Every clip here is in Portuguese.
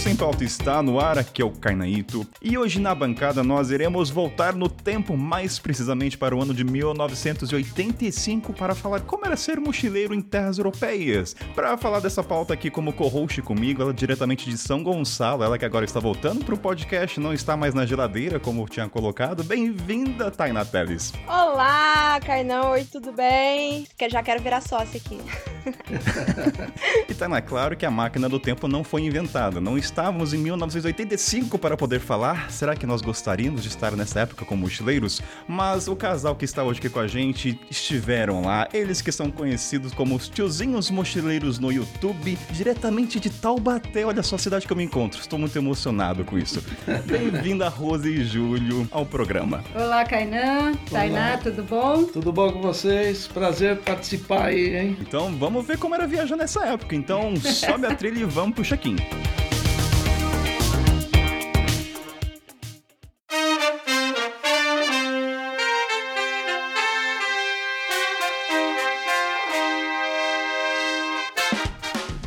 Sem Pauta está no ar, aqui é o Carnaíto, e hoje na bancada nós iremos voltar no tempo, mais precisamente para o ano de 1985, para falar como era ser mochileiro em terras europeias. Para falar dessa pauta aqui como co-host comigo, ela diretamente de São Gonçalo, ela que agora está voltando para o podcast, não está mais na geladeira, como eu tinha colocado. Bem-vinda, Tainá Teles. Olá, Carnão, oi, tudo bem? Que já quero virar sócia aqui. e Tainá, claro que a máquina do tempo não foi inventada, não estávamos em 1985 para poder falar. Será que nós gostaríamos de estar nessa época como mochileiros? Mas o casal que está hoje aqui com a gente estiveram lá. Eles que são conhecidos como os tiozinhos mochileiros no YouTube, diretamente de Taubaté. Olha só a cidade que eu me encontro. Estou muito emocionado com isso. Bem-vinda, Rose e Júlio, ao programa. Olá, Kainan. Tainá, tudo bom? Tudo bom com vocês? Prazer participar aí, hein? Então vamos ver como era viajar nessa época. Então sobe a trilha e vamos pro check-in.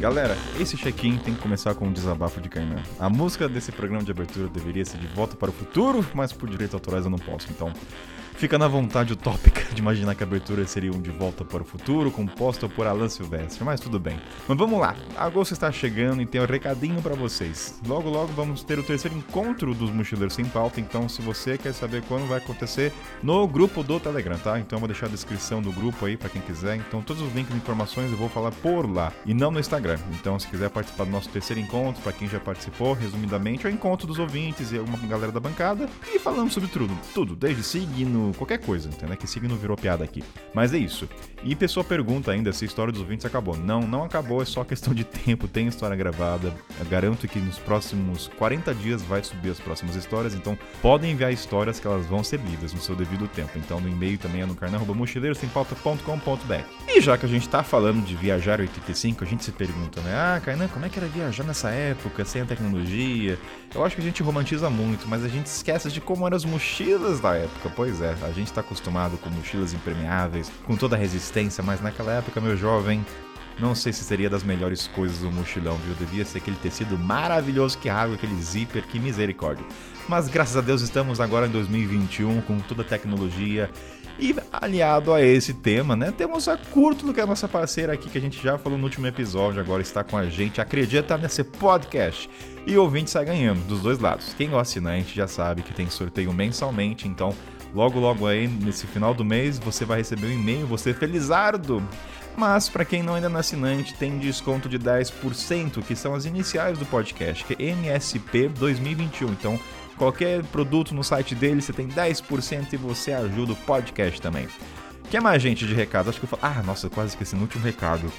Galera, esse check-in tem que começar com um desabafo de Kainan. A música desse programa de abertura deveria ser de Volta para o Futuro, mas por direitos autorais eu não posso. Então, Fica na vontade utópica de imaginar que a abertura seria um De Volta para o Futuro, composta por Alan Silvestre, mas tudo bem. Mas vamos lá, agosto está chegando e tem um recadinho para vocês. Logo, logo vamos ter o terceiro encontro dos Mochileiros Sem Pauta, então se você quer saber quando vai acontecer, no grupo do Telegram, tá? Então eu vou deixar a descrição do grupo aí para quem quiser. Então todos os links e informações eu vou falar por lá e não no Instagram. Então se quiser participar do nosso terceiro encontro, para quem já participou, resumidamente, é o encontro dos ouvintes e alguma galera da bancada e falamos sobre tudo, tudo, desde signo, qualquer coisa, entendeu? Que signo virou piada aqui. Mas é isso. E pessoa pergunta ainda se a história dos ouvintes acabou. Não, não acabou, é só questão de tempo, tem história gravada. Eu garanto que nos próximos 40 dias vai subir as próximas histórias, então podem enviar histórias que elas vão ser lidas no seu devido tempo. Então no e-mail também é no carnão.mochileirosempauta.com.br. E já que a gente tá falando de viajar 85, a gente se pergunta, né? Ah, Kainan, como é que era viajar nessa época, sem a tecnologia? Eu acho que a gente romantiza muito, mas a gente esquece de como eram as mochilas da época. Pois é, a gente está acostumado com mochilas impermeáveis, com toda a resistência, mas naquela época, meu jovem, não sei se seria das melhores coisas do mochilão, viu? Devia ser aquele tecido maravilhoso que rasga, aquele zíper, que misericórdia. Mas graças a Deus estamos agora em 2021 com toda a tecnologia e aliado a esse tema, né, temos a Curto, que é a nossa parceira aqui, que a gente já falou no último episódio, agora está com a gente, acredita nesse podcast. E o ouvinte sai ganhando, dos dois lados. Quem é o assinante já sabe que tem sorteio mensalmente, então logo logo aí, nesse final do mês, você vai receber um e-mail, você felizardo. Mas para quem não ainda é assinante, tem desconto de 10%, que são as iniciais do podcast, que é MSP 2021. Então, Qualquer produto no site dele, você tem 10% e você ajuda o podcast também. Quer mais gente de recado? Acho que eu falo. Ah, nossa, quase esqueci no último recado.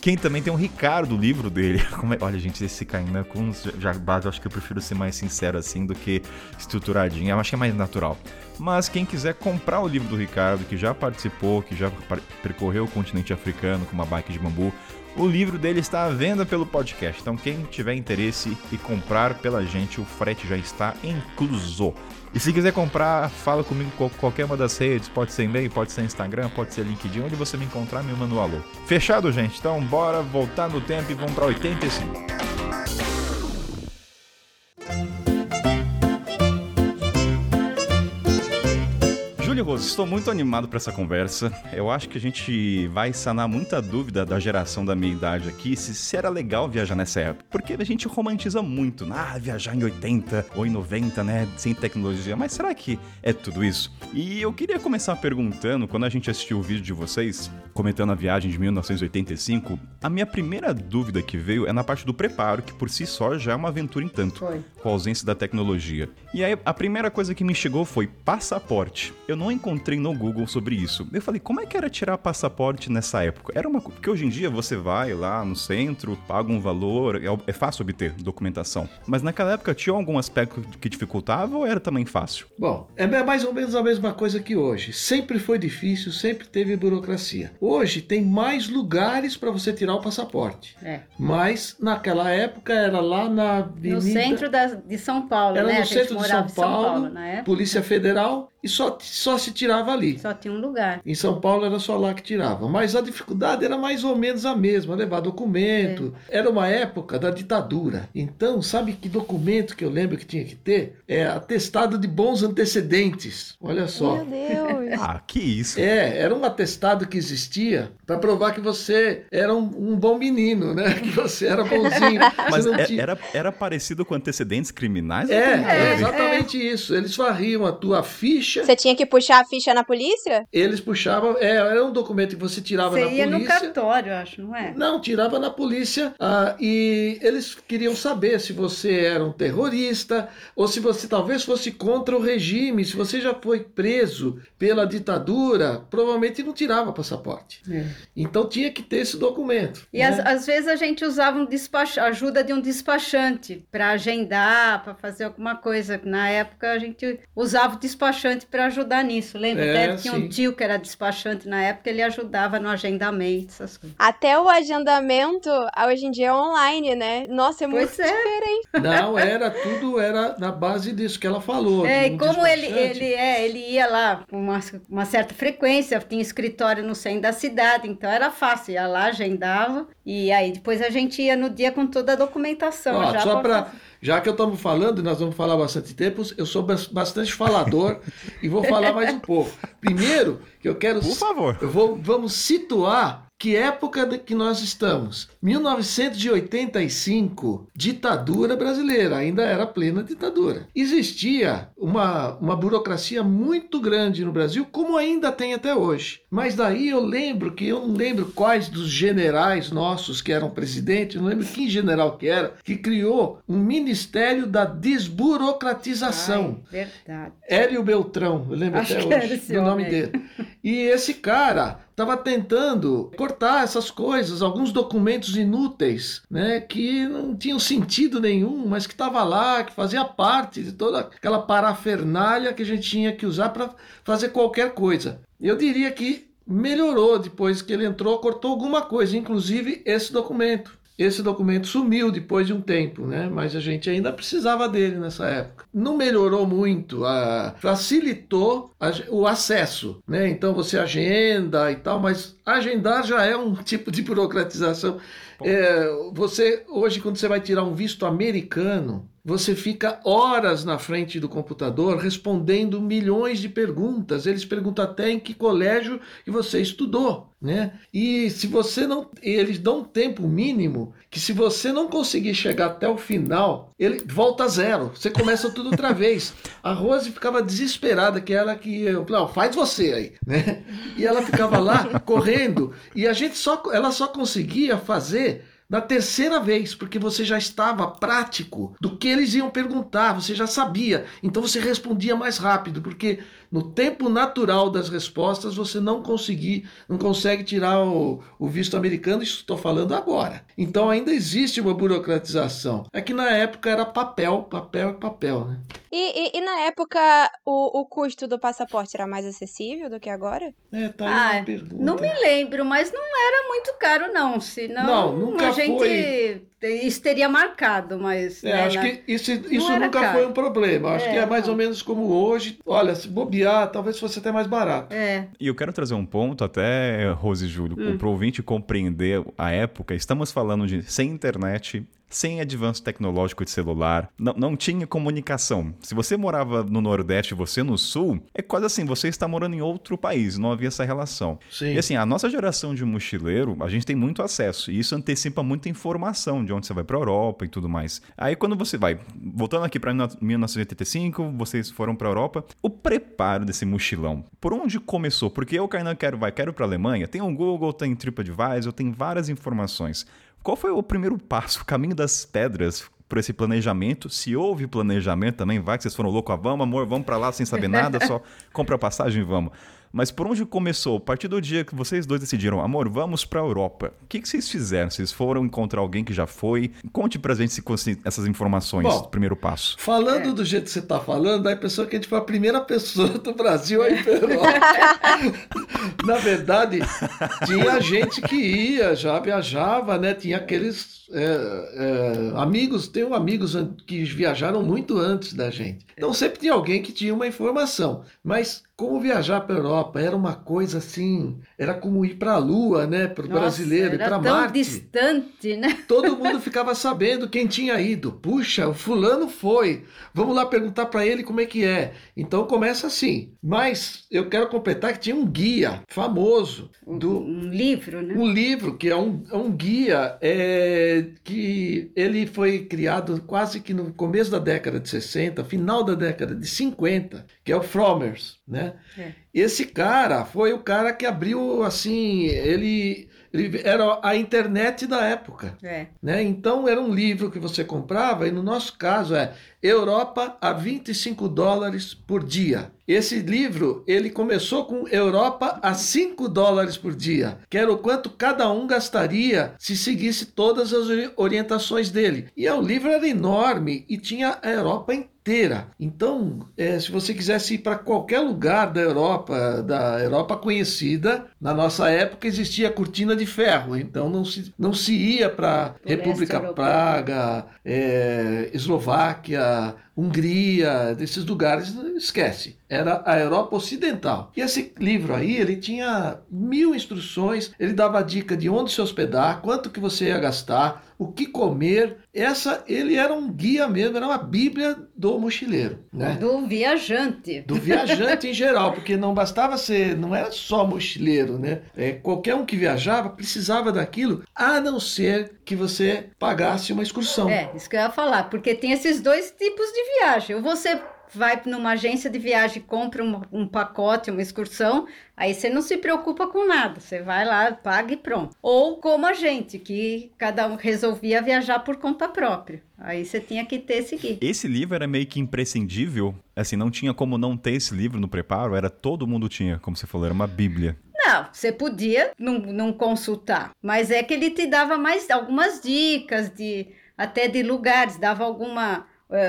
Quem também tem um Ricardo, o livro dele. É... Olha, gente, esse Caína com os jabás, eu acho que eu prefiro ser mais sincero assim do que estruturadinho. Eu acho que é mais natural. Mas quem quiser comprar o livro do Ricardo, que já participou, que já percorreu o continente africano com uma bike de bambu, o livro dele está à venda pelo podcast. Então, quem tiver interesse e comprar pela gente, o frete já está incluso. E se quiser comprar, fala comigo com qualquer uma das redes, pode ser e-mail, pode ser Instagram, pode ser LinkedIn, onde você me encontrar, me manda um alô. Fechado, gente? Então, bora voltar no tempo e vamos para 85. Júlio Rose, estou muito animado para essa conversa. Eu acho que a gente vai sanar muita dúvida da geração da minha idade aqui se, se era legal viajar nessa época. Porque a gente romantiza muito, né? ah, viajar em 80 ou em 90, né, sem tecnologia. Mas será que é tudo isso? E eu queria começar perguntando, quando a gente assistiu o vídeo de vocês, comentando a viagem de 1985, a minha primeira dúvida que veio é na parte do preparo, que por si só já é uma aventura em tanto, com a ausência da tecnologia. E aí a primeira coisa que me chegou foi passaporte. Eu não não encontrei no Google sobre isso. Eu falei, como é que era tirar passaporte nessa época? Era uma porque hoje em dia você vai lá no centro, paga um valor, é, é fácil obter documentação. Mas naquela época tinha algum aspecto que dificultava ou era também fácil? Bom, é mais ou menos a mesma coisa que hoje. Sempre foi difícil, sempre teve burocracia. Hoje tem mais lugares para você tirar o passaporte. É. Mas naquela época era lá na avenida... No centro da, de São Paulo, era né? no centro de São Paulo, São Paulo Polícia Federal e só, só se tirava ali. Só tinha um lugar. Em São Paulo era só lá que tirava. Mas a dificuldade era mais ou menos a mesma, levar documento. É. Era uma época da ditadura. Então, sabe que documento que eu lembro que tinha que ter? É atestado de bons antecedentes. Olha só. Meu Deus. ah, que isso. É, era um atestado que existia para provar que você era um, um, bom menino, né? Que você era bonzinho. Mas é, tinha... era, era parecido com antecedentes criminais? É, é exatamente é. isso. Eles varriam a tua ficha. Você tinha que puxar a ficha na polícia? Eles puxavam, é, era um documento que você tirava você na polícia. Você ia no cartório, acho, não é? Não, tirava na polícia ah, e eles queriam saber se você era um terrorista ou se você talvez fosse contra o regime. Se você já foi preso pela ditadura, provavelmente não tirava passaporte. É. Então tinha que ter esse documento. E né? às, às, vezes a gente usava um despach... ajuda de um despachante para agendar, para fazer alguma coisa. Na época a gente usava o despachante para ajudar nisso. Lembra? É, Até tinha sim. um tio que era despachante na época, ele ajudava no agendamento, essas coisas. Até o agendamento, hoje em dia é online, né? Nossa, é pois muito é. diferente. Não, era tudo era na base disso que ela falou. É, e como ele, ele, é, ele ia lá com uma, uma certa frequência, tinha escritório no centro da cidade, então era fácil, ia lá, agendava, e aí depois a gente ia no dia com toda a documentação. Ó, já só para já que eu estamos falando, e nós vamos falar bastante tempo, eu sou bastante falador e vou falar mais um pouco. Primeiro, que eu quero. Por favor. Eu vou, vamos situar que época que nós estamos? 1985, ditadura brasileira, ainda era plena ditadura. Existia uma, uma burocracia muito grande no Brasil, como ainda tem até hoje. Mas daí eu lembro que eu não lembro quais dos generais nossos que eram presidentes, não lembro que general que era, que criou um Ministério da Desburocratização. Ai, verdade. Hélio Beltrão, eu lembro Acho até hoje o nome dele. E esse cara estava tentando cortar essas coisas, alguns documentos inúteis, né, que não tinham sentido nenhum, mas que estava lá, que fazia parte de toda aquela parafernália que a gente tinha que usar para fazer qualquer coisa. Eu diria que melhorou depois que ele entrou, cortou alguma coisa, inclusive esse documento. Esse documento sumiu depois de um tempo, né? mas a gente ainda precisava dele nessa época. Não melhorou muito, a... facilitou a... o acesso. Né? Então você agenda e tal, mas agendar já é um tipo de burocratização. É, você hoje, quando você vai tirar um visto americano, você fica horas na frente do computador respondendo milhões de perguntas. Eles perguntam até em que colégio que você estudou, né? E se você não, eles dão um tempo mínimo que se você não conseguir chegar até o final, ele volta a zero. Você começa tudo outra vez. A Rose ficava desesperada que ela que eu não, faz você aí, né? E ela ficava lá correndo e a gente só ela só conseguia fazer na terceira vez, porque você já estava prático do que eles iam perguntar, você já sabia, então você respondia mais rápido, porque no tempo natural das respostas você não conseguir, não consegue tirar o, o visto americano, isso estou falando agora. Então ainda existe uma burocratização. É que na época era papel, papel e papel, né? E, e, e, na época o, o custo do passaporte era mais acessível do que agora? É, tá aí ah, pergunta. Não me lembro, mas não era muito caro, não. Senão não, nunca a gente foi... isso teria marcado, mas. É, né, acho que isso, isso nunca caro. foi um problema. Acho é, que é mais não. ou menos como hoje. Olha, se bobear, talvez fosse até mais barato. É. E eu quero trazer um ponto, até, Rose e Júlio, hum. para o ouvinte compreender a época. Estamos falando de sem internet, sem avanço tecnológico de celular, não, não tinha comunicação. Se você morava no Nordeste e você no Sul, é quase assim, você está morando em outro país, não havia essa relação. Sim. E assim, a nossa geração de mochileiro, a gente tem muito acesso, e isso antecipa muita informação de onde você vai para a Europa e tudo mais. Aí quando você vai, voltando aqui para 1985, vocês foram para a Europa, o preparo desse mochilão, por onde começou? Porque eu, Kainan, quero, vai, quero para a Alemanha, tem o Google, tem TripAdvisor, tem várias informações. Qual foi o primeiro passo, o caminho das pedras por esse planejamento? Se houve planejamento também, vai que vocês foram loucos, ah, vamos, amor, vamos para lá sem saber nada, só compra a passagem e vamos. Mas por onde começou? A partir do dia que vocês dois decidiram, amor, vamos para a Europa. O que, que, vocês fizeram? Vocês foram encontrar alguém que já foi? Conte pra gente se, essas informações Bom, do primeiro passo. Falando é. do jeito que você está falando, a pessoa que a gente foi a primeira pessoa do Brasil a ir para Europa. Na verdade, tinha gente que ia, já viajava, né? Tinha aqueles é, é, amigos, tenho amigos que viajaram muito antes da gente. Então sempre tinha alguém que tinha uma informação. Mas como viajar para a Europa era uma coisa assim, era como ir para a Lua, né, para o brasileiro, para Marte. tão distante, né? Todo mundo ficava sabendo quem tinha ido. Puxa, o fulano foi. Vamos lá perguntar para ele como é que é. Então começa assim. Mas eu quero completar que tinha um guia famoso do um, livro, né? Um livro que é um, é um guia é, que ele foi criado quase que no começo da década de 60, final da década de 50, que é o Fromers, né? É. Esse cara foi o cara que abriu assim, ele, ele era a internet da época, é. né? Então era um livro que você comprava e no nosso caso é Europa a 25 dólares por dia. Esse livro, ele começou com Europa a 5 dólares por dia, que era o quanto cada um gastaria se seguisse todas as orientações dele. E o livro era enorme e tinha a Europa inteira inteira. Então, é, se você quisesse ir para qualquer lugar da Europa, da Europa conhecida, na nossa época existia a cortina de ferro, então não se, não se ia para República Praga, é, Eslováquia, Hungria, desses lugares, esquece. Era a Europa Ocidental. E esse livro aí, ele tinha mil instruções, ele dava dica de onde se hospedar, quanto que você ia gastar, o que comer. Essa, ele era um guia mesmo, era uma bíblia do mochileiro. Né? Do viajante. Do viajante em geral, porque não bastava ser, não era só mochileiro, né? É, qualquer um que viajava precisava daquilo, a não ser que você pagasse uma excursão. É, isso que eu ia falar, porque tem esses dois tipos de viagem. Ou você vai numa agência de viagem, compra um, um, pacote, uma excursão, aí você não se preocupa com nada, você vai lá, paga e pronto. Ou como a gente, que cada um resolvia viajar por conta própria. Aí você tinha que ter esse guia. Esse livro era meio que imprescindível, assim, não tinha como não ter esse livro no preparo, era todo mundo tinha, como você falou, era uma bíblia. Não, você podia não, não consultar, mas é que ele te dava mais algumas dicas de até de lugares, dava alguma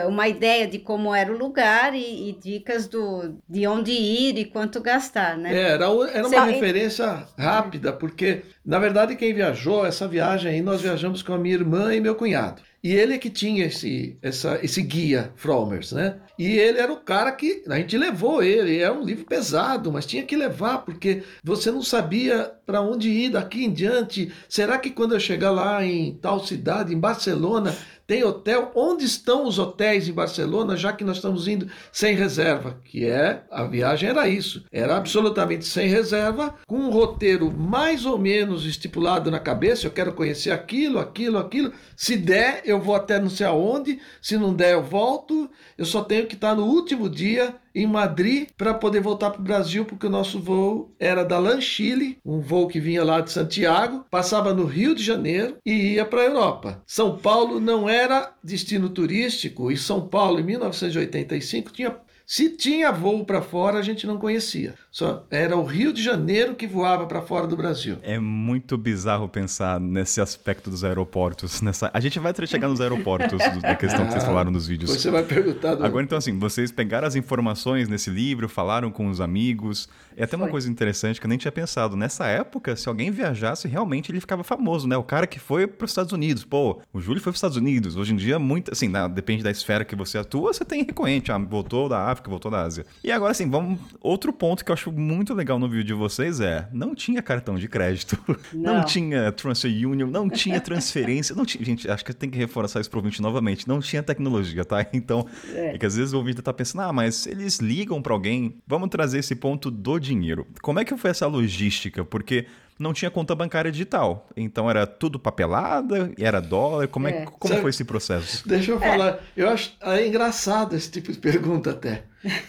uma ideia de como era o lugar e, e, dicas do, de onde ir e quanto gastar, né? É, era, era uma Você... referência rápida, porque, na verdade, quem viajou, essa viagem aí, nós viajamos com a minha irmã e meu cunhado. E ele é que tinha esse, essa, esse guia, Fromers, né? E ele era o cara que a gente levou ele. É um livro pesado, mas tinha que levar, porque você não sabia para onde ir daqui em diante. Será que quando eu chegar lá em tal cidade, em Barcelona, tem hotel? Onde estão os hotéis em Barcelona, já que nós estamos indo sem reserva? Que é, a viagem era isso. Era absolutamente sem reserva, com um roteiro mais ou menos estipulado na cabeça. Eu quero conhecer aquilo, aquilo, aquilo. Se der, eu vou até não sei aonde. Se não der, eu volto. Eu só tenho que estar no último dia em Madrid para poder voltar para o Brasil, porque o nosso voo era da Lanchile, um voo que vinha lá de Santiago, passava no Rio de Janeiro e ia para a Europa. São Paulo não era destino turístico e São Paulo, em 1985, tinha se tinha voo para fora, a gente não conhecia. Só era o Rio de Janeiro que voava para fora do Brasil. É muito bizarro pensar nesse aspecto dos aeroportos. Nessa... A gente vai chegar nos aeroportos, da questão ah, que vocês ah, falaram nos vídeos. Você vai perguntar. Do... Agora, então, assim, vocês pegaram as informações nesse livro, falaram com os amigos. É até uma foi. coisa interessante que eu nem tinha pensado. Nessa época, se alguém viajasse, realmente ele ficava famoso, né? O cara que foi para os Estados Unidos. Pô, o Júlio foi para os Estados Unidos. Hoje em dia, muito, assim, depende da esfera que você atua, você tem recorrente. Ah, voltou da África, voltou da Ásia. E agora, assim, vamos. Outro ponto que eu acho muito legal no vídeo de vocês é: não tinha cartão de crédito, não, não tinha Transfer Union, não tinha transferência, não tinha. Gente, acho que tem que reforçar isso pro ouvinte novamente. Não tinha tecnologia, tá? Então, é, é que às vezes o ouvinte tá pensando, ah, mas eles ligam para alguém. Vamos trazer esse ponto do dinheiro. Como é que foi essa logística? Porque não tinha conta bancária digital. Então era tudo papelada, era dólar. Como, é. é como foi esse processo? Deixa eu falar. É. Eu acho é engraçado esse tipo de pergunta até.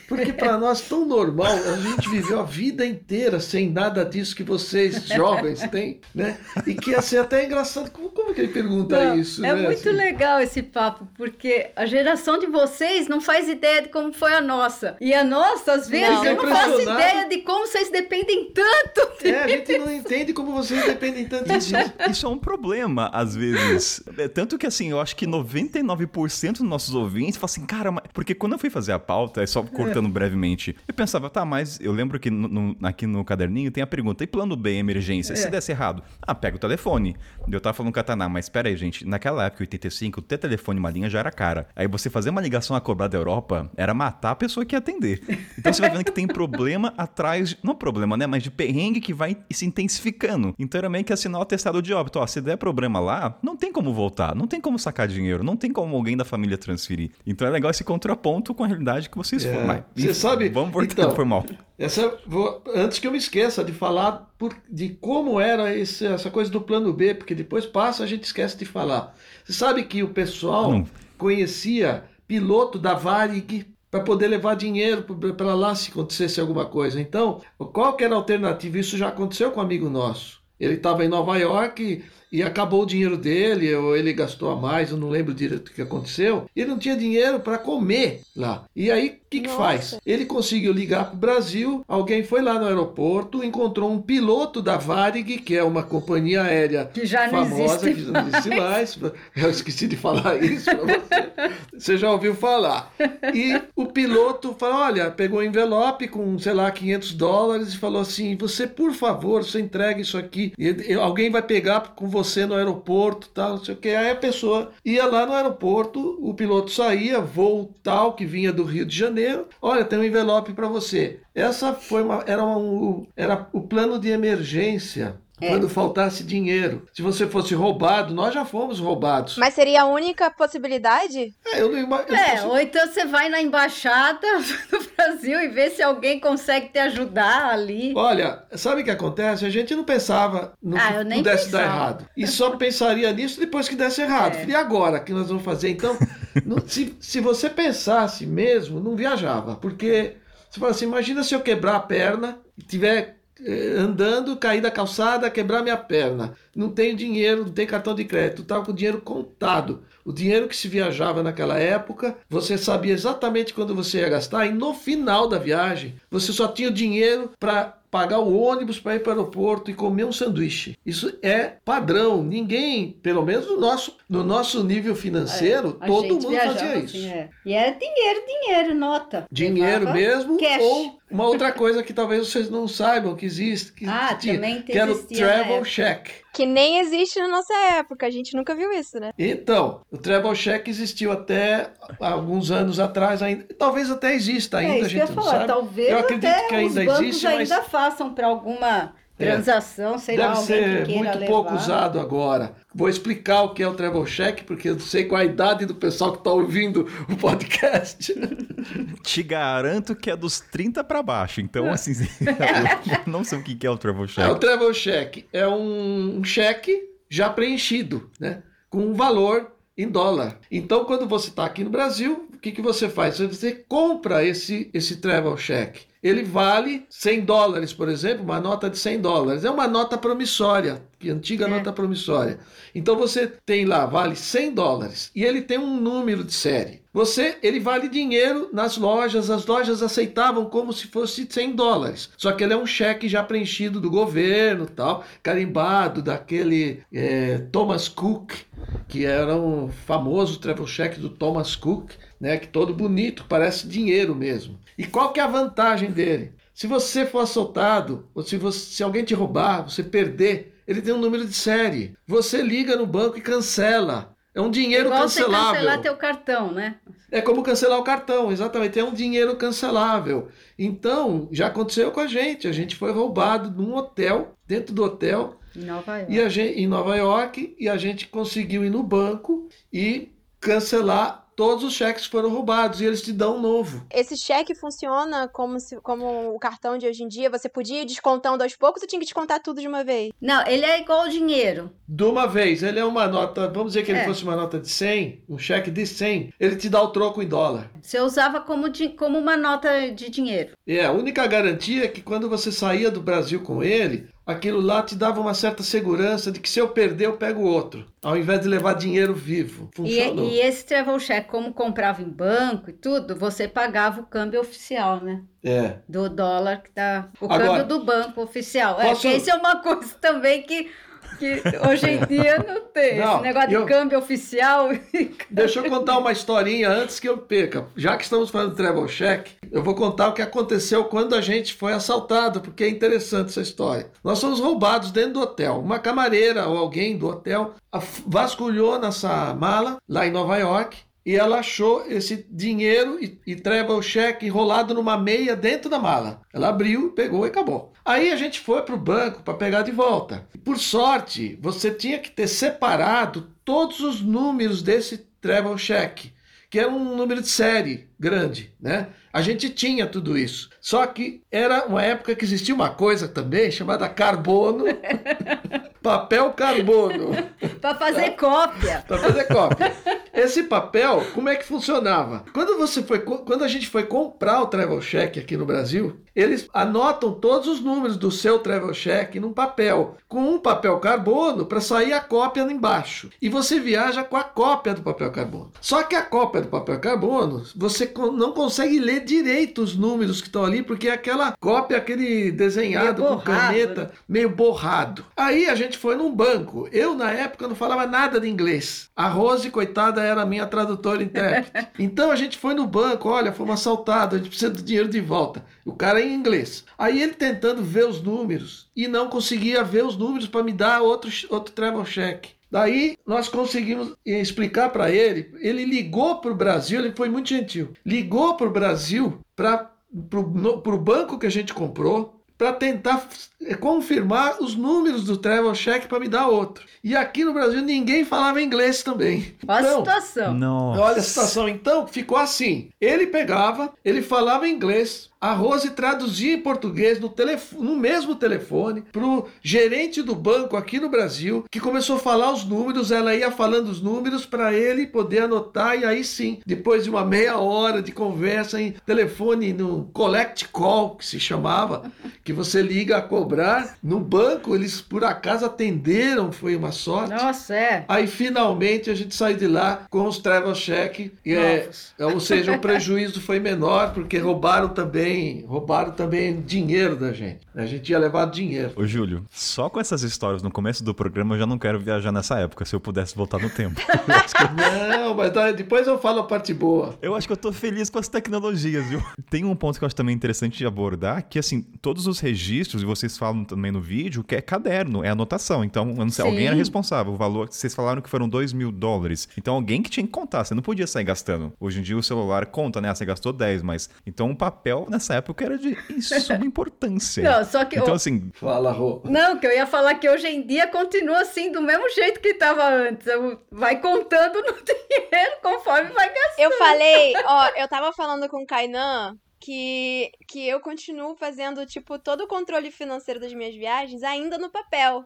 Porque para nós tão normal, a gente viveu a vida inteira sem nada disso que vocês jovens têm, né? E que assim até é engraçado. Como, como que ele pergunta não, isso? É né? muito assim. legal esse papo, porque a geração de vocês não faz ideia de como foi a nossa. E a nossa, às vezes, não, eu não faço ideia de como vocês dependem tanto É, a gente não entende como vocês dependem tanto isso. Disso. Isso é um problema, às vezes. É, tanto que, assim, eu acho que 99% dos nossos ouvintes falam assim, cara, mas... porque quando eu fui fazer a pauta, é só cortando é. brevemente, eu pensava, tá, mas eu lembro que no, no, aqui no caderninho tem a pergunta, e plano B, emergência? É. Se desse errado, ah, pega o telefone. Eu tava falando com o Kataná, mas pera aí, gente, naquela época, 85, ter telefone uma linha já era cara. Aí você fazer uma ligação a cobrar da Europa era matar a pessoa que ia atender. Então você vai vendo que tem problema atrás, não problema, né, mas de perrengue que vai se intensificando. Então era meio que assinar o atestado de óbito. Ó, se der problema lá, não tem como voltar, não tem como sacar dinheiro, não tem como alguém da família transferir. Então é legal esse contraponto com a realidade que vocês é. foram. Você sabe? Vamos voltar então, por mal. Essa, vou, antes que eu me esqueça de falar por, de como era esse, essa coisa do plano B, porque depois passa a gente esquece de falar. Você sabe que o pessoal hum. conhecia piloto da Varig para poder levar dinheiro para lá se acontecesse alguma coisa. Então, qual que era a alternativa? Isso já aconteceu com um amigo nosso. Ele estava em Nova York e acabou o dinheiro dele, ou ele gastou a mais, eu não lembro direito o que aconteceu. Ele não tinha dinheiro para comer lá. E aí, o que, que faz? Ele conseguiu ligar para o Brasil, alguém foi lá no aeroporto, encontrou um piloto da Varig, que é uma companhia aérea que já famosa, que já não existe mais. Eu esqueci de falar isso para você. Você já ouviu falar. E o piloto falou: olha, pegou um envelope com, sei lá, 500 dólares e falou assim: você, por favor, você entrega isso aqui. E alguém vai pegar com você você no aeroporto, tal, não sei o que. Aí a pessoa ia lá no aeroporto, o piloto saía, voo tal, que vinha do Rio de Janeiro. Olha, tem um envelope para você. Essa foi uma, era, um, era o plano de emergência é. Quando faltasse dinheiro. Se você fosse roubado, nós já fomos roubados. Mas seria a única possibilidade? É, eu não eu é ou então você vai na embaixada do Brasil e vê se alguém consegue te ajudar ali. Olha, sabe o que acontece? A gente não pensava no ah, que pudesse pensava. dar errado. E só pensaria nisso depois que desse errado. É. E agora, o que nós vamos fazer? Então, se, se você pensasse mesmo, não viajava. Porque você fala assim, imagina se eu quebrar a perna e tiver andando, cair da calçada, quebrar minha perna. Não tenho dinheiro, não tenho cartão de crédito, estava com o dinheiro contado. O dinheiro que se viajava naquela época, você sabia exatamente quando você ia gastar e no final da viagem, você só tinha o dinheiro para pagar o ônibus para ir para o aeroporto e comer um sanduíche. Isso é padrão. Ninguém, pelo menos no nosso, no nosso nível financeiro, é, todo mundo fazia isso. Assim, é. E era dinheiro, dinheiro, nota. Dinheiro Levava mesmo cash. ou uma outra coisa que talvez vocês não saibam que existe, que, ah, tinha, também que era o travel check. Que nem existe na nossa época, a gente nunca viu isso, né? Então, o travel check existiu até alguns anos atrás ainda, talvez até exista é, ainda, é, a gente não falar. sabe. Talvez eu acredito que ainda existe, ainda mas... façam para alguma é. transação, é. sei Deve lá, ser muito levar. pouco usado agora. Vou explicar o que é o travel check, porque eu sei qual a idade do pessoal que está ouvindo o podcast. Te garanto que é dos 30 para baixo, então é. assim, não sei o que é o travel check. É, o travel check é um cheque já preenchido, né? Com um valor em dólar. Então, quando você está aqui no Brasil, que, que você faz? Você compra esse, esse travel check ele vale 100 dólares, por exemplo, uma nota de 100 dólares. É uma nota promissória, que antiga é. nota promissória. Então você tem lá, vale 100 dólares, e ele tem um número de série. Você, ele vale dinheiro nas lojas, as lojas aceitavam como se fosse 100 dólares. Só que ele é um cheque já preenchido do governo, tal, carimbado daquele é, Thomas Cook, que era um famoso travel check do Thomas Cook, né, que todo bonito, parece dinheiro mesmo. E qual que é a vantagem dele? Se você for assaltado, ou se, você, se alguém te roubar, você perder, ele tem um número de série. Você liga no banco e cancela. É um dinheiro Igual cancelável. Você cancelar teu cartão, né? É como cancelar o cartão, exatamente. É um dinheiro cancelável. Então, já aconteceu com a gente. A gente foi roubado num hotel, dentro do hotel. Em Nova York. E a gente, em Nova York. E a gente conseguiu ir no banco e cancelar todos os cheques foram roubados e eles te dão um novo. Esse cheque funciona como, se, como o cartão de hoje em dia? Você podia ir descontando aos poucos ou tinha que descontar tudo de uma vez? Não, ele é igual ao dinheiro. De uma vez. Ele é uma nota, vamos dizer que ele é. fosse uma nota de 100, um cheque de 100, ele te dá o troco em dólar. Você usava como, de, como uma nota de dinheiro. É, a única garantia é que quando você saía do Brasil com ele, aquilo lá te dava uma certa segurança de que se eu perder, eu pego outro, ao invés de levar dinheiro vivo. Funcionou. E, e esse travel check, como comprava em banco e tudo, você pagava o câmbio oficial, né? É. Do dólar que tá. O Agora, câmbio do banco oficial. Posso... É, que isso é uma coisa também que que hoje em dia não tem. Não, Esse negócio eu... de câmbio oficial. Deixa eu contar uma historinha antes que eu perca. Já que estamos falando de travel check, eu vou contar o que aconteceu quando a gente foi assaltado, porque é interessante essa história. Nós fomos roubados dentro do hotel. Uma camareira ou alguém do hotel vasculhou nossa mala lá em Nova York e ela achou esse dinheiro e, e travel check enrolado numa meia dentro da mala. Ela abriu, pegou e acabou. Aí a gente foi para o banco para pegar de volta. Por sorte, você tinha que ter separado todos os números desse travel check, que era um número de série grande, né? A gente tinha tudo isso. Só que era uma época que existia uma coisa também chamada carbono, papel carbono. Para fazer cópia. Para fazer cópia. Esse papel, como é que funcionava? Quando você foi, quando a gente foi comprar o travel check aqui no Brasil, eles anotam todos os números do seu travel check num papel, com um papel carbono para sair a cópia embaixo. E você viaja com a cópia do papel carbono. Só que a cópia do papel carbono, você não consegue ler direito os números que estão ali, porque é aquela cópia, aquele desenhado com caneta, né? meio borrado. Aí a gente foi num banco. Eu, na época, não falava nada de inglês. A Rose, coitada, era a minha tradutora intérprete. Então a gente foi no banco, olha, fomos assaltados, a gente precisa do dinheiro de volta. O cara é em inglês. Aí ele tentando ver os números e não conseguia ver os números para me dar outro, outro travel check. Daí nós conseguimos explicar para ele. Ele ligou para o Brasil, ele foi muito gentil. Ligou para o Brasil, para o banco que a gente comprou, para tentar confirmar os números do travel check para me dar outro. E aqui no Brasil ninguém falava inglês também. Olha então, a situação. Nossa. Olha a situação. Então ficou assim. Ele pegava, ele falava inglês, a Rose traduzia em português no, telefone, no mesmo telefone para o gerente do banco aqui no Brasil, que começou a falar os números, ela ia falando os números para ele poder anotar, e aí sim, depois de uma meia hora de conversa em telefone, no collect call, que se chamava, que você liga a cobrar, no banco eles por acaso atenderam, foi uma sorte. Nossa, é. Aí finalmente a gente saiu de lá com os travel check, é, ou seja, o prejuízo foi menor, porque roubaram também também roubaram também dinheiro da gente. A gente tinha levado dinheiro. Ô, Júlio, só com essas histórias no começo do programa eu já não quero viajar nessa época, se eu pudesse voltar no tempo. não, mas tá, depois eu falo a parte boa. Eu acho que eu tô feliz com as tecnologias, viu? Tem um ponto que eu acho também interessante de abordar, que assim, todos os registros, e vocês falam também no vídeo, que é caderno, é anotação. Então, eu não sei, alguém era responsável. O valor, vocês falaram que foram 2 mil dólares. Então, alguém que tinha que contar, você não podia sair gastando. Hoje em dia o celular conta, né? Você gastou 10, mas. Então, o papel, né? Nessa época era de suma importância. Não, só que. Então, assim. Fala, Rô. Não, que eu ia falar que hoje em dia continua assim, do mesmo jeito que estava antes. Vai contando no dinheiro conforme vai gastando. Eu falei, ó, eu tava falando com o Kainan que, que eu continuo fazendo, tipo, todo o controle financeiro das minhas viagens ainda no papel.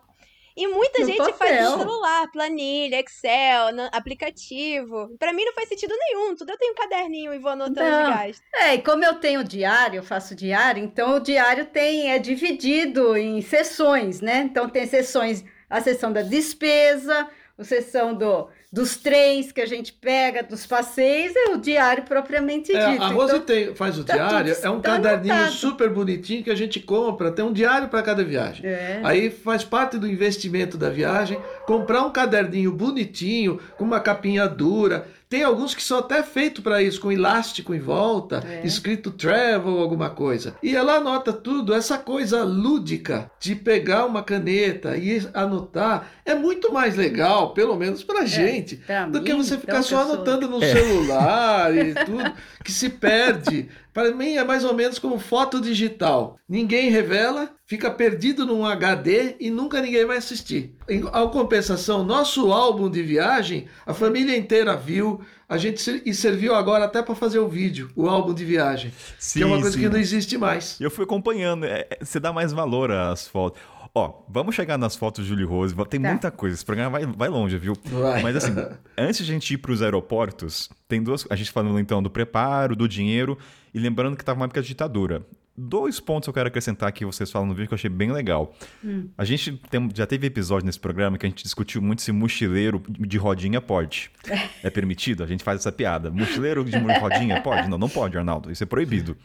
E muita no gente papel. faz no celular, planilha, Excel, aplicativo. Para mim não faz sentido nenhum. Tudo eu tenho um caderninho e vou anotando não. os gastos. É, e como eu tenho diário, eu faço diário, então o diário tem é dividido em sessões, né? Então tem sessões, a sessão da despesa, a sessão do dos trens que a gente pega, dos passeios, é o diário propriamente é, dito. A Rose então, tem, faz o tá diário, é um tá caderninho super bonitinho que a gente compra, tem um diário para cada viagem. É. Aí faz parte do investimento da viagem, comprar um caderninho bonitinho, com uma capinha dura, tem alguns que são até feitos para isso, com elástico em volta, é. escrito travel, alguma coisa. E ela anota tudo, essa coisa lúdica de pegar uma caneta e anotar é muito mais legal, pelo menos para é, gente, do mim, que você ficar então, só anotando no é. celular e tudo, que se perde. Para mim é mais ou menos como foto digital. Ninguém revela, fica perdido num HD e nunca ninguém vai assistir. Em ao compensação, nosso álbum de viagem, a família inteira viu, a gente e serviu agora até para fazer o vídeo, o álbum de viagem, sim, que é uma coisa sim. que não existe mais. Eu fui acompanhando, é, é, você dá mais valor às fotos. Ó, vamos chegar nas fotos de Júlio Rose. Tem tá. muita coisa. Esse programa vai, vai longe, viu? Vai. Mas assim, antes de a gente ir para os aeroportos, tem duas. A gente falando então do preparo, do dinheiro, e lembrando que estava uma época de ditadura. Dois pontos eu quero acrescentar aqui, vocês falam no vídeo que eu achei bem legal. Hum. A gente tem, já teve episódio nesse programa que a gente discutiu muito se mochileiro de rodinha pode. É permitido? A gente faz essa piada. Mochileiro de rodinha pode? Não, não pode, Arnaldo. Isso é proibido.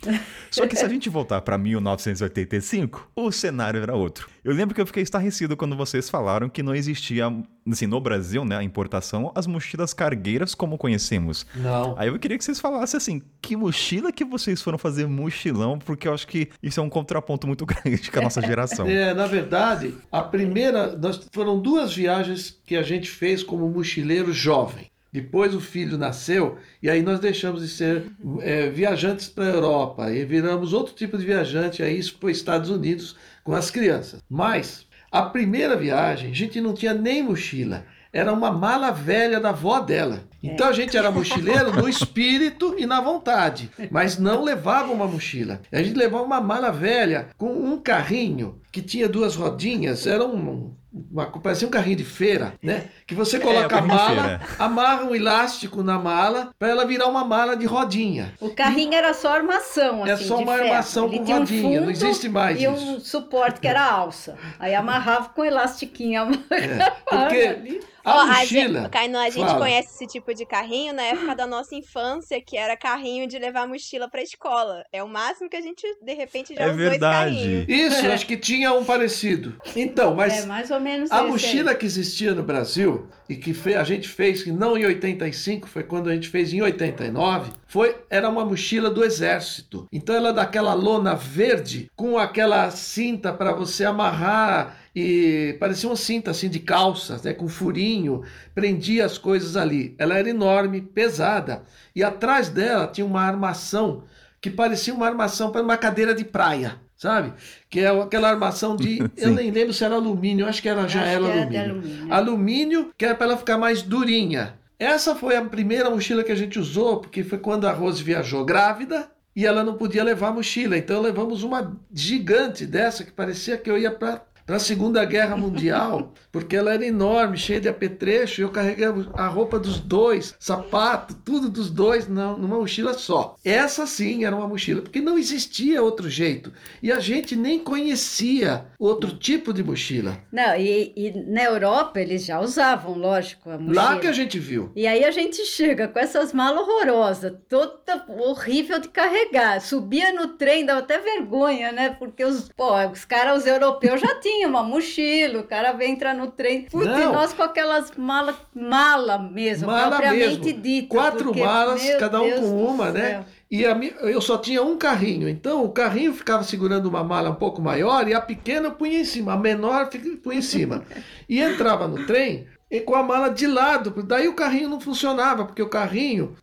Só que se a gente voltar para 1985, o cenário era outro. Eu lembro que eu fiquei estarrecido quando vocês falaram que não existia, assim, no Brasil, né, a importação, as mochilas cargueiras como conhecemos. Não. Aí eu queria que vocês falassem assim, que mochila que vocês foram fazer mochilão, porque eu acho que isso é um contraponto muito grande com a nossa geração. É, na verdade, a primeira, nós, foram duas viagens que a gente fez como mochileiro jovem. Depois o filho nasceu e aí nós deixamos de ser é, viajantes para a Europa e viramos outro tipo de viajante, aí isso os Estados Unidos com as crianças. Mas a primeira viagem, a gente não tinha nem mochila, era uma mala velha da avó dela. Então a gente era mochileiro no espírito e na vontade, mas não levava uma mochila. A gente levava uma mala velha com um carrinho que tinha duas rodinhas, era um, uma, parecia um carrinho de feira, né? Que você é, coloca é, a mala, amarra um elástico na mala para ela virar uma mala de rodinha. O carrinho e, era só armação, é assim, É só uma ferro. armação Ele com rodinha, um não existe mais e isso. E um suporte que era alça. Aí amarrava com elastiquinho. É, porque a oh, mochila. A gente, Caino, a gente fala. conhece esse tipo de carrinho na época da nossa infância, que era carrinho de levar mochila pra escola. É o máximo que a gente, de repente, já é usou verdade. esse carrinho. Isso, acho que tinha um parecido. Então, mas. É mais ou menos A mochila aí. que existia no Brasil e que a gente fez, que não em 85, foi quando a gente fez em 89, foi, era uma mochila do exército. Então ela é daquela lona verde com aquela cinta para você amarrar e parecia uma cinta assim de calça, né, com furinho, prendia as coisas ali. Ela era enorme, pesada, e atrás dela tinha uma armação que parecia uma armação para uma cadeira de praia, sabe? Que é aquela armação de, eu nem lembro se era alumínio, acho que era já era, era alumínio. alumínio. Alumínio, que era para ela ficar mais durinha. Essa foi a primeira mochila que a gente usou, porque foi quando a Rose viajou grávida e ela não podia levar a mochila. Então levamos uma gigante dessa que parecia que eu ia para para a Segunda Guerra Mundial, porque ela era enorme, cheia de apetrecho, e eu carreguei a roupa dos dois, sapato, tudo dos dois numa mochila só. Essa sim era uma mochila, porque não existia outro jeito. E a gente nem conhecia outro tipo de mochila. Não, e, e na Europa eles já usavam, lógico, a mochila. Lá que a gente viu. E aí a gente chega com essas malas horrorosas, toda horrível de carregar. Subia no trem, dava até vergonha, né? Porque os, pô, os caras, os europeus já tinham uma mochila, o cara vem entrar no trem. Putz, e nós com aquelas malas, mala mesmo, mala propriamente mesmo. dita. Quatro porque, malas, cada um Deus com uma, né? E a, eu só tinha um carrinho, então o carrinho ficava segurando uma mala um pouco maior e a pequena eu punha em cima, a menor punha em cima. E entrava no trem e com a mala de lado, daí o carrinho não funcionava, porque o carrinho,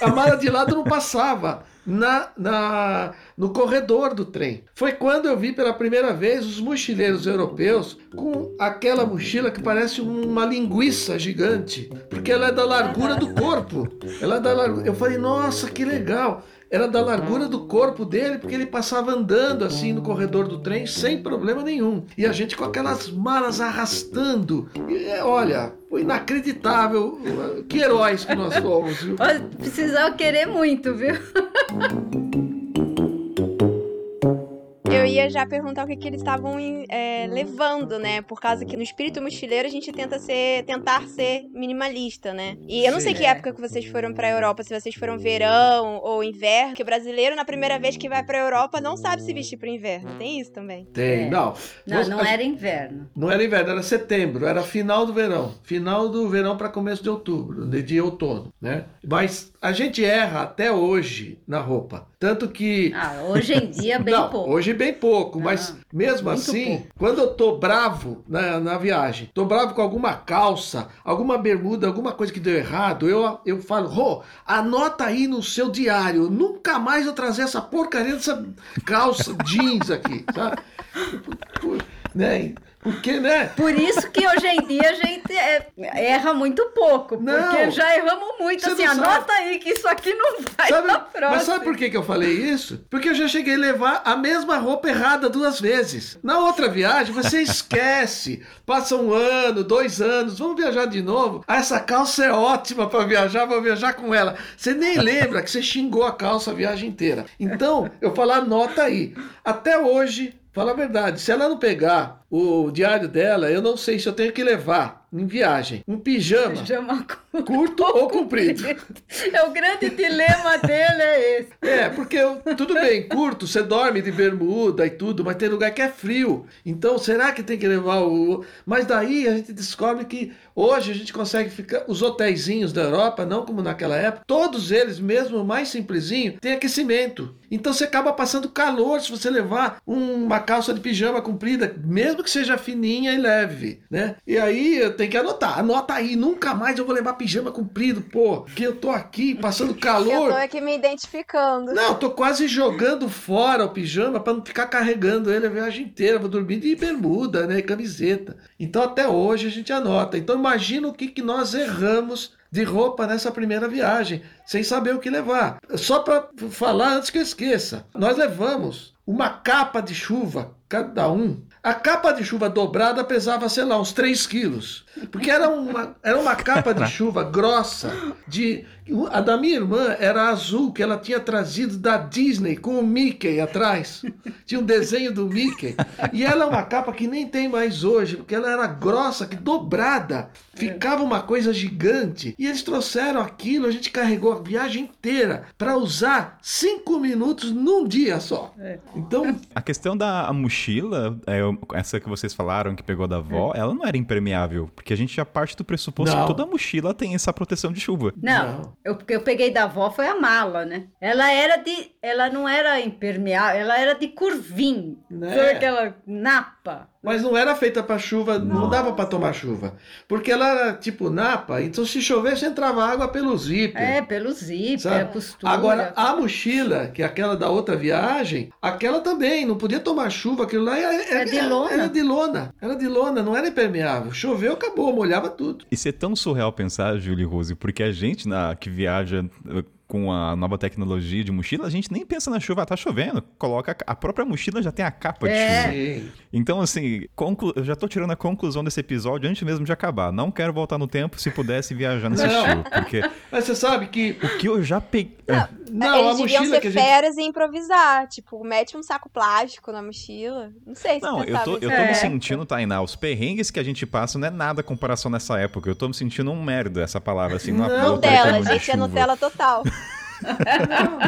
a mala de lado não passava na, na, no corredor do trem. Foi quando eu vi pela primeira vez os mochileiros europeus com aquela mochila que parece uma linguiça gigante, porque ela é da largura do corpo. Ela é da largura. Eu falei, nossa, que legal era da largura do corpo dele, porque ele passava andando assim no corredor do trem sem problema nenhum. E a gente com aquelas malas arrastando. E, é, olha, foi inacreditável. Que heróis que nós fomos, viu? Precisava querer muito, viu? Ia já perguntar o que, que eles estavam é, levando, né? Por causa que no espírito mochileiro a gente tenta ser, tentar ser minimalista, né? E eu não Sim, sei que é. época que vocês foram pra Europa, se vocês foram verão ou inverno, porque o brasileiro, na primeira vez que vai pra Europa, não sabe se vestir pro inverno. Tem isso também? Tem, é. não. Não, Nós, não era inverno. Não era inverno, era setembro, era final do verão. Final do verão para começo de outubro, de, de outono, né? Mas a gente erra até hoje na roupa. Tanto que. Ah, hoje em dia, bem não, pouco. Hoje bem pouco, mas mesmo assim, pouco. quando eu tô bravo na, na viagem, tô bravo com alguma calça, alguma bermuda, alguma coisa que deu errado, eu, eu falo, Rô, anota aí no seu diário, nunca mais eu trazer essa porcaria dessa calça jeans aqui, sabe? né? Porque, né? Por isso que hoje em dia a gente é, erra muito pouco. Não, porque já erramos muito. Assim, anota aí que isso aqui não vai sabe, na próxima. Mas sabe por que, que eu falei isso? Porque eu já cheguei a levar a mesma roupa errada duas vezes. Na outra viagem, você esquece. Passa um ano, dois anos, vamos viajar de novo. Ah, essa calça é ótima para viajar, vou viajar com ela. Você nem lembra que você xingou a calça a viagem inteira. Então, eu falo, anota aí. Até hoje, fala a verdade, se ela não pegar o diário dela, eu não sei se eu tenho que levar em viagem um pijama, pijama curto, curto ou comprido. É o grande dilema dele é esse. É, porque tudo bem, curto, você dorme de bermuda e tudo, mas tem lugar que é frio. Então, será que tem que levar o. Mas daí a gente descobre que hoje a gente consegue ficar. Os hotéisinhos da Europa, não como naquela época, todos eles, mesmo o mais simplesinho, tem aquecimento. Então você acaba passando calor se você levar uma calça de pijama comprida, mesmo que seja fininha e leve, né? E aí tem que anotar, anota aí, nunca mais eu vou levar pijama comprido, pô, que eu tô aqui passando calor. Eu tô aqui me identificando. Não, eu tô quase jogando fora o pijama para não ficar carregando ele a viagem inteira, vou dormir de bermuda, né, camiseta. Então até hoje a gente anota. Então imagina o que, que nós erramos de roupa nessa primeira viagem, sem saber o que levar. Só para falar antes que eu esqueça, nós levamos uma capa de chuva, cada um, a capa de chuva dobrada pesava, sei lá, uns 3 quilos. Porque era uma, era uma capa de chuva grossa. De, a da minha irmã era azul, que ela tinha trazido da Disney, com o Mickey atrás. Tinha um desenho do Mickey. E ela é uma capa que nem tem mais hoje, porque ela era grossa, que dobrada. Ficava uma coisa gigante. E eles trouxeram aquilo, a gente carregou a viagem inteira para usar cinco minutos num dia só. É. Então. A questão da mochila, é, essa que vocês falaram que pegou da avó, é. ela não era impermeável. Porque a gente já parte do pressuposto não. que toda mochila tem essa proteção de chuva. Não, não. Eu, porque eu peguei da avó foi a mala, né? Ela era de. Ela não era impermeável, ela era de curvinho. Né? Foi aquela napa. Mas não era feita para chuva, Nossa. não dava para tomar chuva. Porque ela era tipo napa, então se chovesse entrava água pelo zíper. É, pelo zíper, a postura. Agora, a mochila, que é aquela da outra viagem, aquela também, não podia tomar chuva, aquilo lá era, era, é de lona. Era de lona, era de lona, não era impermeável. Choveu, acabou, molhava tudo. Isso é tão surreal pensar, Júlio Rose, porque a gente na, que viaja com a nova tecnologia de mochila, a gente nem pensa na chuva, tá chovendo. Coloca a própria mochila já tem a capa de é. chuva. Então, assim, conclu... eu já tô tirando a conclusão desse episódio antes mesmo de acabar. Não quero voltar no tempo se pudesse viajar nesse estilo, porque... Mas você sabe que... O que eu já peguei... Não, não eles a deviam ser feras gente... e improvisar. Tipo, mete um saco plástico na mochila. Não sei se Não, eu tô, eu tô é. me sentindo, Tainá, os perrengues que a gente passa não é nada comparação nessa época. Eu tô me sentindo um merda, essa palavra, assim. Não, Nutella, gente, é Nutella total.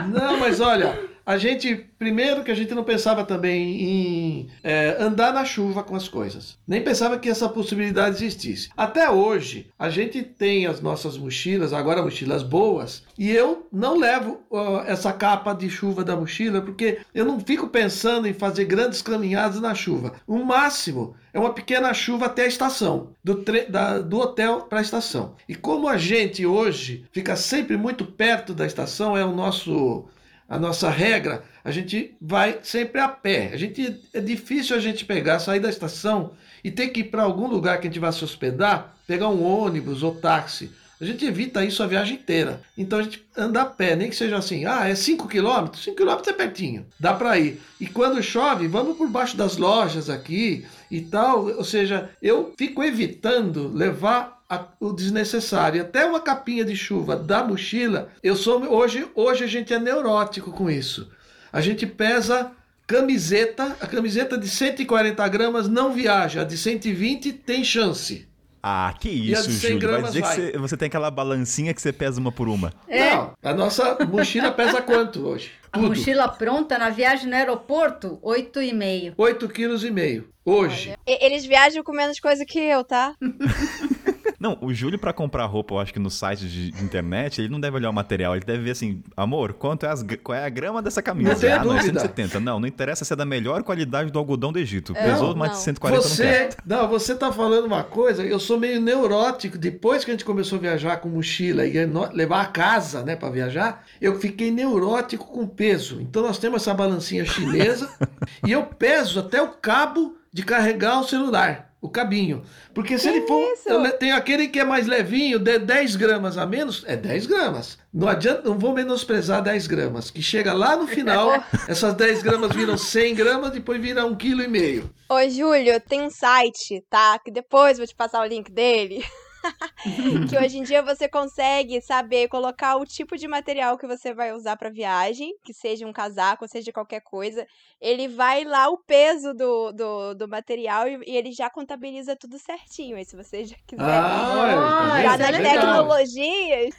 não, mas olha, a gente, primeiro que a gente não pensava também em é, andar na chuva com as coisas. Nem pensava que essa possibilidade existisse. Até hoje, a gente tem as nossas mochilas, agora mochilas boas, e eu não levo uh, essa capa de chuva da mochila, porque eu não fico pensando em fazer grandes caminhadas na chuva. O máximo é uma pequena chuva até a estação, do, da, do hotel para a estação. E como a gente hoje fica sempre muito perto da estação, é o nosso a nossa regra, a gente vai sempre a pé. A gente é difícil a gente pegar, sair da estação e ter que ir para algum lugar que a gente vai se hospedar, pegar um ônibus ou táxi. A gente evita isso a viagem inteira. Então a gente anda a pé, nem que seja assim, ah, é 5 km? 5 km é pertinho, dá para ir. E quando chove, vamos por baixo das lojas aqui e tal. Ou seja, eu fico evitando levar a, o desnecessário. Até uma capinha de chuva da mochila, eu sou hoje, hoje a gente é neurótico com isso. A gente pesa camiseta, a camiseta de 140 gramas não viaja, a de 120 tem chance. Ah, que isso, Júlio. Vai dizer vai. que você, você, tem aquela balancinha que você pesa uma por uma. É. Não, a nossa mochila pesa quanto hoje? A Tudo. mochila pronta na viagem no aeroporto, 8,5. 8,5 kg. Hoje. Eles viajam com menos coisa que eu, tá? Não, o Júlio, para comprar roupa, eu acho que no site de, internet, ele não deve olhar o material, ele deve ver assim, amor, quanto é as, qual é a grama dessa camisa? Não ah, não, 170. Não, não interessa se é da melhor qualidade do algodão do Egito. É, Pesou não, mais de 140 você, não Não, você tá falando uma coisa, eu sou meio neurótico. Depois que a gente começou a viajar com mochila e levar a casa, né, para viajar, eu fiquei neurótico com peso. Então nós temos essa balancinha chinesa e eu peso até o cabo de carregar o celular, o cabinho. Porque se que ele for. Eu tenho aquele que é mais levinho, de 10 gramas a menos, é 10 gramas. Não adianta, não vou menosprezar 10 gramas. Que chega lá no final, essas 10 gramas viram 100 gramas, depois vira 1,5 kg. Ô, Júlio, tem um site, tá? Que depois vou te passar o link dele. que hoje em dia você consegue saber colocar o tipo de material que você vai usar para viagem, que seja um casaco, seja qualquer coisa. Ele vai lá o peso do, do, do material e, e ele já contabiliza tudo certinho. Aí se você já quiser ah, já nas é tecnologias.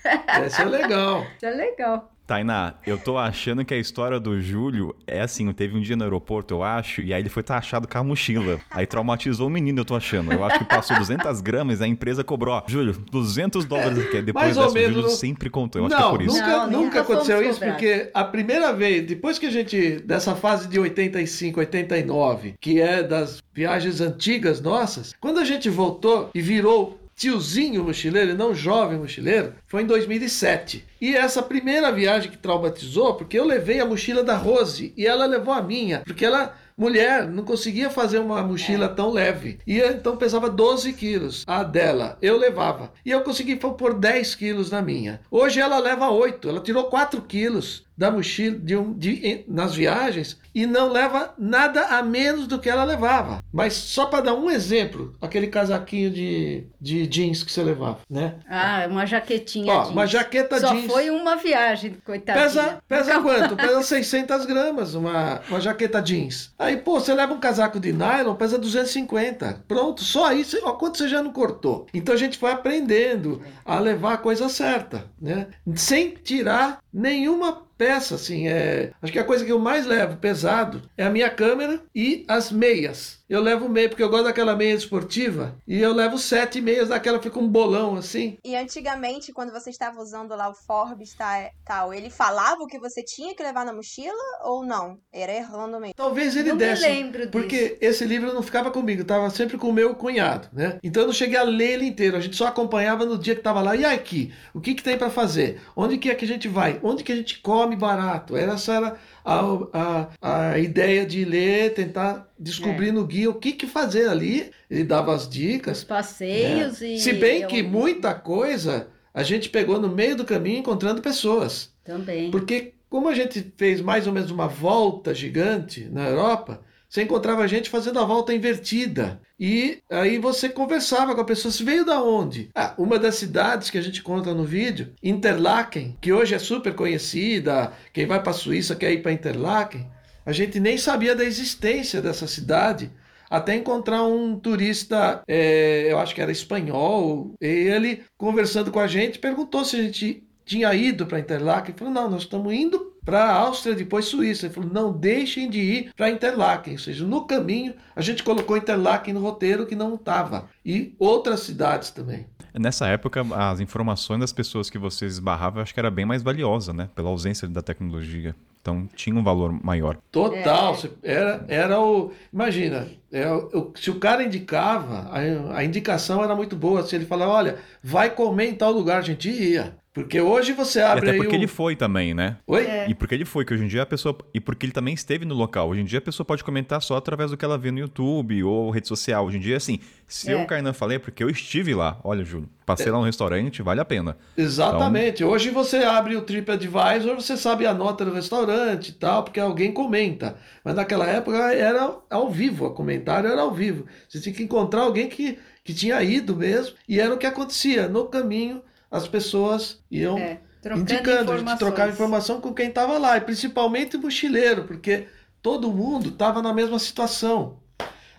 Isso é legal. Isso é legal. Tainá, eu tô achando que a história do Júlio é assim, teve um dia no aeroporto, eu acho, e aí ele foi taxado com a mochila. Aí traumatizou o menino, eu tô achando. Eu acho que passou 200 gramas e a empresa cobrou, Júlio, 200 dólares aqui. Depois Mais dessa, o Júlio sempre contou. Eu acho não, que é por isso. Nunca, não, nunca aconteceu isso, porque a primeira vez, depois que a gente, dessa fase de 85, 89, que é das viagens antigas nossas, quando a gente voltou e virou tiozinho mochileiro e não jovem mochileiro, foi em 2007. E essa primeira viagem que traumatizou, porque eu levei a mochila da Rose e ela levou a minha, porque ela mulher não conseguia fazer uma mochila é. tão leve. E então pesava 12 quilos a dela. Eu levava. E eu consegui pôr 10 quilos na minha. Hoje ela leva 8. Ela tirou 4 quilos da mochila de um, de, nas viagens e não leva nada a menos do que ela levava. Mas só para dar um exemplo, aquele casaquinho de, de jeans que você levava, né? Ah, uma jaquetinha Ó, jeans. Uma jaqueta só jeans. Só foi uma viagem, coitadinha. Pesa, pesa quanto? Pesa 600 gramas uma, uma jaqueta jeans. Aí, pô, você leva um casaco de nylon, pesa 250. Pronto, só isso, ó, quanto você já não cortou. Então a gente foi aprendendo a levar a coisa certa, né? Sem tirar nenhuma peça, assim, é... Acho que a coisa que eu mais levo pesado é a minha câmera e as meias. Eu levo meia, porque eu gosto daquela meia esportiva. E eu levo sete meias daquela, fica um bolão assim. E antigamente, quando você estava usando lá o Forbes tá, tal, ele falava o que você tinha que levar na mochila ou não? Era errando mesmo? Talvez ele não desse. Me lembro disso. Porque esse livro não ficava comigo, tava sempre com o meu cunhado, né? Então eu não cheguei a ler ele inteiro. A gente só acompanhava no dia que tava lá. E aqui? O que, que tem para fazer? Onde que é que a gente vai? Onde que a gente come barato? Essa era a, a, a ideia de ler, tentar descobrir é. no guia o que, que fazer ali. Ele dava as dicas. Os passeios né? e. Se bem que muita coisa a gente pegou no meio do caminho encontrando pessoas. Também. Porque como a gente fez mais ou menos uma volta gigante na Europa, você encontrava gente fazendo a volta invertida. E aí você conversava com a pessoa. Você veio da onde? Ah, uma das cidades que a gente conta no vídeo, Interlaken, que hoje é super conhecida. Quem vai para a Suíça quer ir para Interlaken. A gente nem sabia da existência dessa cidade até encontrar um turista, é, eu acho que era espanhol, e ele conversando com a gente perguntou se a gente tinha ido para Interlaken. Falou: não, nós estamos indo para a Áustria, depois Suíça. Ele falou: não deixem de ir para Interlaken. Ou seja, no caminho a gente colocou Interlaken no roteiro que não estava. E outras cidades também. Nessa época, as informações das pessoas que vocês esbarravam, eu acho que era bem mais valiosa, né? Pela ausência da tecnologia. Então tinha um valor maior. Total. É. Era, era o. Imagina, é, o, se o cara indicava, a, a indicação era muito boa. Se ele falava, olha, vai comer em tal lugar, a gente ia. Porque hoje você abre. E até porque o... ele foi também, né? Oi? É. E porque ele foi, que hoje em dia a pessoa. E porque ele também esteve no local. Hoje em dia a pessoa pode comentar só através do que ela vê no YouTube ou rede social. Hoje em dia, assim, se é. eu, Kainan, falei, é porque eu estive lá. Olha, Júlio, passei é. lá no restaurante, vale a pena. Exatamente. Então... Hoje você abre o TripAdvisor, você sabe a nota do restaurante e tal, porque alguém comenta. Mas naquela época era ao vivo, o comentário era ao vivo. Você tinha que encontrar alguém que, que tinha ido mesmo, e era o que acontecia. No caminho as pessoas iam é, indicando, a gente trocava informação com quem estava lá, e principalmente o mochileiro, porque todo mundo estava na mesma situação.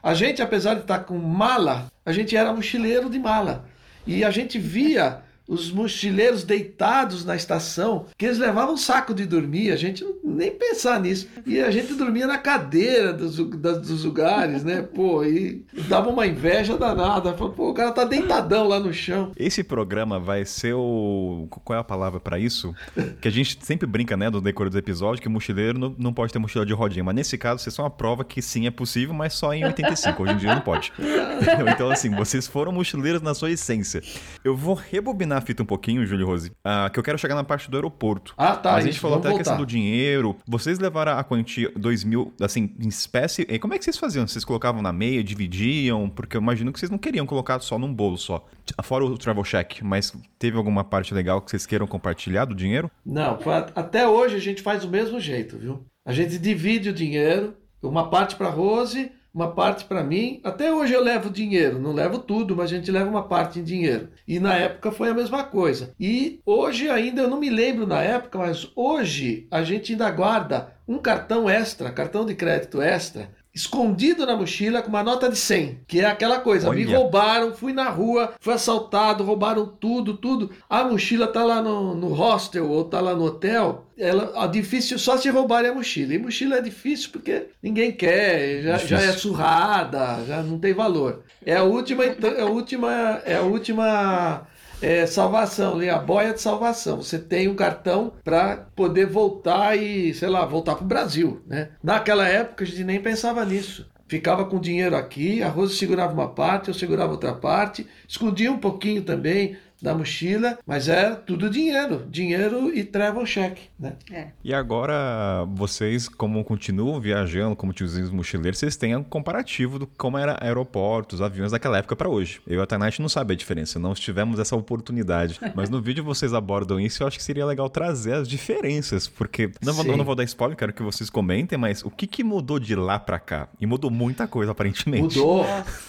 A gente, apesar de estar com mala, a gente era mochileiro de mala. E a gente via os mochileiros deitados na estação, que eles levavam um saco de dormir, a gente nem pensar nisso. E a gente dormia na cadeira dos, dos lugares, né? Pô, e dava uma inveja danada. Pô, o cara tá deitadão lá no chão. Esse programa vai ser o. Qual é a palavra para isso? Que a gente sempre brinca, né, do decoro dos episódios, que mochileiro não, pode ter mochila de rodinha. Mas nesse caso, vocês são uma prova que sim é possível, mas só em 85. Hoje em dia não pode. então, assim, vocês foram mochileiros na sua essência. Eu vou rebobinar a fita um pouquinho, Júlio Rose, uh, que eu quero chegar na parte do aeroporto. Ah, tá. a gente falou até a questão do dinheiro, dinheiro, vocês levaram a quantia 2 mil, assim, em espécie. E como é que vocês faziam? Vocês colocavam na meia, dividiam? Porque eu imagino que vocês não queriam colocar só num bolo só. Fora o travel check, mas teve alguma parte legal que vocês queiram compartilhar do dinheiro? Não, até hoje a gente faz do mesmo jeito, viu? A gente divide o dinheiro, uma parte para Rose, uma parte para mim. Até hoje eu levo dinheiro, não levo tudo, mas a gente leva uma parte em dinheiro. E na época foi a mesma coisa. E hoje ainda, eu não me lembro na época, mas hoje a gente ainda guarda um cartão extra, cartão de crédito extra, escondido na mochila com uma nota de 100, que é aquela coisa, Olha. me roubaram, fui na rua, fui assaltado, roubaram tudo, tudo. A mochila tá lá no, no hostel ou tá lá no hotel, ela é difícil só se roubarem a mochila. E mochila é difícil porque ninguém quer, já, já é surrada, já não tem valor. É a última, é a última, é a última é, salvação, a boia de salvação. Você tem um cartão para poder voltar e, sei lá, voltar para o Brasil. Né? Naquela época a gente nem pensava nisso. Ficava com dinheiro aqui, a Rosa segurava uma parte, eu segurava outra parte, escondia um pouquinho também, da mochila, mas é tudo dinheiro, dinheiro e travel check, né? É. E agora vocês, como continuam viajando como tiozinhos mochileiros, vocês têm um comparativo do como era aeroportos, aviões daquela época para hoje. Eu e a Tainat não sabe a diferença, não tivemos essa oportunidade, mas no vídeo vocês abordam isso, eu acho que seria legal trazer as diferenças, porque não, vou, não vou dar spoiler, quero que vocês comentem, mas o que que mudou de lá para cá? E mudou muita coisa aparentemente. Mudou.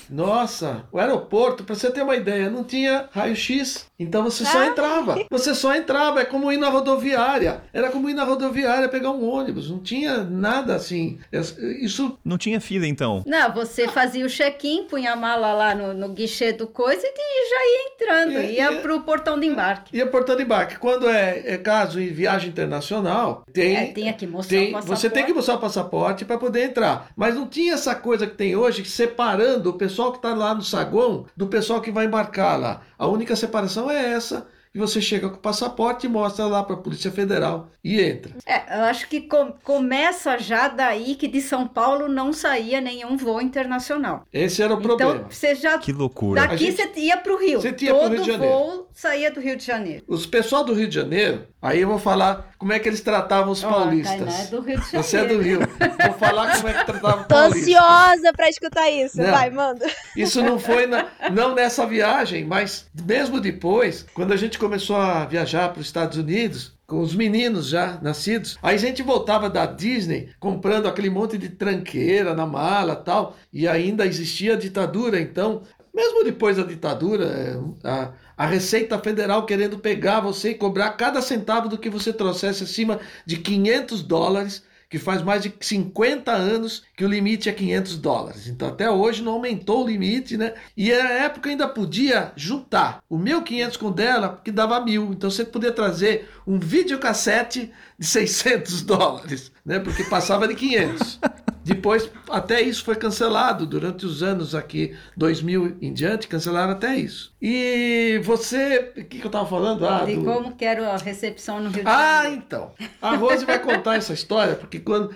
Nossa, o aeroporto, para você ter uma ideia, não tinha raio-x então você só entrava. Você só entrava. É como ir na rodoviária. Era como ir na rodoviária pegar um ônibus. Não tinha nada assim. É, isso. Não tinha fila, então? Não, você fazia o check-in, punha a mala lá no, no guichê do coisa e já ia entrando. E, ia e, pro portão de embarque. Ia portão de embarque. Quando é, é caso em viagem internacional, tem. É, tem que mostrar tem, o passaporte. Você tem que mostrar o passaporte para poder entrar. Mas não tinha essa coisa que tem hoje, separando o pessoal que está lá no saguão do pessoal que vai embarcar lá. A única separação é essa e você chega com o passaporte e mostra lá para a Polícia Federal e entra. É, eu acho que com, começa já daí que de São Paulo não saía nenhum voo internacional. Esse era o então, problema. Então, você já Que loucura. Daqui gente, você ia para o Rio. Você ia Todo Rio de Janeiro. voo saía do Rio de Janeiro. Os pessoal do Rio de Janeiro, aí eu vou falar como é que eles tratavam os oh, paulistas. É do Rio de Janeiro. Você é do Rio. Vou falar como é que tratavam os paulistas. Tô ansiosa para escutar isso. Não, Vai, manda. Isso não foi na, não nessa viagem, mas mesmo depois, quando a gente começou a viajar para os Estados Unidos, com os meninos já nascidos. Aí a gente voltava da Disney comprando aquele monte de tranqueira na mala tal, e ainda existia a ditadura, então, mesmo depois da ditadura, a, a Receita Federal querendo pegar você e cobrar cada centavo do que você trouxesse acima de 500 dólares que faz mais de 50 anos que o limite é 500 dólares. Então até hoje não aumentou o limite, né? E na época ainda podia juntar o meu 500 com o dela, que dava mil. Então você podia trazer um videocassete de 600 dólares, né? Porque passava de 500. Depois, até isso foi cancelado durante os anos aqui, 2000 em diante, cancelaram até isso. E você, o que, que eu estava falando? Ah, de do... como que era a recepção no Rio de ah, Janeiro. Ah, então. A Rose vai contar essa história, porque quando,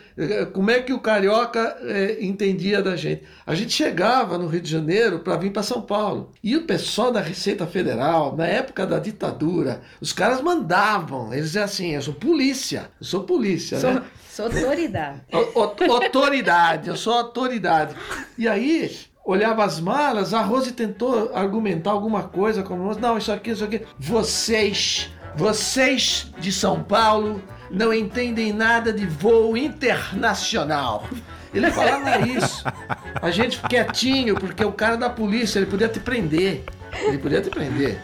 como é que o carioca é, entendia da gente? A gente chegava no Rio de Janeiro para vir para São Paulo. E o pessoal da Receita Federal, na época da ditadura, os caras mandavam. Eles diziam assim: eu sou polícia, eu sou polícia, sou... né? Sou autoridade. O, autoridade, eu sou autoridade. E aí, olhava as malas, a Rose tentou argumentar alguma coisa como, não, isso aqui, isso aqui. Vocês, vocês de São Paulo não entendem nada de voo internacional. Ele falava isso. A gente quietinho, porque o cara da polícia, ele podia te prender. Ele podia te prender.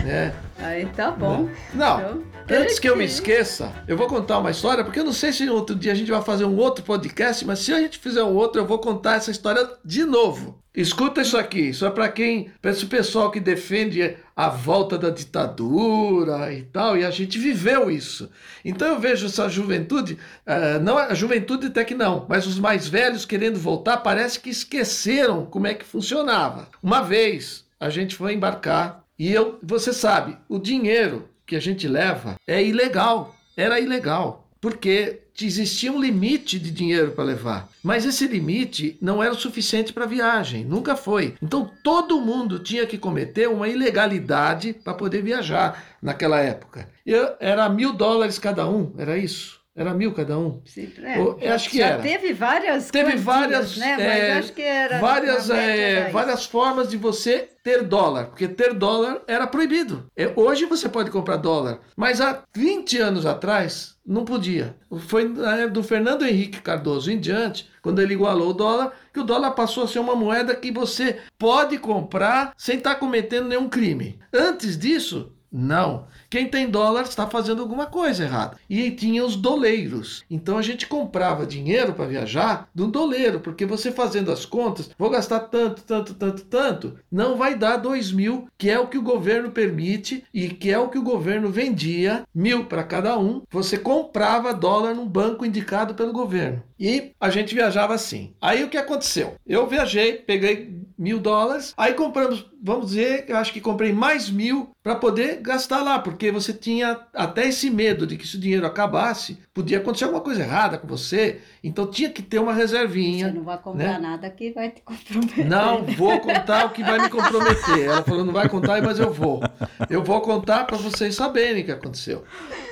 Né? Aí tá bom. Não. Então... Antes que eu me esqueça, eu vou contar uma história, porque eu não sei se outro dia a gente vai fazer um outro podcast, mas se a gente fizer um outro, eu vou contar essa história de novo. Escuta isso aqui, isso é para quem, para esse pessoal que defende a volta da ditadura e tal, e a gente viveu isso. Então eu vejo essa juventude, uh, não a juventude até que não, mas os mais velhos querendo voltar, parece que esqueceram como é que funcionava. Uma vez a gente foi embarcar e eu, você sabe, o dinheiro que a gente leva é ilegal. Era ilegal. Porque existia um limite de dinheiro para levar. Mas esse limite não era o suficiente para viagem, nunca foi. Então todo mundo tinha que cometer uma ilegalidade para poder viajar naquela época. Era mil dólares cada um, era isso. Era mil cada um? Sim, é, eu, acho que já era. Teve várias Teve várias, né? Mas é, acho que era. Várias, é, várias formas de você ter dólar, porque ter dólar era proibido. É, hoje você pode comprar dólar, mas há 20 anos atrás não podia. Foi do Fernando Henrique Cardoso em diante, quando ele igualou o dólar, que o dólar passou a ser uma moeda que você pode comprar sem estar cometendo nenhum crime. Antes disso, não. Quem tem dólar está fazendo alguma coisa errada. E tinha os doleiros. Então a gente comprava dinheiro para viajar do doleiro, porque você fazendo as contas, vou gastar tanto, tanto, tanto, tanto, não vai dar dois mil, que é o que o governo permite e que é o que o governo vendia, mil para cada um. Você comprava dólar num banco indicado pelo governo. E a gente viajava assim. Aí o que aconteceu? Eu viajei, peguei mil dólares, aí compramos, vamos dizer, eu acho que comprei mais mil para poder gastar lá, porque você tinha até esse medo de que se o dinheiro acabasse, podia acontecer alguma coisa errada com você, então tinha que ter uma reservinha. Você não vai comprar né? nada que vai te comprometer. Não vou contar o que vai me comprometer. Ela falou, não vai contar, mas eu vou. Eu vou contar para vocês saberem o que aconteceu.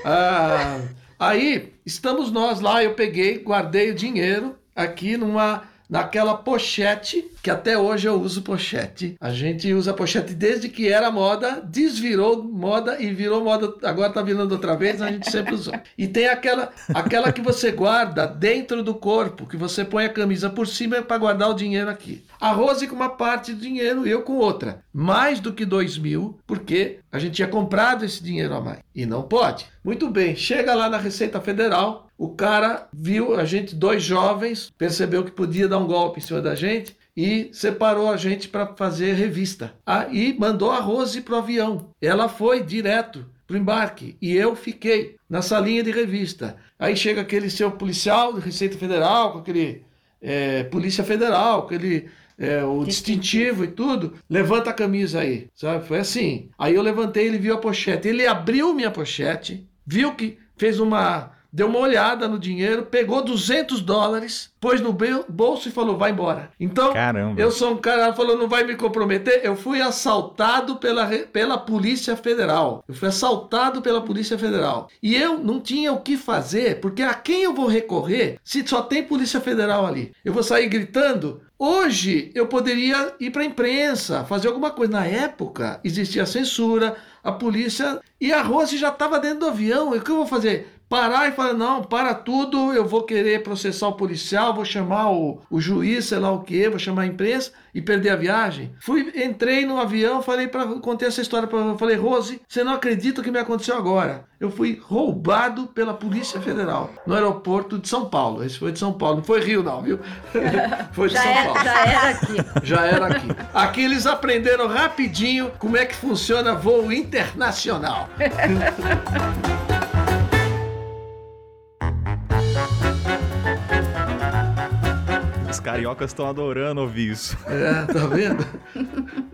Ah, Aí estamos nós lá, eu peguei, guardei o dinheiro aqui numa naquela pochete, que até hoje eu uso pochete. A gente usa pochete desde que era moda, desvirou moda e virou moda, agora tá virando outra vez, a gente sempre usou. E tem aquela aquela que você guarda dentro do corpo, que você põe a camisa por cima para guardar o dinheiro aqui. A Rose com uma parte do dinheiro, eu com outra. Mais do que dois mil, porque a gente tinha comprado esse dinheiro a mais. E não pode. Muito bem, chega lá na Receita Federal, o cara viu a gente, dois jovens, percebeu que podia dar um golpe em cima da gente e separou a gente para fazer revista. Aí mandou a Rose para o avião. Ela foi direto para o embarque e eu fiquei na salinha de revista. Aí chega aquele seu policial de Receita Federal, com aquele é, Polícia Federal, aquele é, o distintivo e tudo, levanta a camisa aí, sabe? Foi assim. Aí eu levantei, ele viu a pochete. Ele abriu minha pochete, viu que fez uma deu uma olhada no dinheiro, pegou 200 dólares, pôs no bolso e falou: vai embora. Então, Caramba. eu sou um cara, falou: não vai me comprometer. Eu fui assaltado pela, pela Polícia Federal. Eu fui assaltado pela Polícia Federal. E eu não tinha o que fazer, porque a quem eu vou recorrer se só tem Polícia Federal ali? Eu vou sair gritando? Hoje eu poderia ir para a imprensa, fazer alguma coisa. Na época existia censura, a polícia e a Rose já estava dentro do avião. E o que eu vou fazer? Parar e falar, não, para tudo, eu vou querer processar o policial, vou chamar o, o juiz, sei lá o que, vou chamar a imprensa e perder a viagem. Fui, entrei no avião, falei para contei essa história para falei, Rose, você não acredita o que me aconteceu agora? Eu fui roubado pela Polícia Federal no aeroporto de São Paulo. Esse foi de São Paulo, não foi Rio não, viu? foi de já São Paulo. Já era aqui. Já era aqui. Aqui eles aprenderam rapidinho como é que funciona voo internacional. Os cariocas estão adorando ouvir isso. É, tá vendo?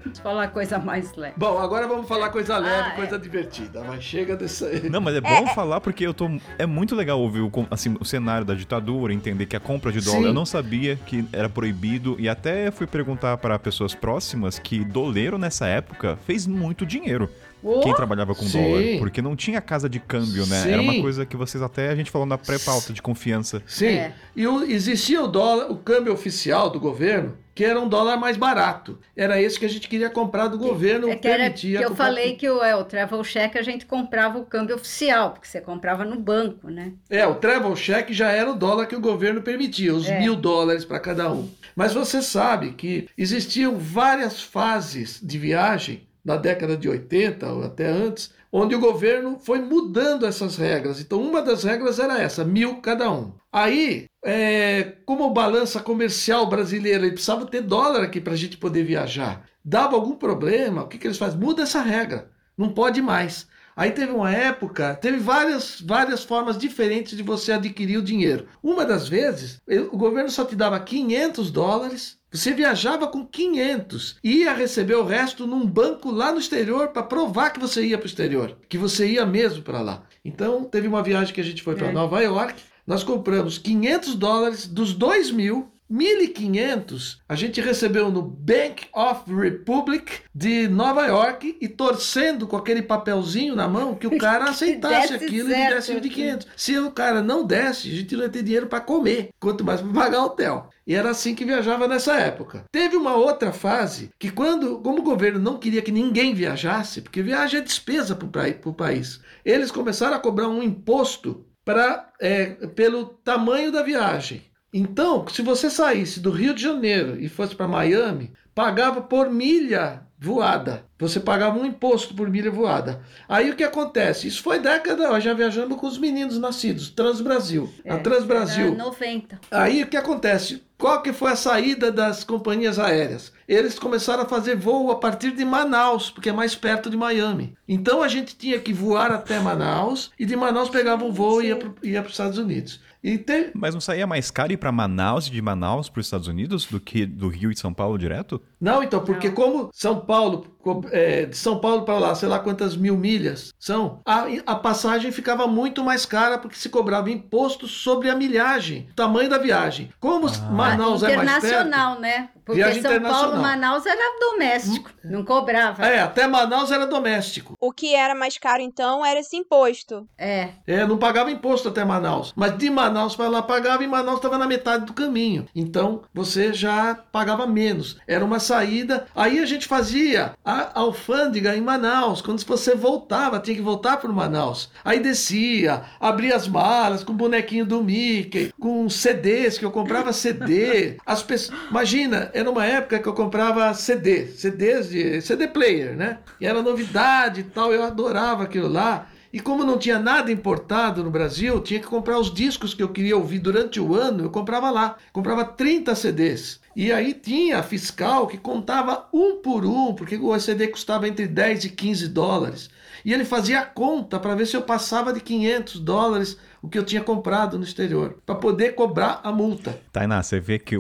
Vamos falar coisa mais leve. Bom, agora vamos falar coisa leve, ah, coisa é. divertida. Mas chega dessa aí. Não, mas é bom é, falar porque eu tô. É muito legal ouvir o, assim, o cenário da ditadura, entender que a compra de dólar Sim. eu não sabia que era proibido. E até fui perguntar para pessoas próximas que doleiro nessa época fez muito dinheiro. Oh, quem trabalhava com sim. dólar. Porque não tinha casa de câmbio, né? Sim. Era uma coisa que vocês até, a gente falou na pré-pauta de confiança. Sim. É. E o, existia o dólar, o câmbio oficial do governo, que era um dólar mais barato. Era esse que a gente queria comprar do governo, é que permitia. Era, que eu falei que o, é, o travel check a gente comprava o câmbio oficial, porque você comprava no banco, né? É, o travel check já era o dólar que o governo permitia, os é. mil dólares para cada um. Mas você sabe que existiam várias fases de viagem na década de 80 ou até antes, onde o governo foi mudando essas regras. Então, uma das regras era essa, mil cada um. Aí, é, como balança comercial brasileira, ele precisava ter dólar aqui para a gente poder viajar. Dava algum problema, o que, que eles fazem? Muda essa regra, não pode mais. Aí teve uma época, teve várias, várias formas diferentes de você adquirir o dinheiro. Uma das vezes, o governo só te dava 500 dólares você viajava com 500 e ia receber o resto num banco lá no exterior para provar que você ia para o exterior, que você ia mesmo para lá. Então, teve uma viagem que a gente foi para é. Nova York. Nós compramos 500 dólares dos 2 mil 1.500 a gente recebeu no Bank of Republic de Nova York e torcendo com aquele papelzinho na mão que o cara aceitasse aquilo e desse de 500. Se o cara não desse, a gente não ia ter dinheiro para comer, quanto mais para pagar hotel. E era assim que viajava nessa época. Teve uma outra fase que, quando, como o governo não queria que ninguém viajasse, porque viagem é despesa para o país, eles começaram a cobrar um imposto para é, pelo tamanho da viagem. Então, se você saísse do Rio de Janeiro e fosse para Miami, pagava por milha voada. Você pagava um imposto por milha voada. Aí o que acontece? Isso foi década, ó, já viajando com os meninos nascidos, Transbrasil. É, a Transbrasil. 90. Aí o que acontece? Qual que foi a saída das companhias aéreas? Eles começaram a fazer voo a partir de Manaus, porque é mais perto de Miami. Então a gente tinha que voar até Manaus e de Manaus pegava um voo e ia para os Estados Unidos. Tem... Mas não saía mais caro ir para Manaus e de Manaus para os Estados Unidos do que do Rio e de São Paulo direto? Não, então, porque não. como São Paulo, é, de São Paulo para lá, sei lá quantas mil milhas são, a, a passagem ficava muito mais cara porque se cobrava imposto sobre a milhagem, tamanho da viagem. Como ah. Manaus é mais perto... Internacional, né? Porque Viagem São Paulo, Manaus era doméstico, hum. não cobrava. É, até Manaus era doméstico. O que era mais caro então era esse imposto. É. É, não pagava imposto até Manaus. Mas de Manaus para lá pagava e Manaus estava na metade do caminho. Então você já pagava menos. Era uma saída. Aí a gente fazia a alfândega em Manaus. Quando você voltava, tinha que voltar para Manaus. Aí descia, abria as malas com o bonequinho do Mickey, com CDs que eu comprava CD. As pessoas, imagina, era uma época que eu comprava CD, CDs de CD player, né? E era novidade e tal, eu adorava aquilo lá. E como não tinha nada importado no Brasil, tinha que comprar os discos que eu queria ouvir durante o ano, eu comprava lá. Comprava 30 CDs. E aí tinha a fiscal que contava um por um, porque o CD custava entre 10 e 15 dólares. E ele fazia a conta para ver se eu passava de 500 dólares o que eu tinha comprado no exterior, para poder cobrar a multa. Tainá, você vê que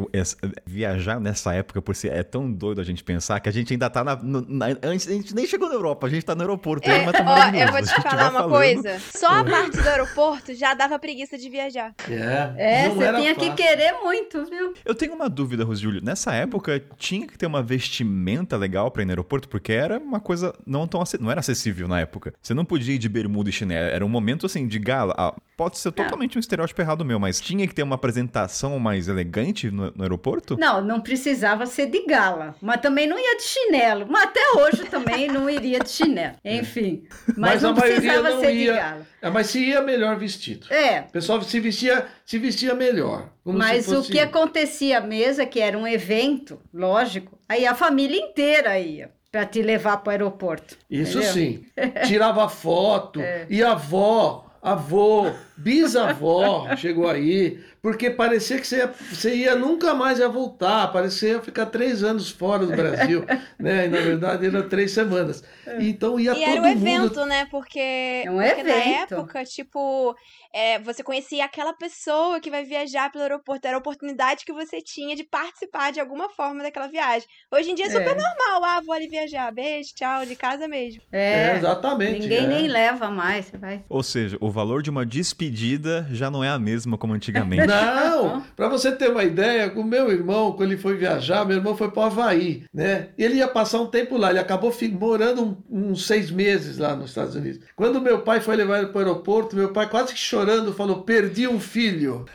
viajar nessa época por si é tão doido a gente pensar que a gente ainda tá na, na, a gente nem chegou na Europa, a gente tá no aeroporto. É, tá ó, eu vou te falar uma falando. coisa. Só a parte do aeroporto já dava preguiça de viajar. É, é você tinha fácil. que querer muito, viu? Eu tenho uma dúvida, Rosjúlio. Nessa época tinha que ter uma vestimenta legal para ir no aeroporto, porque era uma coisa não tão não era acessível na época. Você não podia ir de bermuda e chinelo, era um momento assim de gala. Ah, pode ser totalmente um estereótipo errado meu, mas tinha que ter uma apresentação mais elegante no, no, aeroporto? Não, não precisava ser de gala, mas também não ia de chinelo. Mas até hoje também não iria de chinelo. Enfim, mas, mas não precisava não ser ia, de gala. É, mas se ia melhor vestido. É. O pessoal se vestia, se vestia melhor. Mas fosse... o que acontecia mesmo é que era um evento, lógico, aí a família inteira ia para te levar para o aeroporto. Isso entendeu? sim. Tirava foto, é. e a avó avô, bisavó chegou aí, porque parecia que você ia, você ia nunca mais ia voltar, parecia ia ficar três anos fora do Brasil, né? E na verdade era três semanas. É. Então ia e todo mundo... era um evento, né? Porque, é um porque evento. na época, tipo, é, você conhecia aquela pessoa que vai viajar pelo aeroporto, era a oportunidade que você tinha de participar de alguma forma daquela viagem. Hoje em dia é super é. normal, ah, vou ali viajar, beijo, tchau, de casa mesmo. É, é exatamente. Ninguém é. nem leva mais, você vai. Ou seja, o valor de uma despedida já não é a mesma como antigamente. Não, para você ter uma ideia, o meu irmão, quando ele foi viajar, meu irmão foi para o Havaí, né? Ele ia passar um tempo lá, ele acabou morando uns seuns seis meses lá nos Estados Unidos. Quando meu pai foi levar ele para o aeroporto, meu pai quase que chorando, falou: perdi um filho.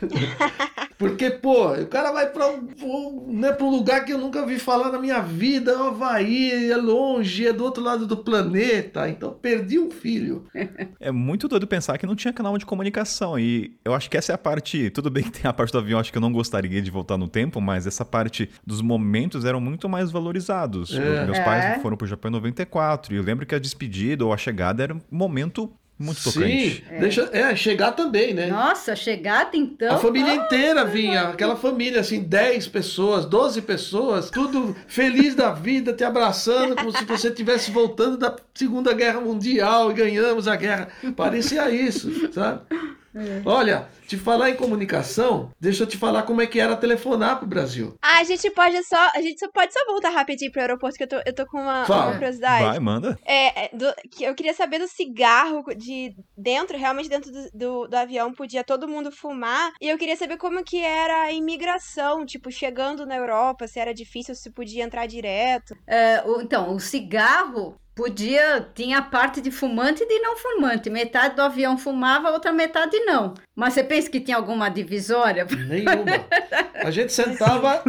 Porque, pô, o cara vai para um, né, um lugar que eu nunca vi falar na minha vida, o Havaí, é longe, é do outro lado do planeta, então perdi um filho. É muito doido pensar que não tinha canal de comunicação, e eu acho que essa é a parte, tudo bem tem a parte do avião, acho que eu não gostaria de voltar no tempo, mas essa parte dos momentos eram muito mais valorizados. É. Meus pais é. foram pro Japão em 94, e eu lembro que a despedida ou a chegada era um momento muito tocante. Sim, é. deixa, é, chegar também, né? Nossa, chegada então. A família inteira vinha, aquela família assim, 10 pessoas, 12 pessoas, tudo feliz da vida, te abraçando, como se você estivesse voltando da Segunda Guerra Mundial e ganhamos a guerra. Parecia isso, sabe? É. Olha, te falar em comunicação, deixa eu te falar como é que era telefonar pro Brasil. Ah, a gente pode só. A gente só pode só voltar rapidinho pro aeroporto, que eu tô, eu tô com uma, uma curiosidade. Vai, manda. É, é, do, que eu queria saber do cigarro de dentro, realmente dentro do, do, do, avião podia todo mundo fumar. E eu queria saber como que era a imigração, tipo, chegando na Europa, se era difícil, se podia entrar direto. É, então, o cigarro Podia, tinha a parte de fumante e de não fumante. Metade do avião fumava, a outra metade não. Mas você pensa que tinha alguma divisória? Nenhuma. A gente sentava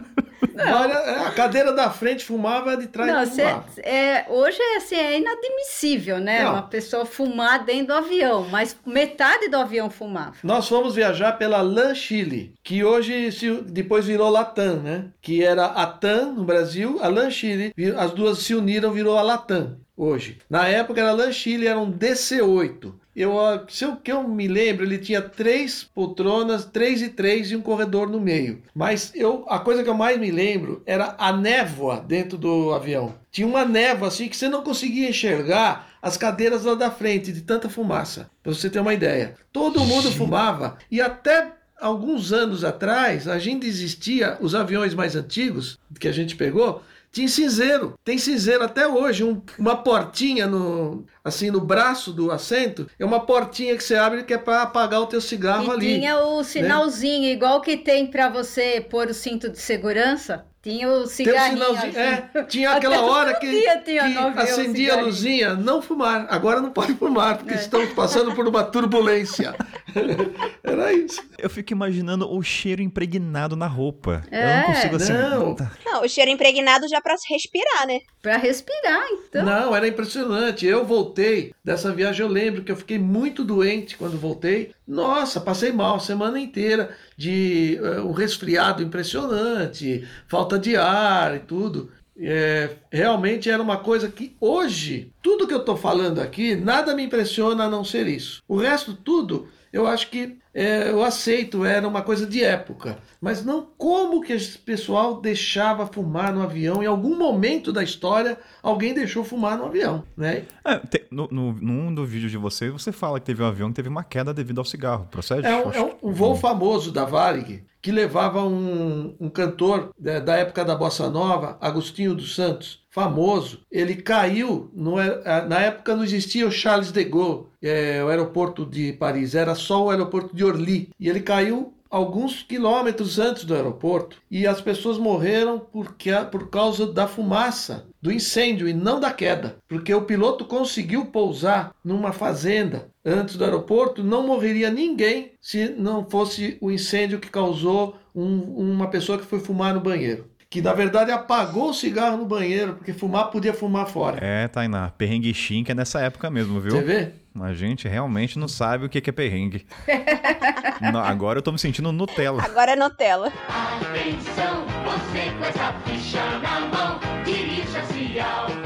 é, a cadeira da frente fumava, a de trás não, fumava. Cê, é, hoje é, assim, é inadmissível, né? Não. Uma pessoa fumar dentro do avião, mas metade do avião fumava. Nós fomos viajar pela LAN Chile, que hoje se, depois virou Latam, né? Que era a TAM no Brasil, a LAN Chile, as duas se uniram, virou a Latam hoje. Na época era LAN Chile, era um DC-8. Eu, se eu, que eu me lembro, ele tinha três poltronas, três e três e um corredor no meio. Mas eu, a coisa que eu mais me lembro era a névoa dentro do avião. Tinha uma névoa assim que você não conseguia enxergar as cadeiras lá da frente de tanta fumaça. Para você ter uma ideia. Todo mundo fumava e até alguns anos atrás a gente existia os aviões mais antigos que a gente pegou tinha cinzeiro. Tem cinzeiro até hoje. Um, uma portinha no assim no braço do assento. É uma portinha que você abre que é para apagar o teu cigarro e ali. Tinha o né? sinalzinho, né? igual que tem para você pôr o cinto de segurança. Tinha o cigarrinho. Assim. É, tinha aquela hora que, que acendia a luzinha, não fumar. Agora não pode fumar, porque é. estamos passando por uma turbulência. Era isso. Eu fico imaginando o cheiro impregnado na roupa. É. Eu não consigo assim. Não. não, o cheiro impregnado já para respirar, né? Para respirar, então. Não, era impressionante. Eu voltei dessa viagem, eu lembro que eu fiquei muito doente quando voltei. Nossa, passei mal a semana inteira de uh, um resfriado impressionante, falta de ar e tudo. É, realmente era uma coisa que hoje, tudo que eu estou falando aqui, nada me impressiona a não ser isso. O resto, tudo, eu acho que é, eu aceito, era uma coisa de época. Mas não como que esse pessoal deixava fumar no avião. Em algum momento da história, alguém deixou fumar no avião, né? É, te, no, no, num dos vídeos de você, você fala que teve um avião que teve uma queda devido ao cigarro. Procede? É um, é um, um voo famoso da Varig que levava um, um cantor da, da época da Bossa Nova, Agostinho dos Santos, famoso. Ele caiu, no, na época não existia o Charles de Gaulle, é, o aeroporto de Paris, era só o aeroporto de Orly. E ele caiu alguns quilômetros antes do aeroporto e as pessoas morreram porque, por causa da fumaça do incêndio e não da queda, porque o piloto conseguiu pousar numa fazenda antes do aeroporto, não morreria ninguém se não fosse o incêndio que causou um, uma pessoa que foi fumar no banheiro que na verdade apagou o cigarro no banheiro, porque fumar podia fumar fora. É, Tainá, perrengue que é nessa época mesmo, viu? Você vê? A gente realmente não sabe o que é perrengue. não, agora eu tô me sentindo Nutella. Agora é Nutella. Atenção, você com essa ficha na mão, dirija-se ao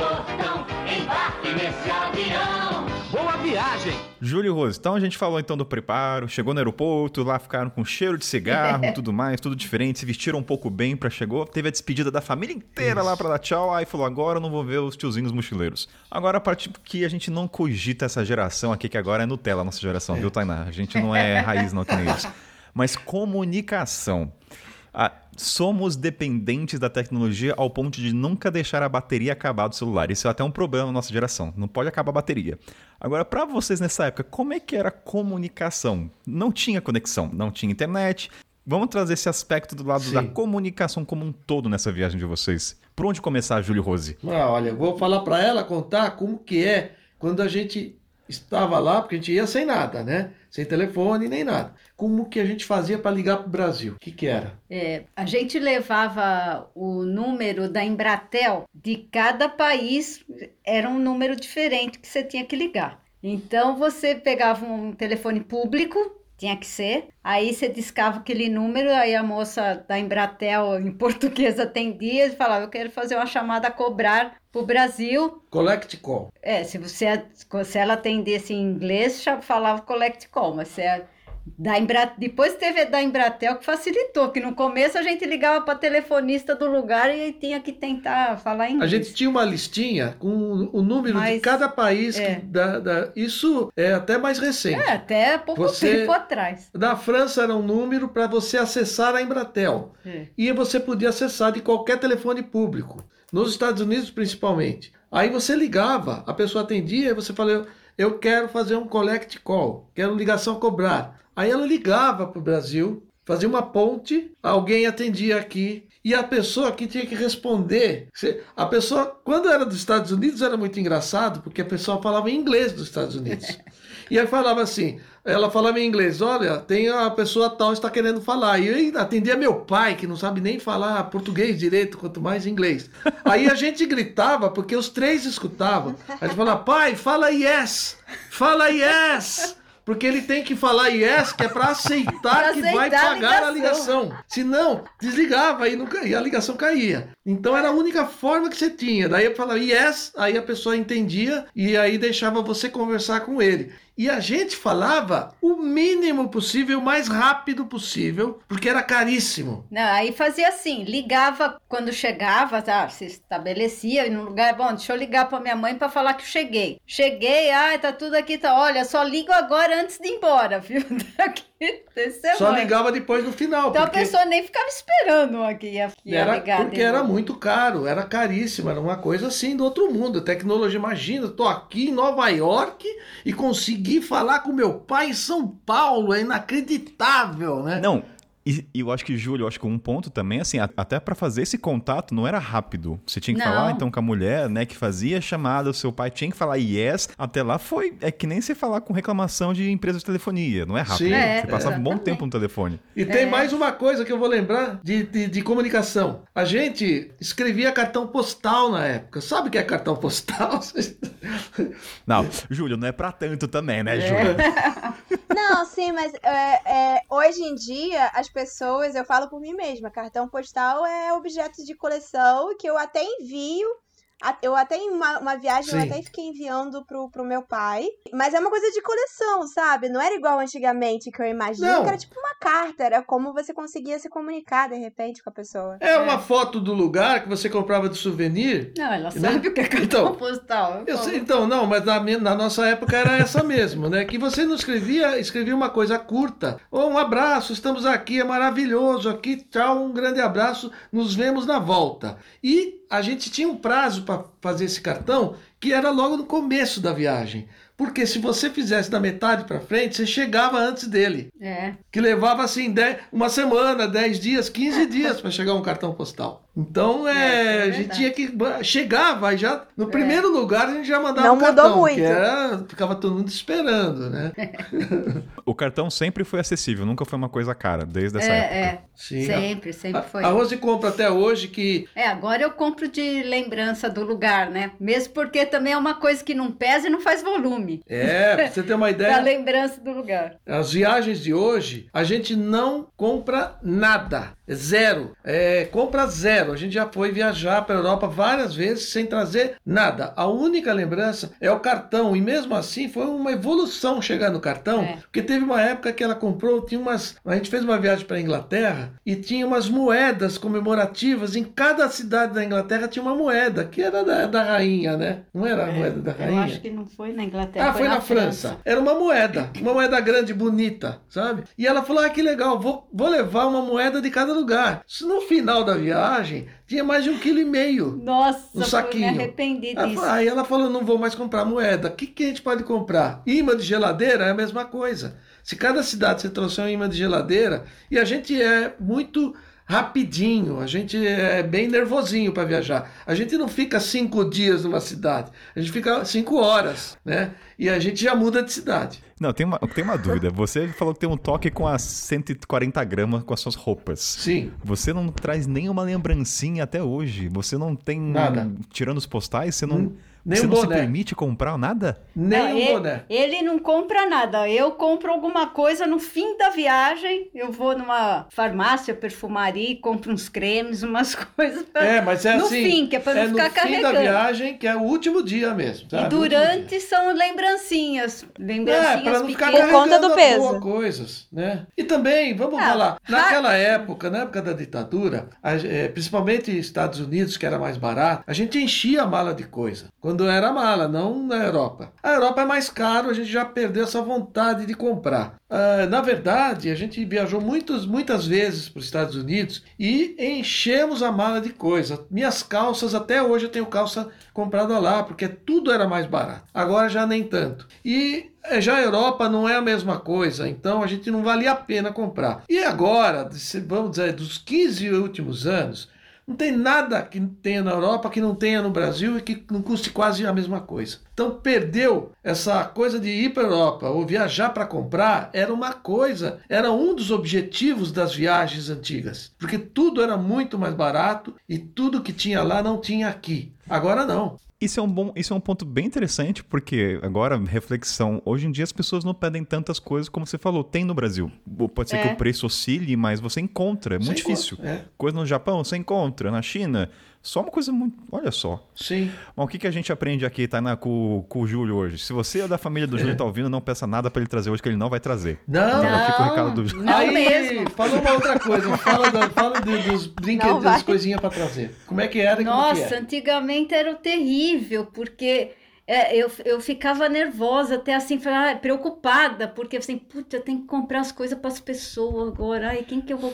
Júlio Rose, então a gente falou então do preparo, chegou no aeroporto, lá ficaram com cheiro de cigarro e tudo mais, tudo diferente, se vestiram um pouco bem para chegou, teve a despedida da família inteira Isso. lá para dar tchau, aí falou, agora eu não vou ver os tiozinhos mochileiros. Agora a parte que a gente não cogita essa geração aqui, que agora é Nutella a nossa geração, é. viu, Tainá? A gente não é raiz não que nem isso. Mas comunicação. Ah, somos dependentes da tecnologia ao ponto de nunca deixar a bateria acabar do celular. Isso é até um problema na nossa geração. Não pode acabar a bateria. Agora, para vocês nessa época, como é que era a comunicação? Não tinha conexão, não tinha internet. Vamos trazer esse aspecto do lado Sim. da comunicação como um todo nessa viagem de vocês. Por onde começar, Júlio Rose? Ah, olha, vou falar para ela contar como que é quando a gente estava lá, porque a gente ia sem nada, né? Sem telefone nem nada como que a gente fazia para ligar para o Brasil? O que, que era? É, a gente levava o número da Embratel de cada país, era um número diferente que você tinha que ligar. Então você pegava um telefone público, tinha que ser, aí você discava aquele número, aí a moça da Embratel em português atendia e falava: Eu quero fazer uma chamada a cobrar para o Brasil. Collect call. É, se, você, se ela atendesse em inglês, já falava collect call, mas se é Da Embra... Depois teve da Embratel que facilitou, que no começo a gente ligava para telefonista do lugar e tinha que tentar falar inglês. A gente tinha uma listinha com o número Mas, de cada país. É. Da, da... Isso é até mais recente. É, até pouco você... tempo atrás. Na França era um número para você acessar a Embratel. É. E você podia acessar de qualquer telefone público. Nos Estados Unidos, principalmente. Aí você ligava, a pessoa atendia e você falou eu quero fazer um collect call, quero ligação a cobrar. Aí ela ligava para o Brasil, fazia uma ponte, alguém atendia aqui e a pessoa aqui tinha que responder. A pessoa, quando era dos Estados Unidos, era muito engraçado, porque a pessoa falava inglês dos Estados Unidos. E aí falava assim, ela falava em inglês, olha, tem a pessoa tal está querendo falar. E eu atendia meu pai, que não sabe nem falar português direito, quanto mais inglês. Aí a gente gritava, porque os três escutavam. A gente falava, pai, fala yes! Fala yes! Porque ele tem que falar yes, que é para aceitar, que vai pagar a ligação. a ligação. Senão, desligava e, nunca, e a ligação caía. Então era a única forma que você tinha. Daí eu falava yes, aí a pessoa entendia e aí deixava você conversar com ele. E a gente falava o mínimo possível, o mais rápido possível, porque era caríssimo. Não, aí fazia assim, ligava quando chegava, tá, se estabelecia no lugar, bom, deixa eu ligar para minha mãe para falar que eu cheguei. Cheguei, ah, tá tudo aqui, tá, olha, só ligo agora antes de ir embora, viu? Daqui Só ligava depois no final. Então porque... a pessoa nem ficava esperando aqui ia, ia era, ligar. Porque era muito caro, era caríssimo, era uma coisa assim do outro mundo. Tecnologia, imagina, tô aqui em Nova York e consegui falar com meu pai em São Paulo, é inacreditável, né? Não, e, e, eu acho que, Júlio, eu acho que um ponto também, assim, até para fazer esse contato não era rápido. Você tinha que não. falar, então, com a mulher, né, que fazia a chamada, o seu pai tinha que falar yes. Até lá foi. É que nem você falar com reclamação de empresa de telefonia. Não é rápido. Sim, é, você passava é. um bom tempo no telefone. E tem é. mais uma coisa que eu vou lembrar de, de, de, comunicação. A gente escrevia cartão postal na época. Sabe o que é cartão postal? não, Júlio, não é pra tanto também, né, é. Júlio? Não, sim, mas é, hoje em dia as pessoas, eu falo por mim mesma, cartão postal é objeto de coleção que eu até envio eu até em uma, uma viagem Sim. eu até fiquei enviando pro, pro meu pai. Mas é uma coisa de coleção, sabe? Não era igual antigamente que eu imaginei, que era tipo uma carta, era como você conseguia se comunicar de repente com a pessoa. É, é. uma foto do lugar que você comprava de souvenir. Não, ela né? sabe o que é cartão então, postal. Eu sei, então, não, mas na, na nossa época era essa mesmo, né? Que você não escrevia, escrevia uma coisa curta. Ou um abraço, estamos aqui, é maravilhoso aqui, tchau, um grande abraço, nos vemos na volta. E a gente tinha um prazo para fazer esse cartão que era logo no começo da viagem. Porque se você fizesse da metade para frente, você chegava antes dele. É. Que levava assim dez, uma semana, 10 dias, 15 dias para chegar um cartão postal. Então é, é, é a gente tinha que chegava já no é. primeiro lugar a gente já mandava Não um cartão, mudou muito. que era ficava todo mundo esperando, né? o cartão sempre foi acessível, nunca foi uma coisa cara desde essa é, época. É. Sim, sempre, sempre foi. A Rose compra até hoje que É, agora eu compro de lembrança do lugar, né? Mesmo porque também é uma coisa que não pesa e não faz volume. É, pra você ter uma ideia. da lembrança do lugar. As viagens de hoje, a gente não compra nada. Zero. É, compra zero. A gente já foi viajar para a Europa várias vezes sem trazer nada. A única lembrança é o cartão. E mesmo assim foi uma evolução chegar no cartão. É. Porque teve uma época que ela comprou, tinha umas. A gente fez uma viagem para a Inglaterra e tinha umas moedas comemorativas. Em cada cidade da Inglaterra tinha uma moeda, que era da, da rainha, né? Não era a é, moeda da rainha? Eu acho que não foi na Inglaterra. Ah, foi, foi na, na França. França. Era uma moeda. Uma moeda grande, bonita, sabe? E ela falou: ah, que legal, vou, vou levar uma moeda de cada lugar. No final da viagem, tinha mais de um quilo e meio. Nossa, no saquinho. me arrependi disso. Aí ela falou: não vou mais comprar moeda. O que, que a gente pode comprar? Imã de geladeira é a mesma coisa. Se cada cidade você trouxer um imã de geladeira, e a gente é muito rapidinho, a gente é bem nervosinho para viajar. A gente não fica cinco dias numa cidade, a gente fica cinco horas, né? E a gente já muda de cidade. Não, tem uma, tem uma dúvida. Você falou que tem um toque com as 140 gramas com as suas roupas. Sim. Você não traz nenhuma lembrancinha até hoje. Você não tem. Nada. tirando os postais, você não. Hum Nem Você um não boné. se permite comprar nada? Nem não, um ele, boné. Ele não compra nada. Eu compro alguma coisa no fim da viagem. Eu vou numa farmácia, perfumaria, compro uns cremes, umas coisas. Pra... É, mas é no assim. No fim, que é pra não é ficar carregando. No fim da viagem, que é o último dia mesmo. Sabe? E durante são lembrancinhas. Lembrancinhas é, pra não ficar Por conta do peso. coisas, né? E também, vamos ah, falar, naquela época, na época da ditadura, a, é, principalmente Estados Unidos, que era mais barato, a gente enchia a mala de coisa. Quando era mala, não na Europa. A Europa é mais caro, a gente já perdeu essa vontade de comprar. Uh, na verdade, a gente viajou muitos, muitas vezes para os Estados Unidos e enchemos a mala de coisa. Minhas calças, até hoje eu tenho calça comprada lá, porque tudo era mais barato. Agora já nem tanto. E eh, já a Europa não é a mesma coisa, então a gente não valia a pena comprar. E agora, vamos dizer, dos 15 últimos anos, não tem nada que tenha na Europa que não tenha no Brasil e que não custe quase a mesma coisa. Então perdeu essa coisa de ir para a Europa ou viajar para comprar, era uma coisa, era um dos objetivos das viagens antigas, porque tudo era muito mais barato e tudo que tinha lá não tinha aqui. Agora não. Isso é um bom, isso é um ponto bem interessante, porque agora, reflexão, hoje em dia as pessoas não pedem tantas coisas como você falou, tem no Brasil. Pode ser é. que o preço oscile, mas você encontra, é muito você difícil. É. Coisa no Japão, você encontra, na China, só uma coisa muito. Olha só. Sim. Mas o que, que a gente aprende aqui, tá, na, com, com o Júlio hoje? Se você é da família do Júlio e tá ouvindo, não peça nada para ele trazer hoje, que ele não vai trazer. Não, não. Fica o recado do Júlio. Aí, mesmo. fala uma outra coisa. Fala, do, fala do, dos brinquedos, das coisinhas para trazer. Como é que era? Nossa, que é? antigamente era terrível, porque. É, eu, eu ficava nervosa, até assim, ah, preocupada, porque assim, putz, eu tenho que comprar as coisas para as pessoas agora, ai, quem que eu vou.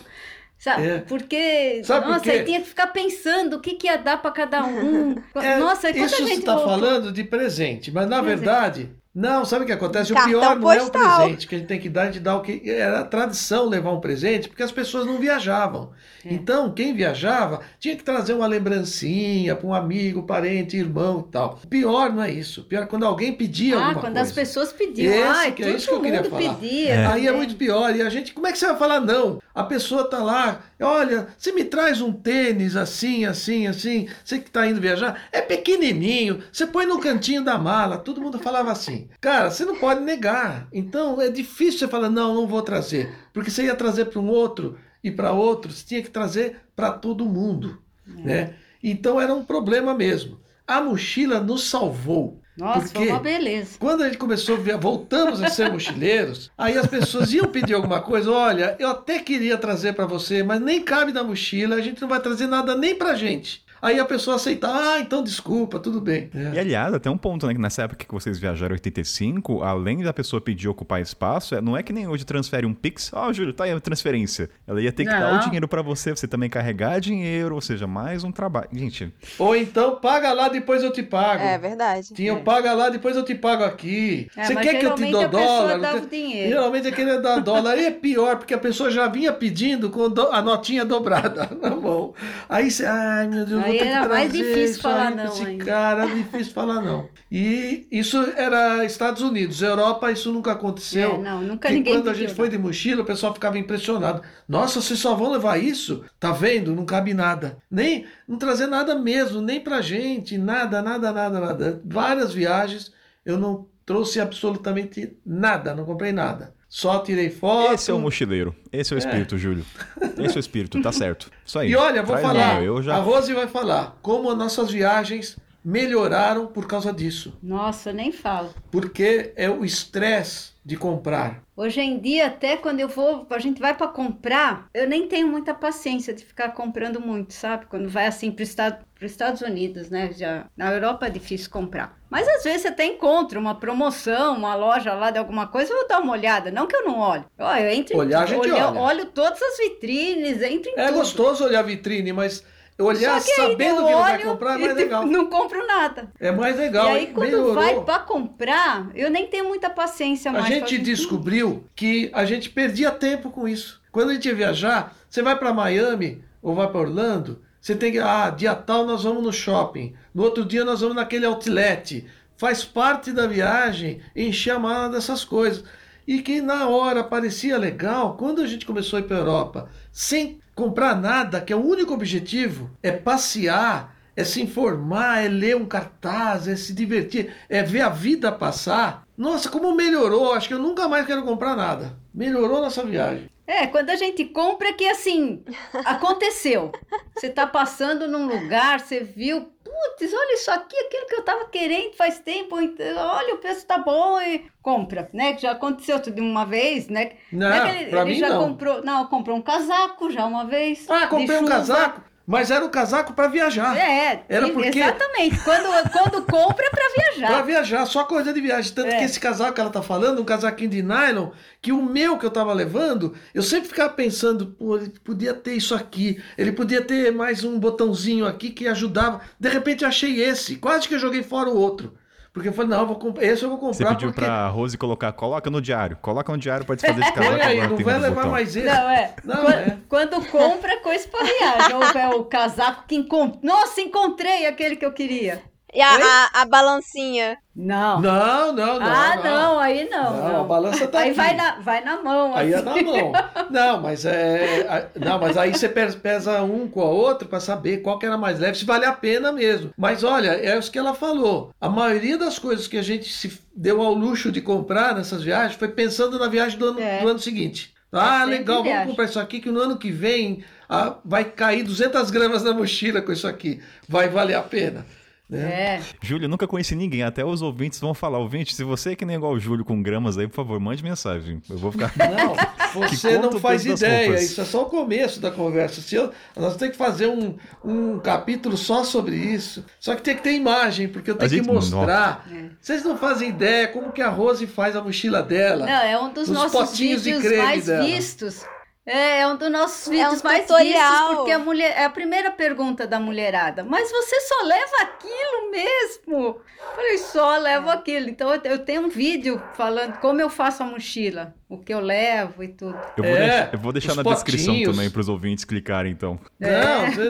Sabe? É. Porque, Sabe nossa, aí tinha que ficar pensando o que, que ia dar para cada um. É, nossa, isso você está falando de presente, mas na presente. verdade, não, sabe o que acontece? O pior não é o presente que a gente tem que dar, a gente dá o que. Era tradição levar um presente, porque as pessoas não viajavam. É. Então, quem viajava tinha que trazer uma lembrancinha para um amigo, parente, irmão e tal. O pior não é isso. O pior é quando alguém pedia ah, alguma quando coisa. as pessoas pediam. Esse, Ai, que é isso que eu queria falar. Pedia, é. Aí é muito pior. E a gente, como é que você vai falar não? A pessoa tá lá, olha, você me traz um tênis assim, assim, assim, você que está indo viajar, é pequenininho, você põe no cantinho da mala. Todo mundo falava assim. Cara, você não pode negar. Então é difícil você falar, não, não vou trazer. Porque você ia trazer para um outro e para outros, tinha que trazer para todo mundo. É. Né? Então era um problema mesmo. A mochila nos salvou. Nossa, porque foi uma beleza. Quando a gente começou, voltamos a ser mochileiros, aí as pessoas iam pedir alguma coisa. Olha, eu até queria trazer para você, mas nem cabe na mochila, a gente não vai trazer nada nem para gente. Aí a pessoa aceita, ah, então desculpa, tudo bem. É. E aliás, até um ponto, né? Que nessa época que vocês viajaram em 85, além da pessoa pedir ocupar espaço, é, não é que nem hoje transfere um Pix, ó, oh, Júlio, tá aí a transferência. Ela ia ter que não. dar o dinheiro para você, você também carregar dinheiro, ou seja, mais um trabalho. Gente. Ou então paga lá, depois eu te pago. É verdade. Tinha é. paga lá, depois eu te pago aqui. É, você quer que eu te dou dólar? Dava dinheiro. Geralmente é querer dar dólar. Aí é pior, porque a pessoa já vinha pedindo com a notinha dobrada na mão. Aí você, ai meu Deus, aí vou ter que trazer. difícil falar não. Esse ainda. cara, difícil falar não. E isso era Estados Unidos. Europa, isso nunca aconteceu. É, não, nunca e ninguém quando a gente foi de mochila, o pessoal ficava impressionado. Nossa, vocês só vão levar isso? Tá vendo? Não cabe nada. Nem, não trazer nada mesmo, nem pra gente, nada, nada, nada, nada. Várias viagens, eu não trouxe absolutamente nada, não comprei nada. Só tirei foto. Esse é o mochileiro. Esse é o é. espírito, é. Júlio. Esse é o espírito, tá certo. Isso aí. E olha, vou Traz falar. Eu já... A Rose vai falar como as nossas viagens melhoraram por causa disso. Nossa, nem falo. Porque é o estresse de comprar. Hoje em dia, até quando eu vou, a gente vai para comprar, eu nem tenho muita paciência de ficar comprando muito, sabe? Quando vai assim para estado, os Estados Unidos, né? Já, na Europa é difícil comprar. Mas às vezes você até encontra uma promoção, uma loja lá de alguma coisa, eu vou dar uma olhada. Não que eu não olhe. Ó, eu entro olhar, em, olho, olha. olho todas as vitrines, entro em É tudo. gostoso olhar vitrine, mas olhar sabendo que não vai comprar é mais legal. Não compro nada. É mais legal. E aí, quando melhorou. vai para comprar, eu nem tenho muita paciência mais. A gente descobriu que a gente perdia tempo com isso. Quando a gente ia viajar, você vai para Miami ou vai para Orlando, você tem que, ah, dia tal nós vamos no shopping, no outro dia nós vamos naquele outlet. Faz parte da viagem encher a mala dessas coisas. E que na hora parecia legal, quando a gente começou a ir para a Europa, sem comprar nada, que é o único objetivo, é passear, é se informar, é ler um cartaz, é se divertir, é ver a vida passar. Nossa, como melhorou! Acho que eu nunca mais quero comprar nada. Melhorou nossa viagem. É, quando a gente compra é que assim, aconteceu. Você tá passando num lugar, você viu, putz, olha isso aqui, aquilo que eu tava querendo faz tempo, olha, o preço tá bom e compra, né? Já aconteceu tudo uma vez, né? Não, não ele, ele já não. comprou, não, comprou um casaco já uma vez. Ah, comprei um casaco? Mas era o casaco para viajar. É, era porque... exatamente. Quando, quando compra é para viajar. para viajar, só coisa de viagem. Tanto é. que esse casaco que ela tá falando, um casaquinho de nylon, que o meu que eu tava levando, eu sempre ficava pensando, pô, ele podia ter isso aqui, ele podia ter mais um botãozinho aqui que ajudava. De repente eu achei esse, quase que eu joguei fora o outro. Porque eu falei, não, eu vou comp... esse eu vou comprar. Você pediu porque... pra Rose colocar, coloca no diário. Coloca no diário, pode fazer esse casaco. Olha aí, não vai levar botão. mais esse. Não, é. Não, quando, é. quando compra, coisa pra viagem. Ou é o casaco que encontrei. Nossa, encontrei aquele que eu queria. E a, a, a, balancinha? Não. Não, não, não. Ah, não, não aí não, não, A balança tá Aí aqui. vai na, vai na mão. Aí assim. é na mão. Não, mas é. Não, mas aí você pesa um com a outra para saber qual que era mais leve, se vale a pena mesmo. Mas olha, é isso que ela falou. A maioria das coisas que a gente se deu ao luxo de comprar nessas viagens foi pensando na viagem do ano, é. do ano seguinte. Ah, é legal, viagem. vamos comprar isso aqui que no ano que vem ah, vai cair 200 gramas na mochila com isso aqui. Vai valer a pena. Né? É. Júlio, nunca conheci ninguém, até os ouvintes vão falar. Ouvinte, se você é que nem igual o Júlio com gramas aí, por favor, mande mensagem. Eu vou ficar. Não, você não faz ideia. Isso é só o começo da conversa. Se eu, nós temos que fazer um, um capítulo só sobre isso. Só que tem que ter imagem, porque eu tenho gente, que mostrar. Não. Vocês não fazem ideia como que a Rose faz a mochila dela. Não, é um dos nossos vídeos mais dela. vistos. É, é um dos nossos vídeos é um mais tutorial. vistos, porque a mulher é a primeira pergunta da mulherada. Mas você só leva aquilo mesmo? Eu falei, só levo aquilo. Então eu tenho um vídeo falando como eu faço a mochila, o que eu levo e tudo. Eu vou, é, deixar, eu vou deixar na potinhos. descrição também para os ouvintes clicarem, então. É. Não, você...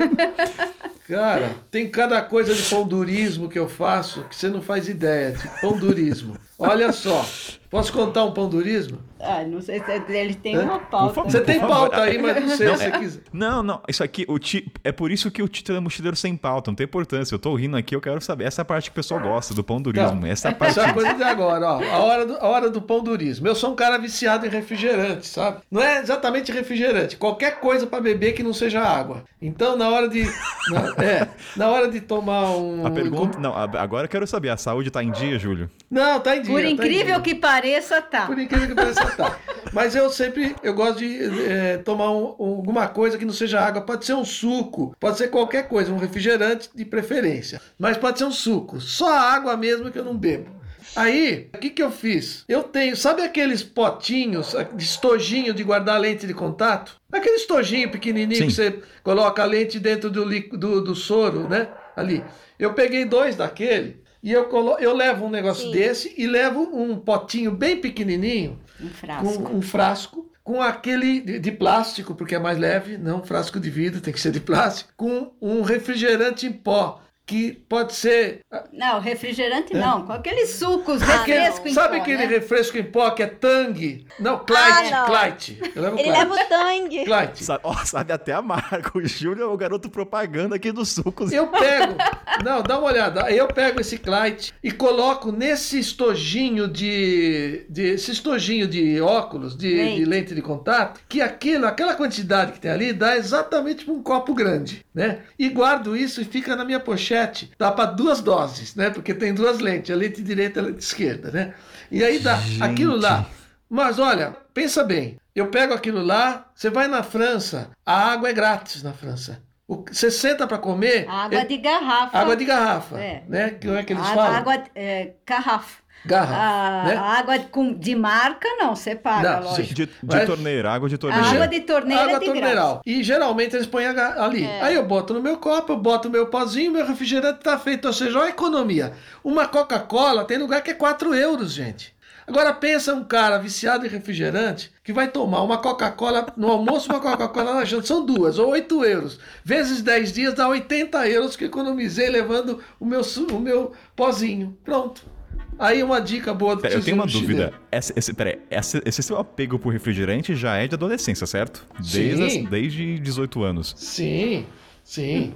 Cara, tem cada coisa de pão durismo que eu faço que você não faz ideia de pão durismo. Olha só, posso contar um pão durismo? Ah, não sei se ele tem uma pauta. Você tem pauta aí, mas não sei não, se você quiser. Não, não, isso aqui, o ti, é por isso que o título é Mochileiro Sem Pauta, não tem importância. Eu tô rindo aqui, eu quero saber. Essa é a parte que o pessoal gosta do pão durismo. Não, essa é a parte. Essa é a coisa de agora, ó. A hora, do, a hora do pão durismo. Eu sou um cara viciado em refrigerante, sabe? Não é exatamente refrigerante, qualquer coisa para beber que não seja água. Então, na hora de. Na, é, na hora de tomar um. A pergunta. Não, agora eu quero saber, a saúde tá em dia, Júlio? Não, tá em dia. Por tá incrível que pareça, tá. Por incrível que pareça, tá. Mas eu sempre eu gosto de é, tomar um, alguma coisa que não seja água. Pode ser um suco, pode ser qualquer coisa, um refrigerante de preferência. Mas pode ser um suco. Só água mesmo que eu não bebo. Aí, o que, que eu fiz? Eu tenho, sabe aqueles potinhos de estojinho de guardar lente de contato? Aquele estojinho pequenininho Sim. que você coloca a lente dentro do, do, do soro, né? Ali. Eu peguei dois daquele e eu, colo... eu levo um negócio Sim. desse e levo um potinho bem pequenininho. Um frasco. Com um frasco com aquele de, de, plástico, porque é mais leve, não frasco de vidro, tem que ser de plástico, com um refrigerante em pó que pode ser. Ah, não, refrigerante é. não, com aqueles sucos, ah, refresco em Sabe pó, aquele né? refresco em pó que é Tang? Não, Clyde, ah, Clyde. Ele leva o Tang. Clyde. Sabe, oh, sabe até a marca. O Júlio é o garoto propaganda aqui dos sucos. Eu pego. não, dá uma olhada. Eu pego esse Clyde e coloco nesse estojinho de, de esse estojinho de óculos, de lente. de lente de contato, que aquilo, aquela quantidade que tem ali dá exatamente um copo grande, né? E guardo isso e fica na minha pochete manchete dá para duas doses, né? Porque tem duas lentes, a lente direita e a lente esquerda, né? E aí dá Gente. aquilo lá. Mas olha, pensa bem. Eu pego aquilo lá, você vai na França, a água é grátis na França. O, você senta para comer. Água é, de garrafa. Água de garrafa. É. Né? Como é que eles falam? Água é, garrafa garrafa. Né? água de, de, marca, não, você paga, não, lógico. De, de Mas, torneira, água de torneira. Água de torneira água é de torneiral. E geralmente eles põem ali. É. Aí eu boto no meu copo, eu boto meu pozinho, meu refrigerante tá feito. Ou seja, olha a economia. Uma Coca-Cola tem lugar que é 4 euros, gente. Agora pensa um cara viciado em refrigerante que vai tomar uma Coca-Cola no almoço uma Coca-Cola na janta. São duas, ou 8 euros. Vezes 10 dias dá 80 euros que economizei levando o meu, o meu pozinho. Pronto. Aí uma dica boa do pera, Eu tenho uma dúvida. Esse, esse, pera, esse, esse seu apego por refrigerante já é de adolescência, certo? Desde, Sim. As, desde 18 anos. Sim. Sim.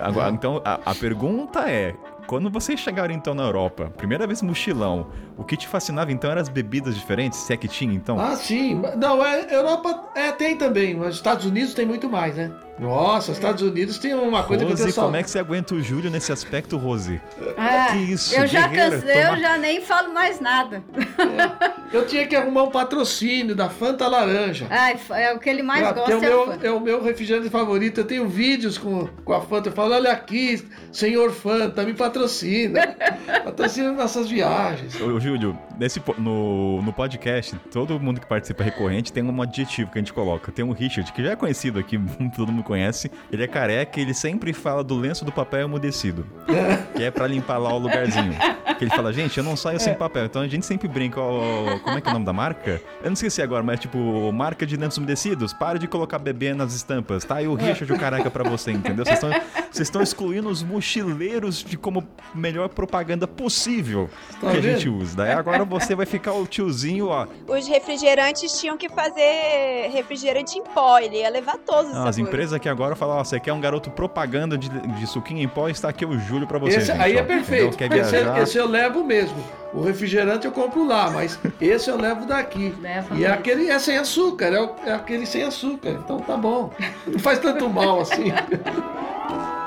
Agora, então, a, a pergunta é: quando vocês chegaram então na Europa, primeira vez mochilão, o que te fascinava então eram as bebidas diferentes, se é que tinha então? Ah, sim. Não, é, Europa é, tem também, mas os Estados Unidos tem muito mais, né? Nossa, os Estados Unidos tem uma coisa Rose, que eu tenho como é que você aguenta o Júlio nesse aspecto, Rose? Ah, que isso, eu já cansei, eu já nem falo mais nada. É, eu tinha que arrumar um patrocínio da Fanta Laranja. Ah, é o que ele mais gosta. É o, meu, é o meu refrigerante favorito. Eu tenho vídeos com, com a Fanta. Eu falo, olha aqui, senhor Fanta, me patrocina. patrocina nossas viagens. Ô, Júlio, nesse, no, no podcast, todo mundo que participa recorrente tem um adjetivo que a gente coloca. Tem o Richard, que já é conhecido aqui, todo mundo conhece. Ele é careca e ele sempre fala do lenço do papel umedecido. que é para limpar lá o lugarzinho. Que ele fala, gente, eu não saio sem papel. Então a gente sempre brinca, ó, como é que é o nome da marca? Eu não esqueci agora, mas tipo, marca de lenços umedecidos, pare de colocar bebê nas estampas, tá? E o Richard o careca pra você, entendeu? Vocês estão excluindo os mochileiros de como melhor propaganda possível tá que vendo? a gente usa. Daí agora você vai ficar o tiozinho, ó. Os refrigerantes tinham que fazer refrigerante em pó, ele ia levar todos os As empresas aqui agora falam, ó, você quer um garoto propaganda de, de suquinho em pó, está aqui o Júlio pra você. Esse, gente, aí ó, é perfeito. Esse, esse, eu levo mesmo. O refrigerante eu compro lá, mas esse eu levo daqui. Leva e é aquele é sem açúcar, é, o, é aquele sem açúcar. Então tá bom. Não faz tanto mal assim.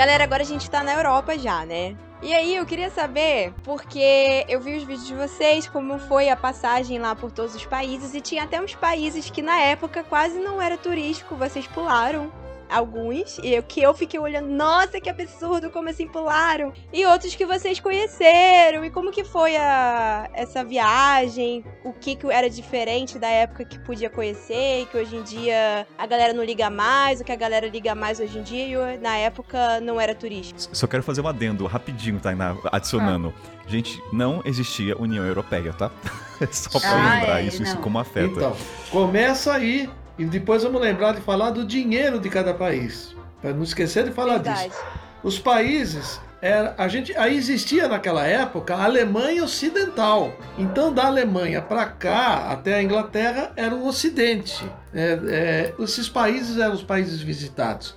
Galera, agora a gente tá na Europa já, né? E aí, eu queria saber, porque eu vi os vídeos de vocês, como foi a passagem lá por todos os países, e tinha até uns países que na época quase não era turístico, vocês pularam alguns, e que eu fiquei olhando, nossa, que absurdo, como assim pularam. E outros que vocês conheceram, e como que foi a, essa viagem, o que, que era diferente da época que podia conhecer, e que hoje em dia a galera não liga mais, o que a galera liga mais hoje em dia, e na época não era turístico. Só quero fazer um adendo rapidinho, Tainá, adicionando. Ah. Gente, não existia União Europeia, tá? Só pra ah, lembrar é, isso, não. isso como afeta. Então, começa aí e depois vamos lembrar de falar do dinheiro de cada país. Para não esquecer de falar Verdade. disso. Os países era, a gente aí existia naquela época a Alemanha Ocidental. Então da Alemanha para cá até a Inglaterra era o Ocidente. É, é, esses países eram os países visitados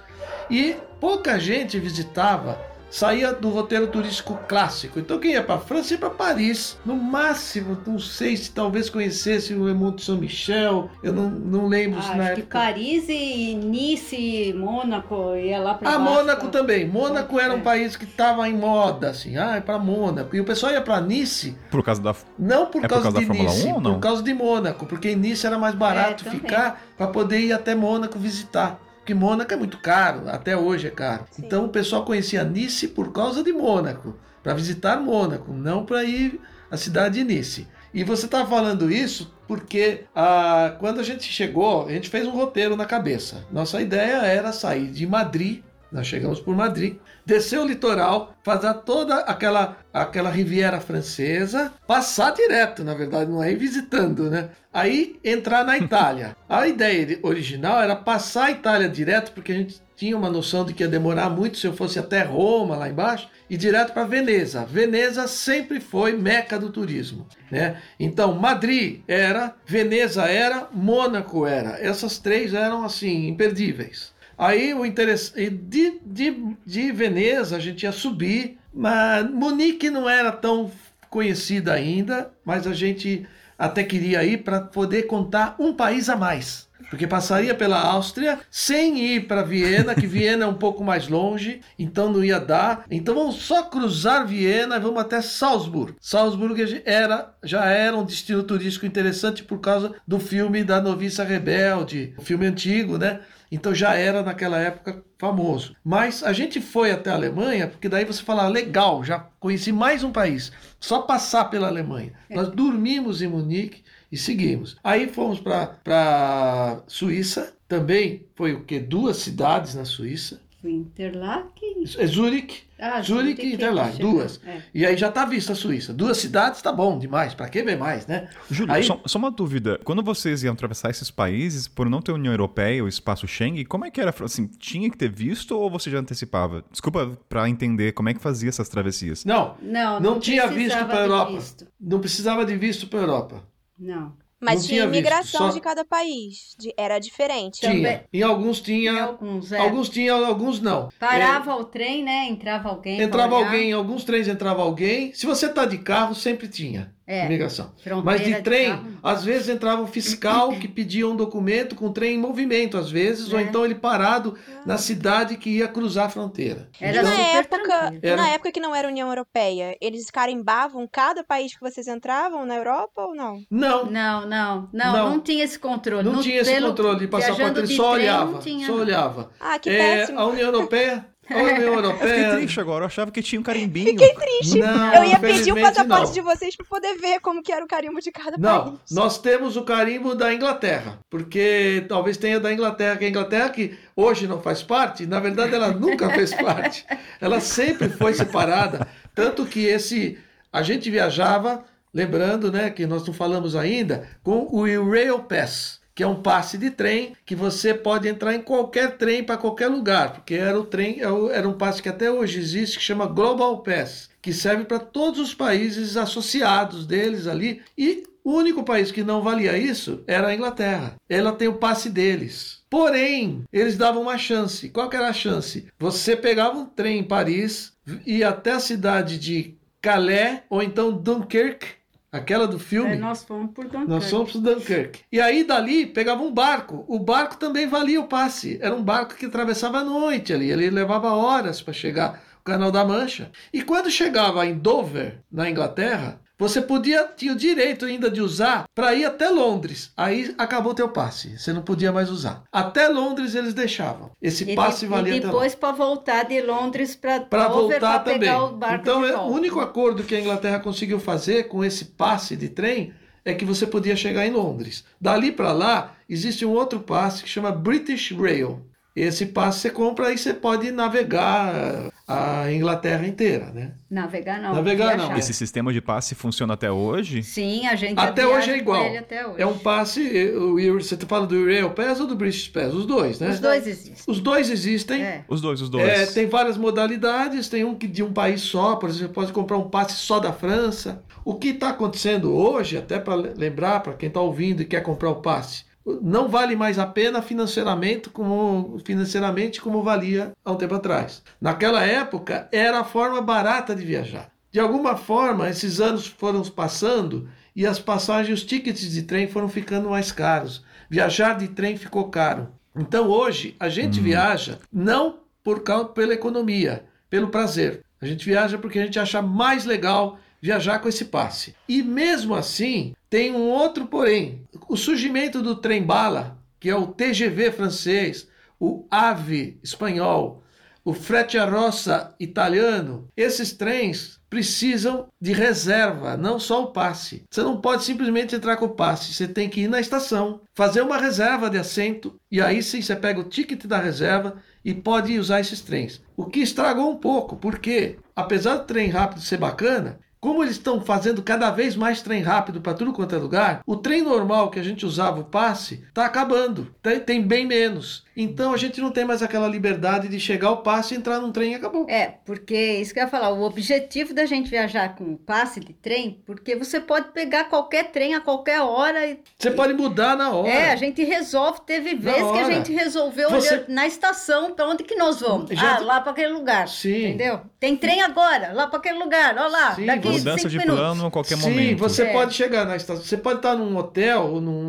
e pouca gente visitava saía do roteiro turístico clássico. Então quem ia para França ia para Paris. No máximo, não sei se talvez conhecesse o Monte São Michel. Eu não, não lembro ah, se na época. Que Paris e Nice, Mônaco ia lá para Ah, Mônaco também. Mônaco era um é. país que estava em moda assim. Ah, é para Mônaco. E o pessoal ia para Nice. Por causa da Não por, é causa, por causa, de da Nice, 1, por causa de Mônaco, porque em Nice era mais barato é, ficar para poder ir até Mônaco visitar. Porque Mônaco é muito caro, até hoje é caro. Sim. Então o pessoal conhecia Nice por causa de Mônaco, para visitar Mônaco, não para ir à cidade de Nice. E você está falando isso porque ah, quando a gente chegou, a gente fez um roteiro na cabeça. Nossa ideia era sair de Madrid, nós chegamos por Madrid, descer o litoral, fazer toda aquela, aquela Riviera Francesa, passar direto, na verdade, não é ir visitando, né? Aí entrar na Itália. A ideia original era passar a Itália direto, porque a gente tinha uma noção de que ia demorar muito se eu fosse até Roma, lá embaixo, e direto para Veneza. Veneza sempre foi meca do turismo, né? Então, Madrid era, Veneza era, Mônaco era. Essas três eram assim imperdíveis. Aí o interesse de, de, de Veneza a gente ia subir, mas Munique não era tão conhecida ainda, mas a gente até queria ir para poder contar um país a mais. Porque passaria pela Áustria sem ir para Viena, que Viena é um pouco mais longe, então não ia dar. Então vamos só cruzar Viena e vamos até Salzburg. Salzburg era, já era um destino turístico interessante por causa do filme da Noviça Rebelde, o filme antigo, né? Então já era naquela época famoso. Mas a gente foi até a Alemanha, porque daí você fala, legal, já conheci mais um país. Só passar pela Alemanha. É. Nós dormimos em Munique e seguimos. Aí fomos para Suíça, também foi o que? Duas cidades na Suíça. Interlaken? É Zurich. Ah, Zurich e Interlaken, duas. É. E aí já está vista a Suíça. Duas cidades tá bom demais, para que ver mais, né? Júlio, aí... só, só, uma dúvida. Quando vocês iam atravessar esses países, por não ter União Europeia, o espaço Schengen, como é que era? Assim, tinha que ter visto ou você já antecipava? Desculpa para entender como é que fazia essas travessias. Não, não, não, não tinha visto para Europa. Visto. Não precisava de visto para Europa. Não. Mas tinha imigração só... de cada país. De, era diferente. Tinha. Também. Em alguns tinha. Em alguns, é. alguns tinha, alguns não. Parava é. o trem, né? Entrava alguém. Entrava alguém, em alguns trens entrava alguém. Se você tá de carro, sempre tinha. É, imigração. Mas de trem, de às vezes entrava um fiscal que pedia um documento com o trem em movimento, às vezes, é. ou então ele parado na cidade que ia cruzar a fronteira. Era então, na época, era... na época que não era União Europeia, eles carimbavam cada país que vocês entravam na Europa ou não? Não. Não, não, não, não, não tinha esse controle. Não no, tinha esse controle de passaporte, ele só trem, olhava, só olhava. Ah, que é, péssimo. A União Europeia a União Europeia. Eu fiquei triste agora, eu achava que tinha um carimbinho. Fiquei triste. Não, eu ia pedir o passaporte não. de vocês para poder ver como que era o carimbo de cada não, país. Não, nós temos o carimbo da Inglaterra, porque talvez tenha da Inglaterra, que a Inglaterra que hoje não faz parte, na verdade ela nunca fez parte. Ela sempre foi separada, tanto que esse a gente viajava, lembrando, né, que nós não falamos ainda, com o Rail Pass que é um passe de trem que você pode entrar em qualquer trem para qualquer lugar, porque era o trem, é era um passe que até hoje existe que chama Global Pass, que serve para todos os países associados deles ali e o único país que não valia isso era a Inglaterra. Ela tem o passe deles. Porém, eles davam uma chance. Qual era a chance? Você pegava um trem em Paris, ia até a cidade de Calais ou então Dunkirk Aquela do filme. É, nós fomos por Dunkirk. Nós fomos por Dunkirk. E aí dali pegava um barco. O barco também valia o passe. Era um barco que atravessava a noite ali. Ele levava horas para chegar ao Canal da Mancha. E quando chegava em Dover, na Inglaterra, você podia tinha o direito ainda de usar para ir até Londres. Aí acabou teu passe, você não podia mais usar. Até Londres eles deixavam. Esse e passe de, valia e depois para voltar de Londres para para voltar também. então é, o único acordo que a Inglaterra conseguiu fazer com esse passe de trem é que você podia chegar em Londres. Dali para lá existe um outro passe que chama British Rail. Esse passe você compra e você pode navegar a Inglaterra inteira, né? Navegar não. Navegar não. Esse sistema de passe funciona até hoje? Sim, a gente até hoje é igual. Hoje. É um passe. Você está falando do Rail Pass ou do British Pass? Os dois, né? Os dois existem. Os dois existem. É. Os dois, os dois. É, tem várias modalidades. Tem um que de um país só, por exemplo, você pode comprar um passe só da França. O que está acontecendo hoje, até para lembrar para quem está ouvindo e quer comprar o passe não vale mais a pena financeiramente como, financeiramente como valia há um tempo atrás. Naquela época era a forma barata de viajar. De alguma forma, esses anos foram passando e as passagens, os tickets de trem foram ficando mais caros. Viajar de trem ficou caro. Então hoje a gente hum. viaja não por causa pela economia, pelo prazer. A gente viaja porque a gente acha mais legal viajar com esse passe. E mesmo assim, tem um outro porém. O surgimento do trem-bala, que é o TGV francês, o AVE espanhol, o Frecciarossa italiano, esses trens precisam de reserva, não só o passe. Você não pode simplesmente entrar com o passe, você tem que ir na estação, fazer uma reserva de assento e aí sim você pega o ticket da reserva e pode usar esses trens. O que estragou um pouco, porque apesar do trem rápido ser bacana, como eles estão fazendo cada vez mais trem rápido para tudo quanto é lugar, o trem normal que a gente usava, o passe, está acabando. Tem, bem menos. Então a gente não tem mais aquela liberdade de chegar ao passe, entrar num trem e acabou. É, porque isso que eu ia falar, o objetivo da gente viajar com passe de trem, porque você pode pegar qualquer trem a qualquer hora. E, você pode mudar na hora. É, a gente resolve. Teve vezes que a gente resolveu você... na estação para onde que nós vamos. Já... Ah, lá para aquele lugar. Sim. Entendeu? Tem trem agora, lá para aquele lugar. Olha lá, Sim, daqui mudança de minutos. plano a qualquer Sim, momento. Sim, você é. pode chegar na estação, você pode estar num hotel, num,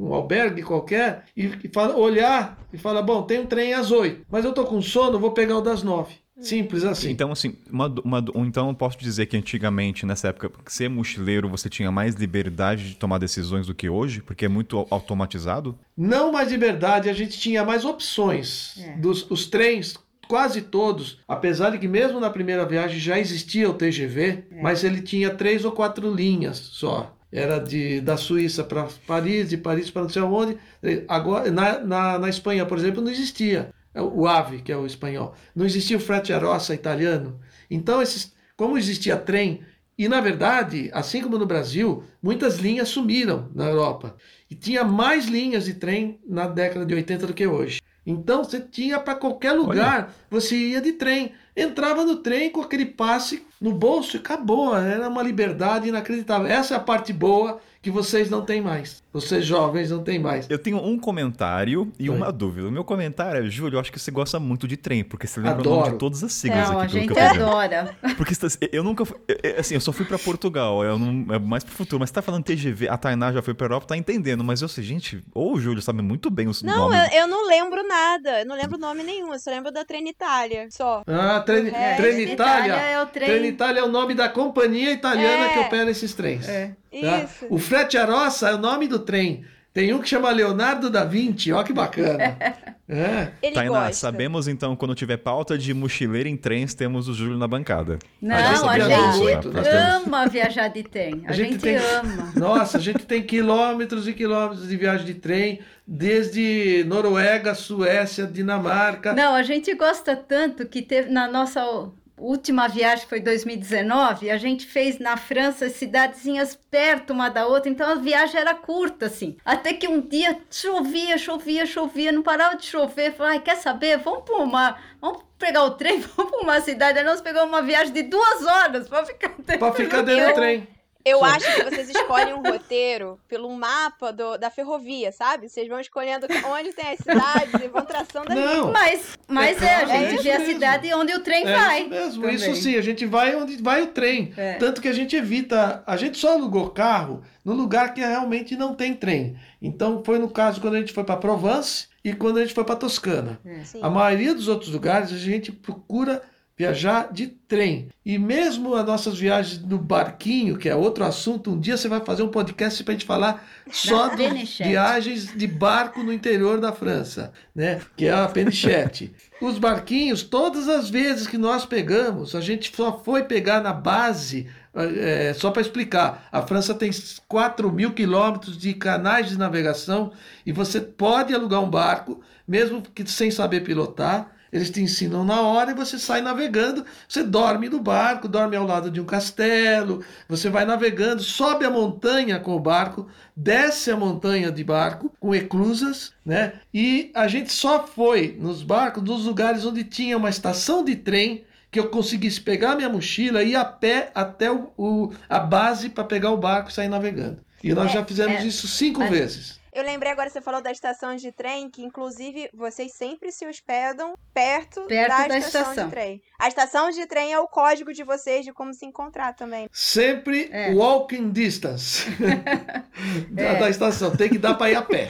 num albergue qualquer e, e fala, olhar e falar, bom, tem um trem às oito, mas eu tô com sono, vou pegar o das nove. Simples assim. Então, assim, uma, uma, então posso dizer que antigamente, nessa época, ser mochileiro, você tinha mais liberdade de tomar decisões do que hoje, porque é muito automatizado? Não mais liberdade, a gente tinha mais opções. É. Dos, os trens quase todos, apesar de que mesmo na primeira viagem já existia o TGV, é. mas ele tinha três ou quatro linhas só. Era de, da Suíça para Paris, de Paris para não sei onde. Agora, na, na, na Espanha, por exemplo, não existia. o AVE, que é o espanhol. Não existia o Frecciarossa italiano. Então, esses, como existia trem, e na verdade, assim como no Brasil, muitas linhas sumiram na Europa. E tinha mais linhas de trem na década de 80 do que hoje. Então você tinha para qualquer lugar, Olha. você ia de trem. Entrava no trem com aquele passe no bolso e acabou. Era uma liberdade inacreditável. Essa é a parte boa que vocês não têm mais. Vocês jovens não têm mais. Eu tenho um comentário e Oi. uma dúvida. O meu comentário é, Júlio, eu acho que você gosta muito de trem, porque você lembra Adoro. o nome de todas as siglas não, aqui. A gente adora. Porque eu nunca fui, assim, eu só fui para Portugal, eu não, é mais pro futuro, mas você tá falando TGV, a Tainá já foi pra Europa, tá entendendo, mas eu sei, gente, ou o Júlio sabe muito bem os não, nomes. Não, eu, eu, não lembro nada, eu não lembro nome nenhum, eu só lembro da Trenitalia, só. Ah, Tren, é, Trenitalia. É o trem. Trenitalia é o nome da companhia italiana é. que opera esses trens. É. Tá? Isso. O Frecciarossa é o nome do trem. Tem um que chama Leonardo da Vinci, ó que bacana. É. Ele Tainá, gosta. sabemos então, quando tiver pauta de mochileiro em trens, temos o Júlio na bancada. Não, a gente, a gente ama viajar de trem. A, a gente, gente tem... ama. Nossa, a gente tem quilômetros e quilômetros de viagem de trem, desde Noruega, Suécia, Dinamarca. Não, a gente gosta tanto que teve na nossa última viagem foi 2019, a gente fez na França cidadezinhas perto uma da outra, então a viagem era curta, assim. Até que um dia chovia, chovia, chovia, não parava de chover. Falei, quer saber? Vamos para uma. Vamos pegar o trem, vamos para uma cidade. Aí nós pegamos uma viagem de duas horas para ficar dentro, pra ficar dentro do trem. Eu acho que vocês escolhem um roteiro pelo mapa do, da ferrovia, sabe? Vocês vão escolhendo onde tem as cidades e vão traçando Não, Mas, mas é, é, a gente é vê a cidade onde o trem é vai. Isso mesmo, também. isso sim, a gente vai onde vai o trem. É. Tanto que a gente evita. A gente só alugou carro no lugar que realmente não tem trem. Então foi no caso quando a gente foi para Provence e quando a gente foi para Toscana. É. A maioria dos outros lugares a gente procura viajar de trem. E mesmo as nossas viagens no barquinho, que é outro assunto, um dia você vai fazer um podcast para a gente falar só de viagens de barco no interior da França, né? Que é a Penichette. Os barquinhos, todas as vezes que nós pegamos, a gente só foi pegar na base é, só para explicar, a França tem 4 mil quilômetros de canais de navegação e você pode alugar um barco, mesmo que sem saber pilotar, eles te ensinam na hora e você sai navegando. Você dorme no barco, dorme ao lado de um castelo. Você vai navegando, sobe a montanha com o barco, desce a montanha de barco com eclusas, né? E a gente só foi nos barcos nos lugares onde tinha uma estação de trem que eu conseguisse pegar minha mochila e ir a pé até o, o a base para pegar o barco e sair navegando. E nós é, já fizemos é, isso cinco vezes. Eu lembrei agora, você falou da estação de trem, que inclusive vocês sempre se hospedam perto, perto da, da estação, estação, de trem. A estação de trem é o código de vocês de como se encontrar também. Sempre é. walking distance da, é. da estação. Tem que dar para ir a pé.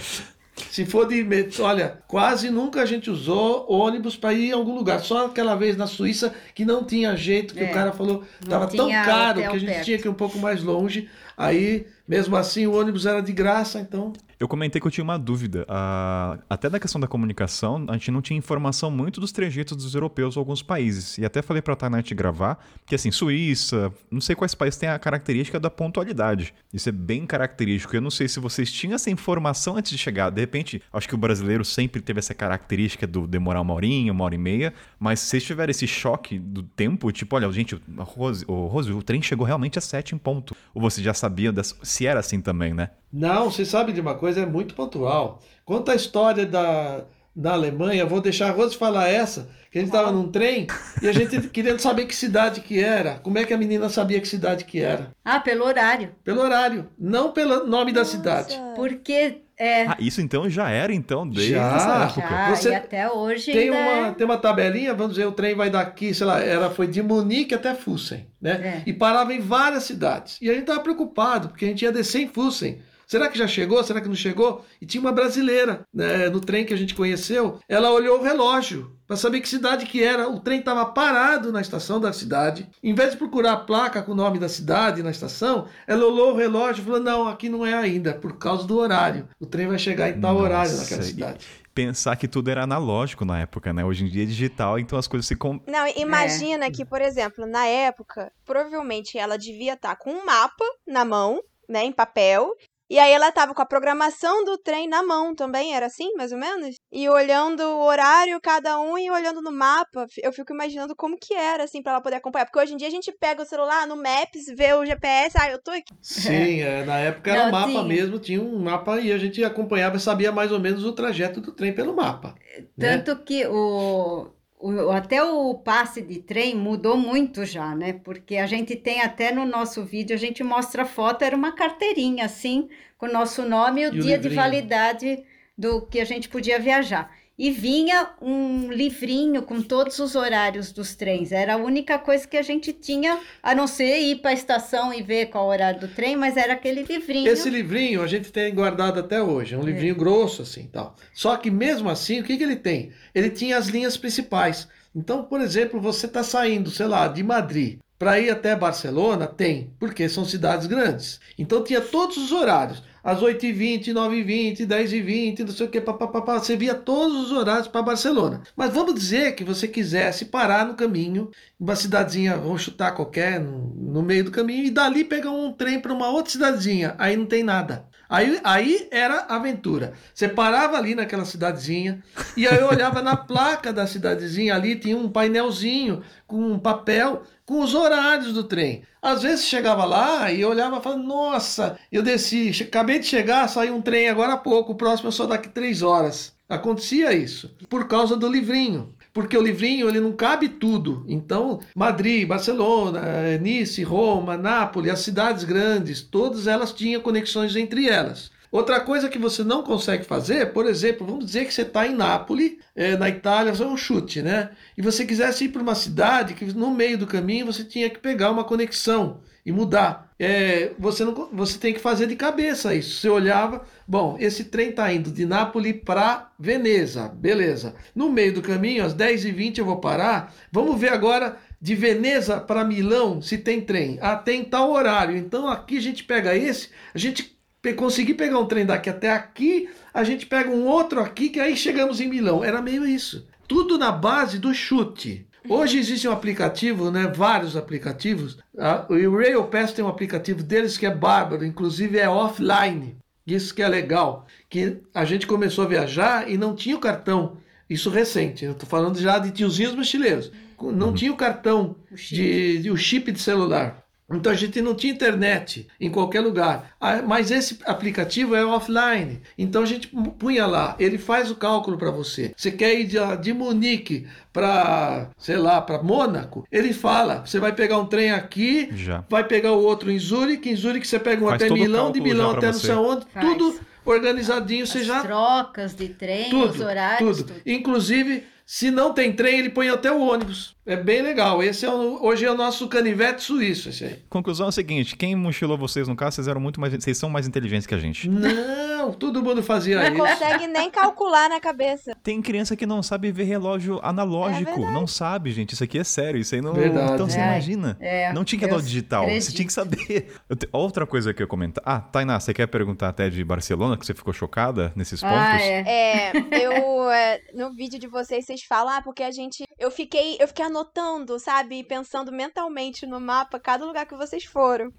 Se for de. Olha, quase nunca a gente usou ônibus para ir em algum lugar. Só aquela vez na Suíça que não tinha jeito, que é, o cara falou. Estava tão caro que a gente perto. tinha que ir um pouco mais longe. Aí, mesmo assim, o ônibus era de graça, então. Eu comentei que eu tinha uma dúvida. Uh, até da questão da comunicação, a gente não tinha informação muito dos trejeitos dos europeus ou alguns países. E até falei pra Tanete gravar que, assim, Suíça, não sei quais países têm a característica da pontualidade. Isso é bem característico. Eu não sei se vocês tinham essa informação antes de chegar. De repente, acho que o brasileiro sempre teve essa característica do demorar uma horinha, uma hora e meia. Mas se vocês tiverem esse choque do tempo, tipo, olha, gente, o Rose, o, Rose, o trem chegou realmente às sete em ponto. Ou vocês já sabiam se era assim também, né? Não, você sabe de uma coisa, é muito pontual. Conta a história da, da Alemanha, vou deixar a Rose falar essa, que a gente estava num trem e a gente querendo saber que cidade que era. Como é que a menina sabia que cidade que era? Ah, pelo horário. Pelo horário, não pelo nome Nossa. da cidade. Porque é. Ah, isso então já era então desde já, essa época. Já, Você e até hoje tem uma é... tem uma tabelinha, vamos dizer, o trem vai daqui, sei lá, ela foi de Munique até Fussen, né? É. E parava em várias cidades. E a gente estava preocupado, porque a gente ia descer em Fussen. Será que já chegou? Será que não chegou? E tinha uma brasileira né, no trem que a gente conheceu. Ela olhou o relógio para saber que cidade que era. O trem estava parado na estação da cidade. Em vez de procurar a placa com o nome da cidade na estação, ela olhou o relógio e falou: não, aqui não é ainda, por causa do horário. O trem vai chegar em tal Nossa, horário naquela cidade pensar que tudo era analógico na época, né? Hoje em dia é digital, então as coisas se... Com... Não, imagina é. que, por exemplo, na época, provavelmente ela devia estar tá com um mapa na mão, né, em papel, E aí ela tava com a programação do trem na mão também, era assim, mais ou menos? E olhando o horário, cada um, e olhando no mapa. Eu fico imaginando como que era, assim, pra ela poder acompanhar. Porque hoje em dia a gente pega o celular no Maps, vê o GPS, ah, eu tô aqui. Sim, é, na época era Não, mapa tinha. mesmo, tinha um mapa e a gente acompanhava e sabia mais ou menos o trajeto do trem pelo mapa. Né? Tanto né? que o o, até o passe de trem mudou muito já, né? Porque a gente tem até no nosso vídeo, a gente mostra a foto, era uma carteirinha assim, com o nosso nome e o e dia o de validade do que a gente podia viajar. E vinha um livrinho com todos os horários dos trens. Era a única coisa que a gente tinha, a não ser ir para a estação e ver qual o horário do trem, mas era aquele livrinho. Esse livrinho a gente tem guardado até hoje. É um livrinho é. grosso assim, tal. Só que mesmo assim, o que, que ele tem? Ele tinha as linhas principais. Então, por exemplo, você está saindo, sei lá, de Madrid para ir até Barcelona, tem, porque são cidades grandes. Então tinha todos os horários às 8h20, 9h20, 10h20, não sei o que, papapá, você via todos os horários para Barcelona. Mas vamos dizer que você quisesse parar no caminho, uma cidadezinha, vamos chutar qualquer, no, meio do caminho, e dali pegar um trem para uma outra cidadezinha, aí não tem nada. Aí, aí era aventura. Você parava ali naquela cidadezinha, e aí eu olhava na placa da cidadezinha ali, tinha um painelzinho com um papel com os horários do trem. Às vezes chegava lá e olhava e falava, nossa, eu desci, acabei de chegar, saiu um trem agora há pouco, o próximo é só daqui três horas. Acontecia isso, por causa do livrinho. Porque o livrinho ele não cabe tudo. Então, Madrid, Barcelona, Nice, Roma, Nápoles, as cidades grandes, todas elas tinham conexões entre elas. Outra coisa que você não consegue fazer, por exemplo, vamos dizer que você está em Nápoles, é, na Itália, só um chute, né? E você quisesse ir para uma cidade que no meio do caminho você tinha que pegar uma conexão e mudar. É, você, não, você tem que fazer de cabeça isso. Você olhava, bom, esse trem está indo de Nápoles para Veneza, beleza. No meio do caminho, às 10h20 eu vou parar. Vamos ver agora de Veneza para Milão se tem trem. Ah, tem tal horário. Então aqui a gente pega esse, a gente conseguir pegar um trem daqui até aqui, a gente pega um outro aqui, que aí chegamos em Milão. Era meio isso. Tudo na base do chute. Hoje existe um aplicativo, né, vários aplicativos. o Rail Pass tem um aplicativo deles que é bárbaro, inclusive é offline. Isso que é legal, que a gente começou a viajar e não tinha o cartão. Isso recente, eu estou falando já de tiozinhos mochileiros. Não uhum. tinha o cartão de, de o chip de celular. Então a gente não tinha internet em qualquer lugar. Ah, mas esse aplicativo é offline. Então a gente punha lá, ele faz o cálculo para você. Você quer ir de, de Munique para, sei lá, para Mônaco? Ele fala, você vai pegar um trem aqui, já. vai pegar o outro em Zurique, em Zurique você pega um faz até Milão, de Milão até não sei onde, faz. tudo organizadinho, As você já trocas de trem, tudo, os horários, tudo. tudo. Inclusive se não tem trem, ele põe até o ônibus. É bem legal. Esse é o, hoje é o nosso canivete suíço. Esse aí. Conclusão é a seguinte: quem mochilou vocês no carro, vocês eram muito mais. Vocês são mais inteligentes que a gente. Não, todo mundo fazia não isso. Não consegue nem calcular na cabeça. Tem criança que não sabe ver relógio analógico. É não sabe, gente. Isso aqui é sério. Isso aí não. Verdade. Então você é. imagina. É. Não tinha relógio digital. Acredito. Você tinha que saber. Te... Outra coisa que eu ia comentar. Ah, Tainá, você quer perguntar até de Barcelona, que você ficou chocada nesses pontos? Ah, é. é eu. É, no vídeo de vocês, vocês falam, ah, porque a gente gente. Eu fiquei, eu fiquei anotando, sabe? Pensando mentalmente no mapa, cada lugar que vocês foram.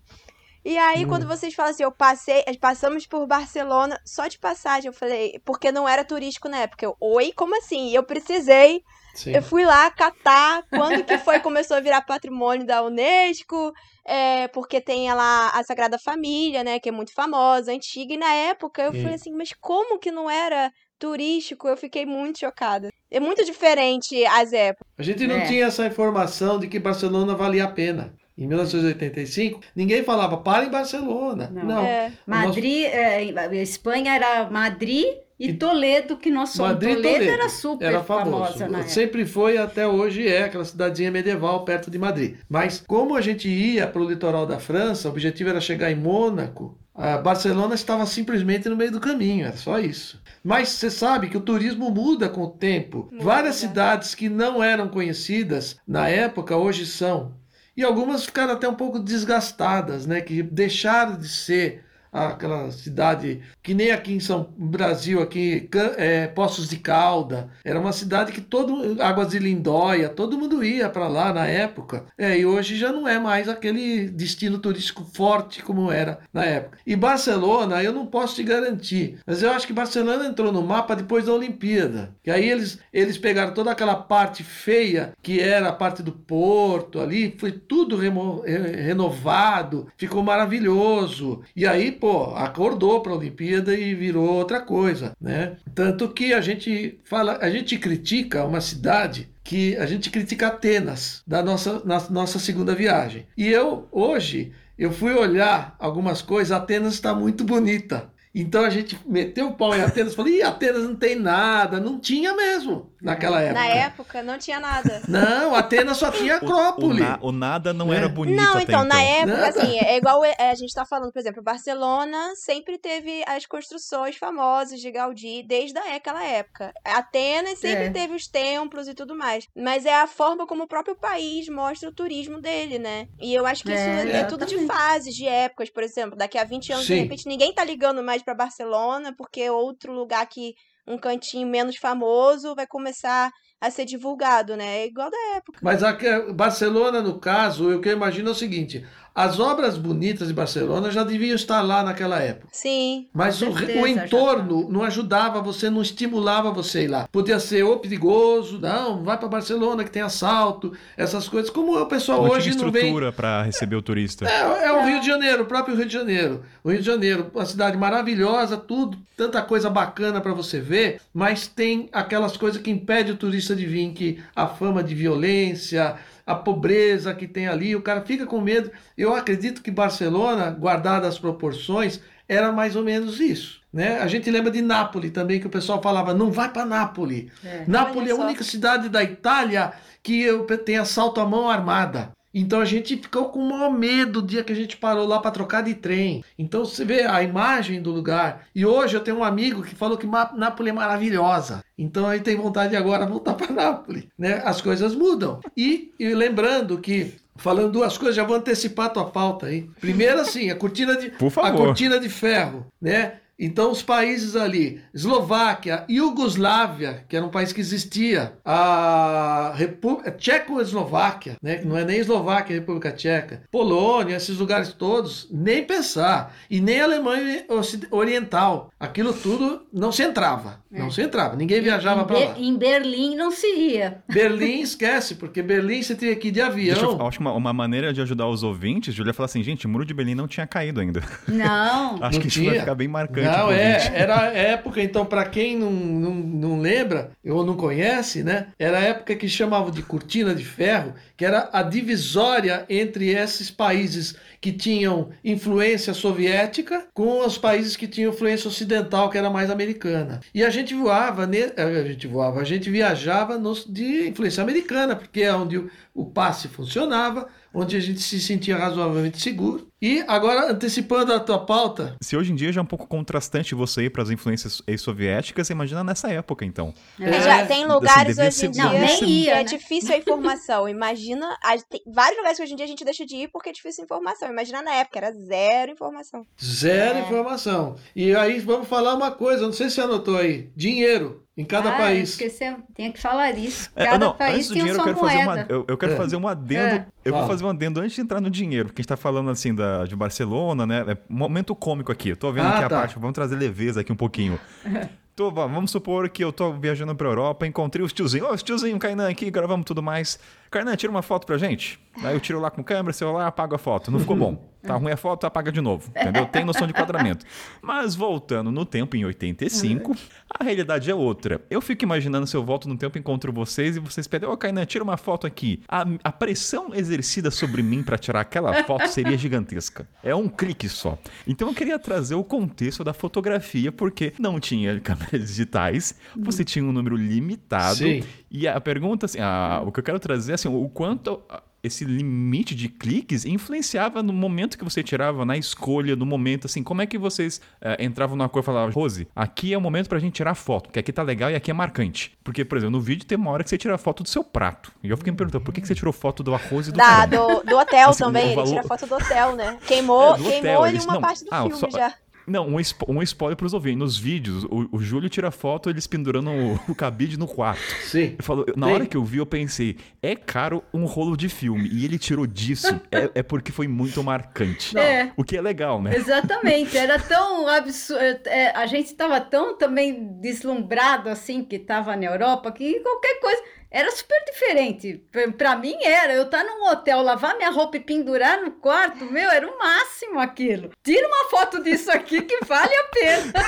E aí, hum. quando vocês falam assim, eu passei, passamos por Barcelona só de passagem, eu falei, porque não era turístico na época. Eu, oi, como assim? E eu precisei. Sim. Eu fui lá catar quando que foi começou a virar patrimônio da Unesco, é, porque tem lá a Sagrada Família, né, que é muito famosa, antiga, e na época eu falei assim, mas como que não era turístico, eu fiquei muito chocada. É muito diferente as épocas. A gente não é. tinha essa informação de que Barcelona valia a pena. Em 1985, ninguém falava para em Barcelona. Não. não. É. Madrid, nosso... é, Espanha era Madrid e Toledo, que nós somos. Madrid, Toledo, Toledo era super era famoso. famosa. Sempre foi, até hoje é, aquela cidadezinha medieval perto de Madrid. Mas como a gente ia para o litoral da França, o objetivo era chegar em Mônaco, a Barcelona estava simplesmente no meio do caminho, era só isso. Mas você sabe que o turismo muda com o tempo. Muda. Várias cidades que não eram conhecidas na época hoje são. E algumas ficaram até um pouco desgastadas, né? Que deixaram de ser aquela cidade que nem aqui em São Brasil, aqui é, Poços de Calda, era uma cidade que todo Águas de Lindóia, todo mundo ia para lá na época. É, e hoje já não é mais aquele destino turístico forte como era na época. E Barcelona, eu não posso te garantir, mas eu acho que Barcelona entrou no mapa depois da Olimpíada. Que aí eles eles pegaram toda aquela parte feia que era a parte do porto ali, foi tudo renovado, ficou maravilhoso. E aí, pô, acordou para a Olimpíada e virou outra coisa, né? Tanto que a gente fala, a gente critica uma cidade que a gente critica Atenas da nossa, na nossa segunda viagem. E eu hoje eu fui olhar algumas coisas, Atenas está muito bonita. Então a gente meteu o pau em Atenas e falou: Ih, Atenas não tem nada. Não tinha mesmo naquela época. Na época não tinha nada. Não, Atenas só tinha Acrópole. O, o, na, o nada não é. era bonito. Não, então, então, na época, nada. assim, é igual é, a gente tá falando, por exemplo, Barcelona sempre teve as construções famosas de Gaudí desde aquela época. Atenas sempre é. teve os templos e tudo mais. Mas é a forma como o próprio país mostra o turismo dele, né? E eu acho que isso é, é tudo de fases, de épocas, por exemplo. Daqui a 20 anos, Sim. de repente, ninguém tá ligando mais para Barcelona, porque outro lugar que um cantinho menos famoso vai começar a ser divulgado, né? É igual da época. Mas a Barcelona, no caso, o que eu imagino é o seguinte: as obras bonitas de Barcelona já deviam estar lá naquela época. Sim. Mas certeza, o, o, entorno não ajudava você, não estimulava você a ir lá. Podia ser ou perigoso, não, vai para Barcelona que tem assalto, essas coisas. Como o pessoal não hoje não vem. estrutura para receber o turista. É, é o Rio de Janeiro, o próprio Rio de Janeiro. O Rio de Janeiro, uma cidade maravilhosa, tudo, tanta coisa bacana para você ver, mas tem aquelas coisas que impedem o turista de vir, que a fama de violência, a pobreza que tem ali, o cara fica com medo. Eu acredito que Barcelona, guardada as proporções, era mais ou menos isso. Né? A gente lembra de Nápoles também, que o pessoal falava, não vai para Nápoles. É, Nápoles é a única cidade da Itália que tem assalto à mão armada. Então a gente ficou com o maior medo o dia que a gente parou lá para trocar de trem. Então você vê a imagem do lugar. E hoje eu tenho um amigo que falou que Nápoles é maravilhosa. Então aí tem vontade de agora voltar para Nápoles. Né? As coisas mudam. E, e lembrando que Falando duas coisas, já vou antecipar a tua pauta aí. Primeiro, assim, a cortina de, a cortina de ferro, né? Então, os países ali, Eslováquia, Iugoslávia, que era um país que existia, a República Tchecoslováquia, né, que não é nem Eslováquia, é República Tcheca, Polônia, esses lugares todos, nem pensar. E nem Alemanha Oriental. Aquilo tudo não se entrava. É. Não se entrava. Ninguém viajava para lá. Em Berlim não se ia. Berlim esquece, porque Berlim você tinha que ir de avião. Deixa eu, acho que uma, uma, maneira de ajudar os ouvintes, Julia, falar assim, gente, o muro de Berlim não tinha caído ainda. Não. acho não que tinha. isso vai ficar bem marcante. Não, é, era época, então, para quem não, não, não lembra ou não conhece, né? Era a época que chamavam de cortina de ferro, que era a divisória entre esses países que tinham influência soviética com os países que tinham influência ocidental, que era mais americana. E a gente voava, a gente voava, a gente viajava nos, de influência americana, porque é onde o, passe funcionava, onde a gente se sentia razoavelmente seguro. E agora, antecipando a tua pauta. Se hoje em dia já é um pouco contrastante você ir para as influências ex-soviéticas, imagina nessa época, então. É. Já tem assim, lugares assim, hoje em dia não, que é né? difícil a informação. Imagina. Tem vários lugares que hoje em dia a gente deixa de ir porque é difícil a informação. Imagina na época, era zero informação. Zero é. informação. E aí vamos falar uma coisa, não sei se você anotou aí: dinheiro em cada ah, país. Esquecemos, tem que falar isso. É, cada é, não, país tem dinheiro, eu quero moeda. fazer uma, eu, eu quero é. fazer um adendo. É. Eu vou fazer um adendo antes de entrar no dinheiro, porque a gente tá falando assim da, de Barcelona, né? É um momento cômico aqui. Eu tô vendo ah, aqui tá. a parte, vamos trazer leveza aqui um pouquinho. Tô, vamos supor que eu tô viajando pra Europa, encontrei os tiozinhos. Ô, oh, os tiozinhos, Kainan aqui, gravamos tudo mais. Kainan, tira uma foto pra gente. Aí eu tiro lá com câmera, celular, apago a foto. Não ficou bom. Tá ruim a foto, apaga de novo. Entendeu? Tem noção de enquadramento. Mas voltando no tempo, em 85, a realidade é outra. Eu fico imaginando se eu volto no tempo, encontro vocês e vocês pedem, ô oh, Kainan, tira uma foto aqui. A, a pressão exercida sobre mim para tirar aquela foto seria gigantesca. É um clique só. Então eu queria trazer o contexto da fotografia, porque não tinha câmeras digitais, você tinha um número limitado. Sim. E a pergunta, assim, a, o que eu quero trazer é assim, o quanto esse limite de cliques influenciava no momento que você tirava, na escolha, no momento, assim, como é que vocês uh, entravam na cor e falavam, Rose, aqui é o momento pra gente tirar foto, porque aqui tá legal e aqui é marcante. Porque, por exemplo, no vídeo tem uma hora que você tira foto do seu prato. E eu fiquei me perguntando, por que, que você tirou foto do arroz e do da, do, do hotel assim, também, valor... ele tira foto do hotel, né? Queimou, é, queimou hotel, uma não, parte do ah, filme só... já. Não, um, spo um spoiler pros ouvintes. Nos vídeos, o, o Júlio tira foto eles pendurando o, o cabide no quarto. Sim. Eu falo, na Sim. hora que eu vi, eu pensei, é caro um rolo de filme. E ele tirou disso, é, é porque foi muito marcante. É. O que é legal, né? Exatamente. Era tão absurdo. É, a gente estava tão também deslumbrado assim, que estava na Europa, que qualquer coisa era super diferente. Para mim era, eu estar tá num hotel, lavar minha roupa e pendurar no quarto, meu, era o máximo aquilo. Tira uma foto disso aqui que vale a pena.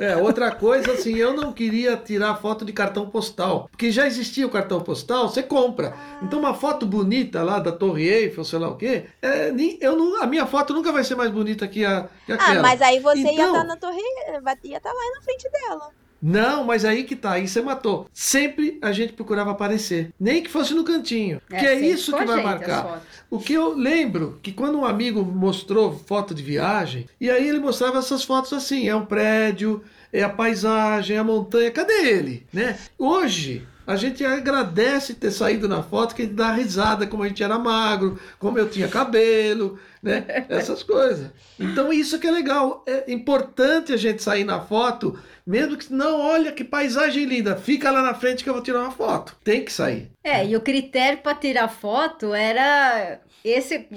É, outra coisa assim, eu não queria tirar foto de cartão postal, porque já existia o cartão postal, você compra. Então uma foto bonita lá da Torre Eiffel, sei lá o quê, é, eu não, a minha foto nunca vai ser mais bonita que, a, que ah, aquela. Ah, mas aí você então, ia estar na Torre, ia estar lá na frente dela. Não, mas aí que tá, aí você matou. Sempre a gente procurava aparecer, nem que fosse no cantinho, é, que é isso que vai marcar. O que eu lembro que quando um amigo mostrou foto de viagem, e aí ele mostrava essas fotos assim, é um prédio, é a paisagem, é a montanha, cadê ele, né? Hoje a gente agradece ter saído na foto, que dá risada como a gente era magro, como eu tinha cabelo, né? Essas coisas. Então isso que é legal. É importante a gente sair na foto mesmo que não, olha que paisagem linda, fica lá na frente que eu vou tirar uma foto. Tem que sair. É, e o critério para tirar foto era esse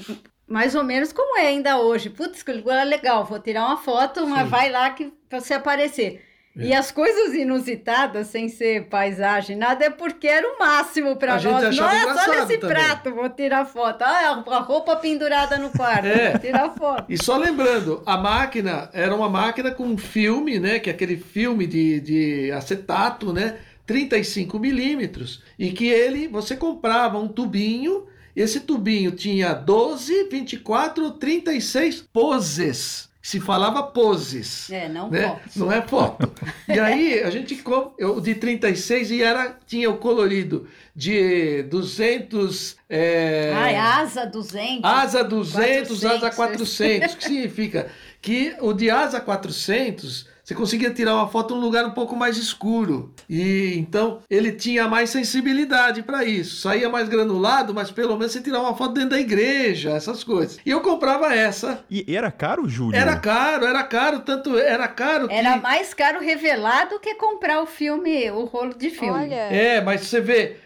mais ou menos como é ainda hoje. Putz, que legal, vou tirar uma foto, mas Sim. vai lá que você aparecer. É. E as coisas inusitadas, sem ser paisagem, nada, é porque era o máximo para nós. Não é só nesse também. prato, vou tirar foto. Ah, a roupa pendurada no quarto, é. vou tirar foto. E só lembrando, a máquina era uma máquina com filme, né? Que é aquele filme de, de acetato, né? 35 milímetros. E que ele, você comprava um tubinho, esse tubinho tinha 12, 24, 36 poses se falava poses. É, não né? foto. Não é foto. e aí a gente eu de 36 e era tinha o colorido de 200 é... Ai, asa 200. Asa 200, 400. asa 400, que significa que o de asa 400 você conseguia tirar uma foto num lugar um pouco mais escuro. E então ele tinha mais sensibilidade para isso. Saía mais granulado, mas pelo menos você tirava uma foto dentro da igreja, essas coisas. E eu comprava essa. E era caro, Júlio? Era caro, era caro, tanto era caro que... Era mais caro revelar do que comprar o filme, o rolo de filme. Olha. É, mas você vê,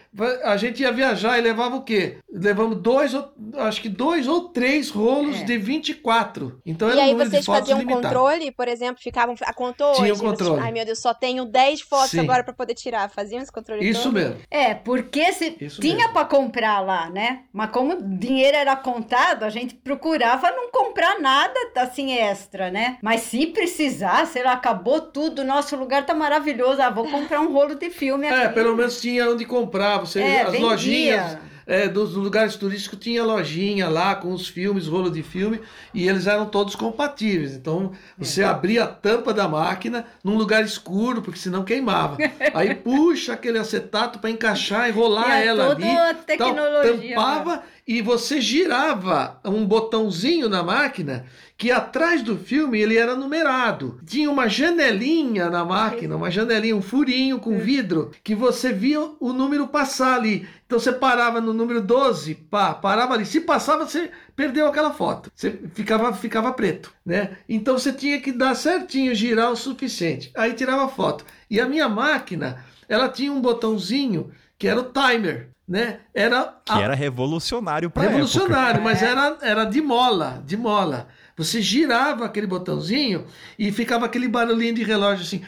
a gente ia viajar e levava o quê? Levamos dois, acho que dois ou três rolos é. de 24. Então e aí vocês faziam um controle, por exemplo, ficavam a contou Tinha um controle. Vocês, ai meu Deus, só tenho 10 fotos Sim. agora para poder tirar. Faziam esse controle Isso todo? mesmo. É, porque se Isso tinha para comprar lá, né? Mas como o dinheiro era contado, a gente procurava não comprar nada assim extra, né? Mas se precisar, sei lá, acabou tudo, nosso lugar tá maravilhoso, ah, vou comprar um rolo de filme é, aqui. É, pelo menos tinha onde comprar, você é, as vendia. lojinhas é, dos lugares turísticos tinha lojinha lá com os filmes, rolo de filme, e eles eram todos compatíveis. Então você é. abria a tampa da máquina num lugar escuro, porque senão queimava. Aí puxa aquele acetato para encaixar e rolar e ela ali. Tecnologia, tal, tampava né? E você girava um botãozinho na máquina que atrás do filme ele era numerado. Tinha uma janelinha na máquina, uma janelinha, um furinho com vidro, que você via o número passar ali. Então você parava no número 12, pá, parava ali. Se passava, você perdeu aquela foto. Você ficava, ficava preto, né? Então você tinha que dar certinho, girar o suficiente. Aí tirava a foto. E a minha máquina, ela tinha um botãozinho que era o timer né? Era que a... era revolucionário para revolucionário, mas era era de mola, de mola. Você girava aquele botãozinho e ficava aquele barulhinho de relógio assim.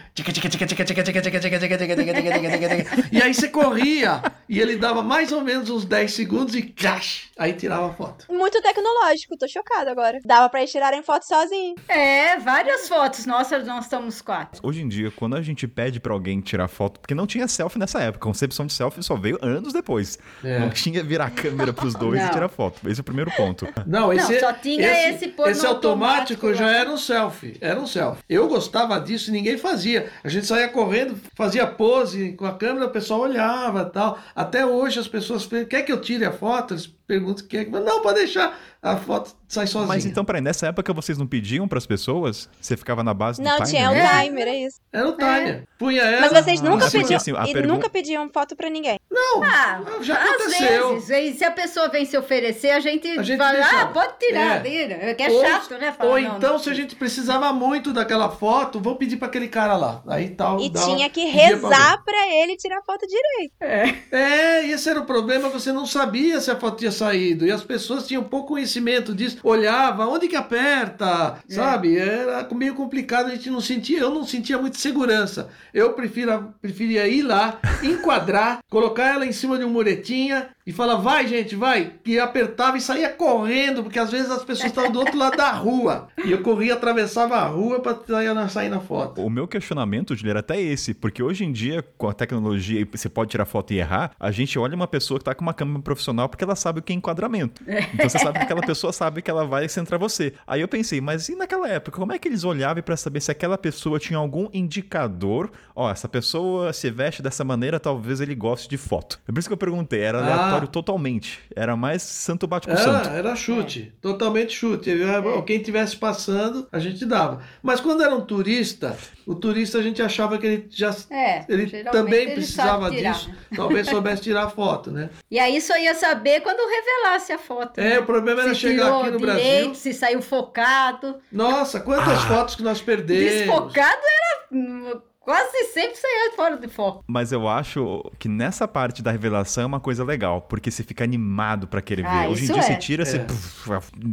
E aí você corria e ele dava mais ou menos uns 10 segundos e cash, aí tirava a foto. Muito tecnológico, tô chocada agora. Dava para eles tirarem foto sozinho. É, várias fotos. Nossa, nós estamos quatro. Hoje em dia, quando a gente pede para alguém tirar foto, porque não tinha selfie nessa época, a concepção de selfie só veio anos depois. É. Não tinha virar a câmera pros dois não. e tirar foto. Esse é o primeiro ponto. Não, esse não, só tinha esse, esse, esse automático já era um selfie. Era um selfie. Eu gostava disso e ninguém fazia. A gente saía correndo, fazia pose com a câmera, o pessoal olhava tal. Até hoje as pessoas quer que eu tire a foto? Eles pergunta o que é. Não, pode deixar a foto sai sozinha. Mas então, peraí, nessa época vocês não pediam para as pessoas? Você ficava na base não, do timer? Não, tinha o timer, é isso. Era o timer. É. Punha ela. Mas vocês nunca ah, pediam, assim, e nunca pediam foto para ninguém? Não, ah, já aconteceu. Às vezes, se a pessoa vem se oferecer, a gente, a gente fala, deixa... ah, pode tirar, é. Que é ou, chato, né? Fala, ou não, então, não, se a gente precisava muito daquela foto, vamos pedir para aquele cara lá. Aí tal. E tinha que rezar para ele tirar a foto direito. É. é, esse era o problema, você não sabia se a foto tinha saído. E as pessoas tinham pouco conhecimento disso olhava, onde que aperta, é. sabe? Era meio complicado, a gente não sentia, eu não sentia muita segurança. Eu prefiro, preferia ir lá, enquadrar, colocar ela em cima de um muretinha e falar, vai gente, vai. E apertava e saía correndo, porque às vezes as pessoas estavam do outro lado da rua. E eu corria, atravessava a rua para sair na foto. O meu questionamento, Julia, era até esse, porque hoje em dia, com a tecnologia, você pode tirar foto e errar, a gente olha uma pessoa que está com uma câmera profissional porque ela sabe o que é enquadramento. Então você sabe que aquela pessoa sabe que ela vai centrar você. Aí eu pensei, mas e naquela época, como é que eles olhavam para saber se aquela pessoa tinha algum indicador? Ó, essa pessoa se veste dessa maneira, talvez ele goste de foto. É por isso que eu perguntei, era aleatório totalmente. Era mais santo bate com era, santo. Era chute, é. totalmente chute. É. Quem tivesse passando, a gente dava. Mas quando era um turista, o turista a gente achava que ele já é, ele também ele precisava disso. Né? Talvez soubesse tirar foto, né? E aí só ia saber quando revelasse a foto. É, né? o problema era se chegar aqui no direito, Brasil. Se saiu focado. Nossa, quantas ah. fotos que nós perdemos. Desfocado era Quase sempre saía fora de foco. Mas eu acho que nessa parte da revelação é uma coisa legal, porque você fica animado para querer ah, ver. Hoje em dia é. você tira, é. você.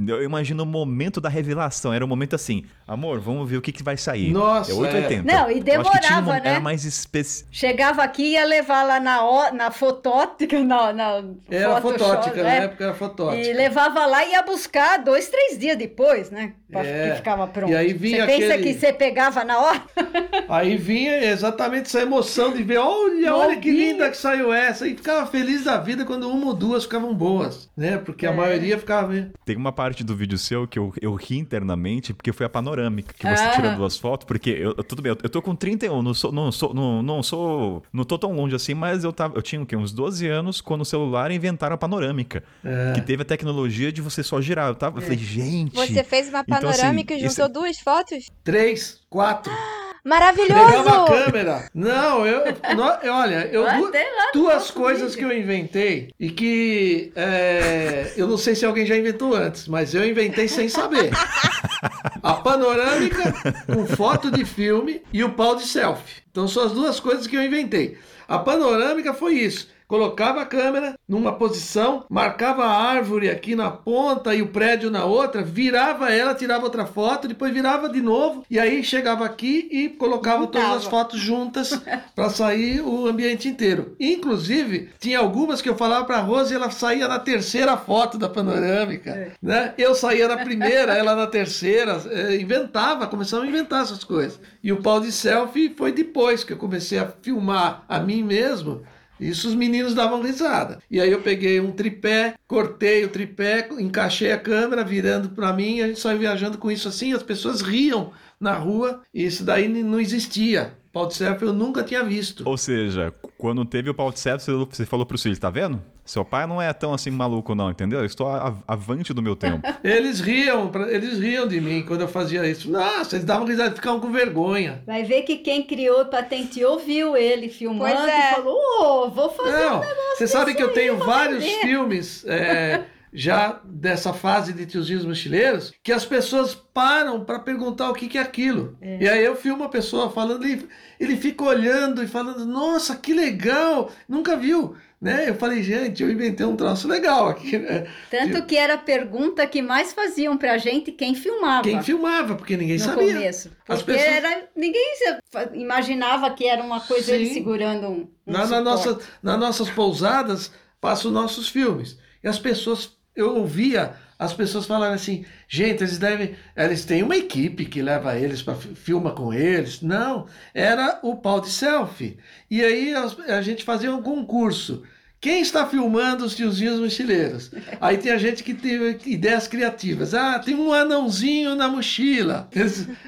eu imagino o momento da revelação. Era o um momento assim, amor, vamos ver o que, que vai sair. Nossa. É 880. É. Não, e demorava, um, né? Era mais específico. Chegava aqui e ia levar lá na, na fotótica, na. na era fotótica, né? na época era fotótica. E levava lá e ia buscar dois, três dias depois, né? Pra é. que ficava pronto. E aí vinha você aquele... pensa que você pegava na hora? Aí vinha tinha exatamente essa emoção de ver, olha, olha que linda que saiu essa. E ficava feliz da vida quando uma ou duas ficavam boas, né? Porque a é. maioria ficava. Tem uma parte do vídeo seu que eu, eu ri internamente, porque foi a panorâmica, que você ah. tira duas fotos, porque eu, tudo bem, eu, eu tô com 31, não sou, não sou, não, não sou, não tô tão longe assim, mas eu tava, eu tinha o quê? Uns 12 anos quando o celular inventaram a panorâmica, é. que teve a tecnologia de você só girar. Eu tava, é. eu falei, gente. Você fez uma panorâmica então, assim, e juntou duas fotos? Três, quatro. Maravilhoso! Pegava a câmera. Não, eu, eu olha, eu duas coisas que eu inventei e que é, eu não sei se alguém já inventou antes, mas eu inventei sem saber. A panorâmica com foto de filme e o pau de selfie. Então são as duas coisas que eu inventei. A panorâmica foi isso colocava a câmera numa posição, marcava a árvore aqui na ponta e o prédio na outra, virava ela, tirava outra foto, depois virava de novo e aí chegava aqui e colocava todas as fotos juntas para sair o ambiente inteiro. Inclusive, tinha algumas que eu falava para Rose e ela saía na terceira foto da panorâmica, é. né? Eu saía na primeira, ela na terceira, é, inventava, começava a inventar essas coisas. E o pau de selfie foi depois que eu comecei a filmar a mim mesmo isso os meninos davam risada. E aí eu peguei um tripé, cortei o tripé, encaixei a câmera virando para mim, a gente saiu viajando com isso assim, as pessoas riam na rua, e isso daí não existia. Pau de selfie eu nunca tinha visto. Ou seja, quando teve o pau de selfie, você falou pro filho, tá vendo? Seu pai não é tão assim maluco, não, entendeu? Eu estou avante do meu tempo. eles riam, eles riam de mim quando eu fazia isso. Nossa, eles davam risada, ficavam com vergonha. Vai ver que quem criou, patenteou, viu ele filmando é. e falou: Ô, oh, vou fazer não, um negócio. Você sabe que eu tenho vários filmes. É, já dessa fase de tiozinhos mochileiros, que as pessoas param para perguntar o que, que é aquilo. É. E aí eu filmo a pessoa falando, ele, ele fica olhando e falando, nossa, que legal, nunca viu. Né? Eu falei, gente, eu inventei um troço legal aqui. Né? Tanto que era a pergunta que mais faziam pra gente quem filmava. Quem filmava, porque ninguém no sabia. Começo. Porque As pessoas... era, ninguém imaginava que era uma coisa Sim. ele segurando um. um na, na nossa, nas nossas pousadas, passam nossos filmes. E as pessoas, eu ouvia as pessoas falarem assim, gente, eles devem, eles têm uma equipe que leva eles para filma com eles. Não, era o pau de selfie. E aí a, a gente fazia um concurso. Quem está filmando os tiozinhos mochileiros? Aí tem a gente que teve ideias criativas. Ah, tem um anãozinho na mochila.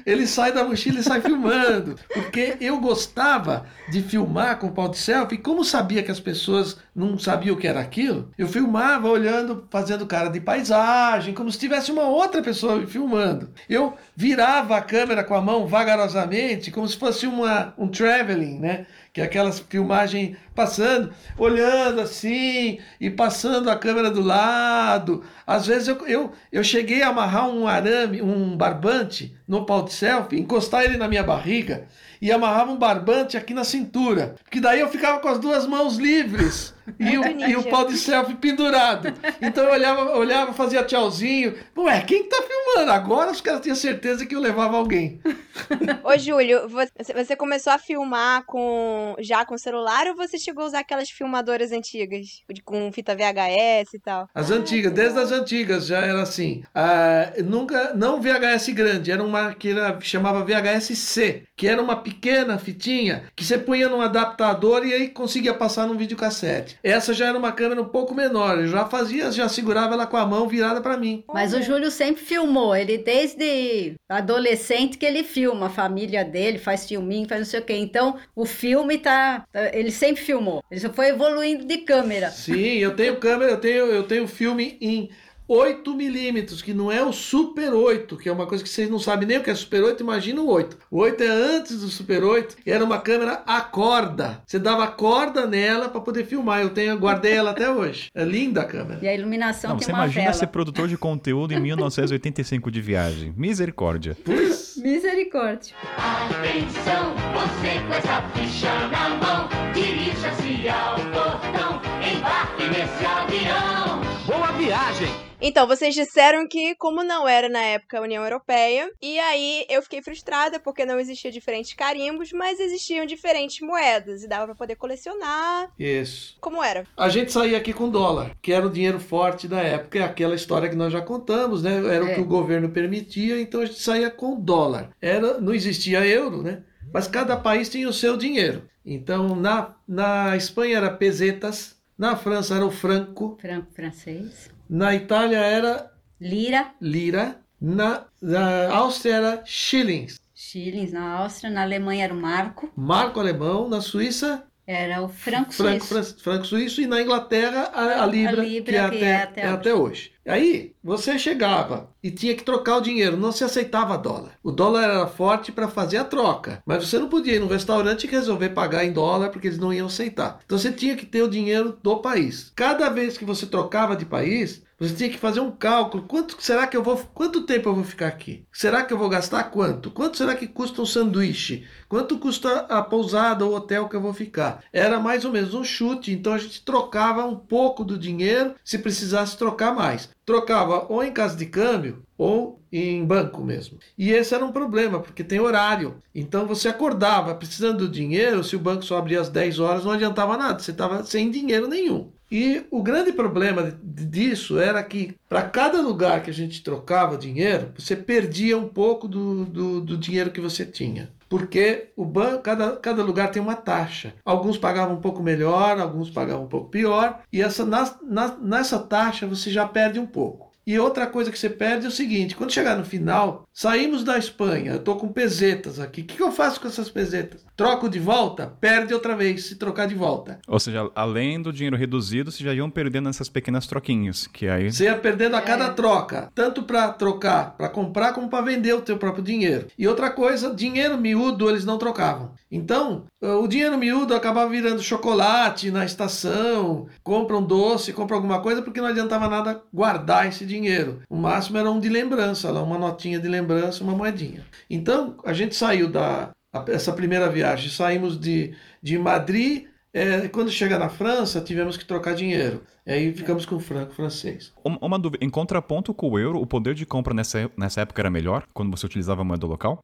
Ele, sai da mochila e sai filmando. Porque eu gostava de filmar com pau de selfie. Como sabia que as pessoas não sabiam o que era aquilo, eu filmava olhando, fazendo cara de paisagem, como se tivesse uma outra pessoa filmando. Eu virava a câmera com a mão vagarosamente, como se fosse uma, um traveling, né? Que é aquelas filmagem passando, olhando assim e passando a câmera do lado. Às vezes eu, eu, eu cheguei a amarrar um arame, um barbante no pau de selfie, encostar ele na minha barriga e amarrava um barbante aqui na cintura, que daí eu ficava com as duas mãos livres e o, e o pau de selfie pendurado. Então eu olhava, olhava, fazia tchauzinho. Ué, quem tá filmando? Agora os caras tinham certeza que eu levava alguém. Ô, Júlio, você começou a filmar com já com celular ou você chegou a usar aquelas filmadoras antigas? Com fita VHS e tal? As ah, antigas, desde as antigas já era assim. Ah, nunca, não VHS grande, era uma que era, chamava VHS-C, que era uma pequena fitinha que você punha num adaptador e aí conseguia passar num videocassete. Essa já era uma câmera um pouco menor, eu já fazia, já segurava ela com a mão virada para mim. Mas o Júlio sempre filmou, ele desde adolescente que ele filma, a família dele faz filminho, faz não sei o quê. Então, o filme tá, ele sempre filmou. Ele só foi evoluindo de câmera. Sim, eu tenho câmera, eu tenho eu tenho filme em 8 milímetros, que não é o Super 8, que é uma coisa que vocês não sabem nem o que é Super 8, imagina o 8. O 8 é antes do Super 8, era uma câmera a corda. Você dava corda nela para poder filmar. Eu tenho, guardei ela até hoje. É linda a câmera. E a iluminação não, tem você uma imagina vela. ser produtor de conteúdo em 1985 de viagem. Misericórdia. Pois. Misericórdia. Atenção, você com essa ficha na mão, dirija-se ao portão, embarque nesse avião. Boa viagem! Então, vocês disseram que, como não era na época a União Europeia, e aí eu fiquei frustrada porque não existiam diferentes carimbos, mas existiam diferentes moedas e dava para poder colecionar. Isso. Como era? A gente saía aqui com dólar, que era o dinheiro forte da época, é aquela história que nós já contamos, né? Era é. o que o governo permitia, então a gente saía com dólar. Era, não existia euro, né? Mas cada país tinha o seu dinheiro. Então, na, na Espanha era pesetas, na França era o franco. Franco francês. Na Itália era. Lira. Lira. Na, na Áustria era shillings. Shillings na Áustria. Na Alemanha era o marco. Marco alemão. Na Suíça. Era o franco, franco suíço. Franco suíço. E na Inglaterra a, a libra, a libra que, é, que até, é até, é até hoje. Aí você chegava e tinha que trocar o dinheiro, não se aceitava dólar. O dólar era forte para fazer a troca, mas você não podia ir no restaurante e resolver pagar em dólar porque eles não iam aceitar. Então você tinha que ter o dinheiro do país. Cada vez que você trocava de país, você tinha que fazer um cálculo. Quanto será que eu vou, quanto tempo eu vou ficar aqui? Será que eu vou gastar quanto? Quanto será que custa um sanduíche? Quanto custa a pousada ou hotel que eu vou ficar? Era mais ou menos um chute, então a gente trocava um pouco do dinheiro se precisasse trocar mais trocava ou em casa de câmbio ou em banco mesmo. E esse era um problema, porque tem horário. Então você acordava precisando do dinheiro, se o banco só abria às 10 horas, não adiantava nada, você estava sem dinheiro nenhum. E o grande problema disso era que, para cada lugar que a gente trocava dinheiro, você perdia um pouco do, do, do dinheiro que você tinha porque o banco, cada, cada lugar tem uma taxa. Alguns pagavam um pouco melhor, alguns pagavam um pouco pior, e essa, na, na, nessa taxa você já perde um pouco. E outra coisa que você perde é o seguinte: quando chegar no final, saímos da Espanha, eu estou com pesetas aqui. O que, eu faço com essas pesetas? Troco de volta? Perde outra vez se trocar de volta. Ou seja, além do dinheiro reduzido, vocês já iam perdendo essas pequenas troquinhas. Que aí... Você ia perdendo a cada é. troca, tanto para trocar, para comprar, como para vender o teu próprio dinheiro. E outra coisa, dinheiro miúdo eles não trocavam. Então, o dinheiro miúdo acabava virando chocolate na estação, compra um doce, compra alguma coisa, porque não adiantava nada guardar esse dinheiro. O máximo era um de lembrança, lá, uma notinha de lembrança, uma moedinha. Então, a gente saiu da essa primeira viagem, saímos de, de Madrid. É, quando chega na França, tivemos que trocar dinheiro. Aí ficamos com o franco francês. Uma dúvida, em contraponto com o euro, o poder de compra nessa, nessa época era melhor, quando você utilizava a moeda local?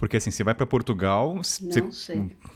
Porque assim, você vai para Portugal, você,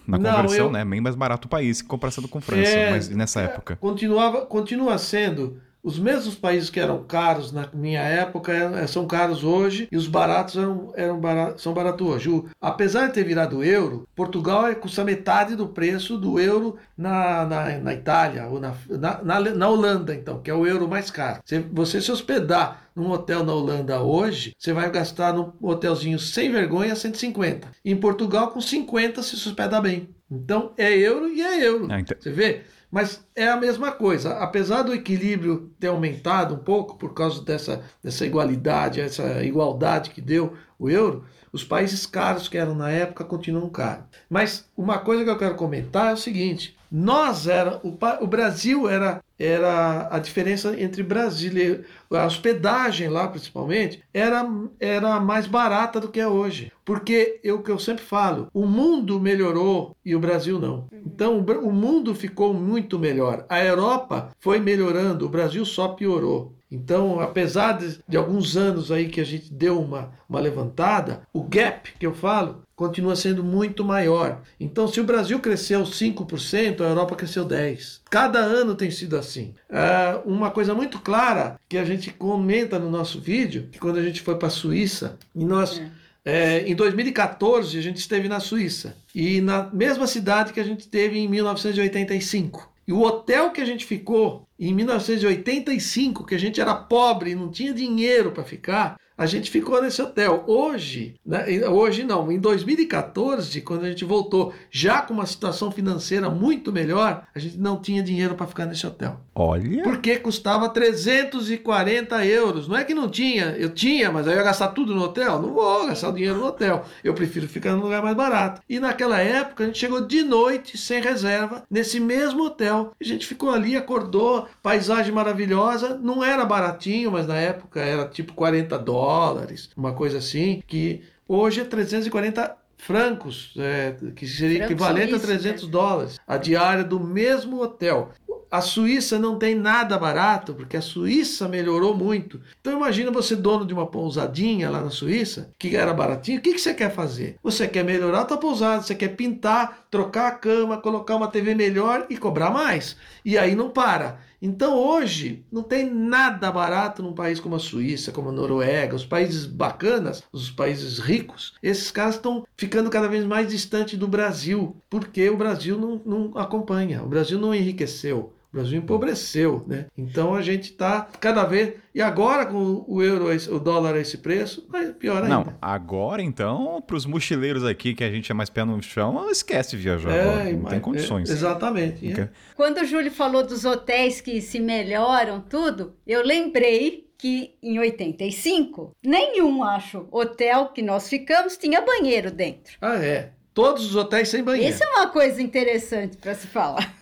na conversão, não, eu... né, é bem mais barato o país, comparação com França, é, mas nessa época. Continuava, continua sendo os mesmos países que eram caros na minha época eh, são caros hoje e os baratos eram, eram baratos, são baratos hoje. O, apesar de ter virado euro, Portugal é, custa metade do preço do euro na, na, na Itália ou na, na, na, Holanda, então, que é o euro mais caro. Se você se hospedar num hotel na Holanda hoje, você vai gastar num hotelzinho sem vergonha 150. Em Portugal, com 50 se hospeda bem. Então é euro e é euro. Ah, então... Você vê? Mas é a mesma coisa. Apesar do equilíbrio ter aumentado um pouco por causa dessa, dessa igualdade, essa igualdade que deu o euro, os países caros que eram na época continuam caros. Mas uma coisa que eu quero comentar é o seguinte: nós era o, o Brasil era era a diferença entre brasileiro, a hospedagem lá principalmente era era mais barata do que é hoje, porque é o que eu sempre falo, o mundo melhorou e o Brasil não. Então o mundo ficou muito melhor. A Europa foi melhorando, o Brasil só piorou. Então, apesar de, de, alguns anos aí que a gente deu uma, uma levantada, o gap que eu falo continua sendo muito maior. Então, se o Brasil cresceu 5%, a Europa cresceu 10%. Cada ano tem sido assim. É uma coisa muito clara que a gente comenta no nosso vídeo, que quando a gente foi para a Suíça, e nós... É. É, em 2014 a gente esteve na Suíça e na mesma cidade que a gente esteve em 1985. E o hotel que a gente ficou em 1985, que a gente era pobre e não tinha dinheiro para ficar, a gente ficou nesse hotel. Hoje, né, hoje não, em 2014, quando a gente voltou já com uma situação financeira muito melhor, a gente não tinha dinheiro para ficar nesse hotel. Olha. Porque custava 340 euros. Não é que não tinha, eu tinha, mas aí eu ia gastar tudo no hotel? Não vou gastar o dinheiro no hotel. Eu prefiro ficar num lugar mais barato. E naquela época a gente chegou de noite, sem reserva, nesse mesmo hotel. A gente ficou ali, acordou, paisagem maravilhosa. Não era baratinho, mas na época era tipo 40 dólares uma coisa assim, que hoje é 340 francos, é, que seria Franco equivalente a 300 né? dólares, a diária do mesmo hotel. A Suíça não tem nada barato, porque a Suíça melhorou muito. Então imagina você dono de uma pousadinha lá na Suíça, que era baratinho, o que, que você quer fazer? Você quer melhorar a tua pousada, você quer pintar, trocar a cama, colocar uma TV melhor e cobrar mais. E aí não para. Então hoje não tem nada barato num país como a Suíça, como a Noruega, os países bacanas, os países ricos. Esses caras estão ficando cada vez mais distantes do Brasil, porque o Brasil não, não acompanha, o Brasil não enriqueceu. O Brasil empobreceu, né? Então a gente está cada vez. E agora, com o euro, o dólar a esse preço, vai pior ainda. Não, agora então, para os mochileiros aqui, que a gente é mais pé no chão, esquece viajar. É, agora. Não tem condições. É, exatamente. É. Quando o Júlio falou dos hotéis que se melhoram, tudo, eu lembrei que em 85, nenhum, acho, hotel que nós ficamos tinha banheiro dentro. Ah, é. Todos os hotéis sem banheiro. Isso é uma coisa interessante para se falar.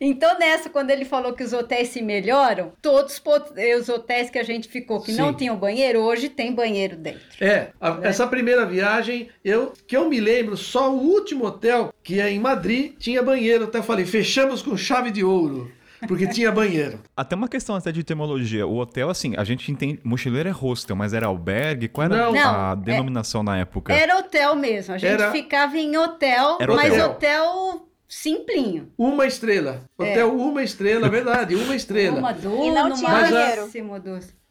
Então, nessa, quando ele falou que os hotéis se melhoram, todos os hotéis que a gente ficou que Sim. não tinham banheiro, hoje tem banheiro dentro. É, a, né? essa primeira viagem, eu que eu me lembro, só o último hotel, que é em Madrid, tinha banheiro. Até falei, fechamos com chave de ouro porque tinha banheiro. Até uma questão até de etimologia. O hotel, assim, a gente entende. Mochileiro é hostel, mas era albergue? Qual era não, a é denominação é, na época? Era hotel mesmo. A gente era... ficava em hotel, era mas hotel, hotel simplinho. Uma estrela. Hotel é. uma estrela, verdade, uma estrela. Uma, duas, e não tinha banheiro.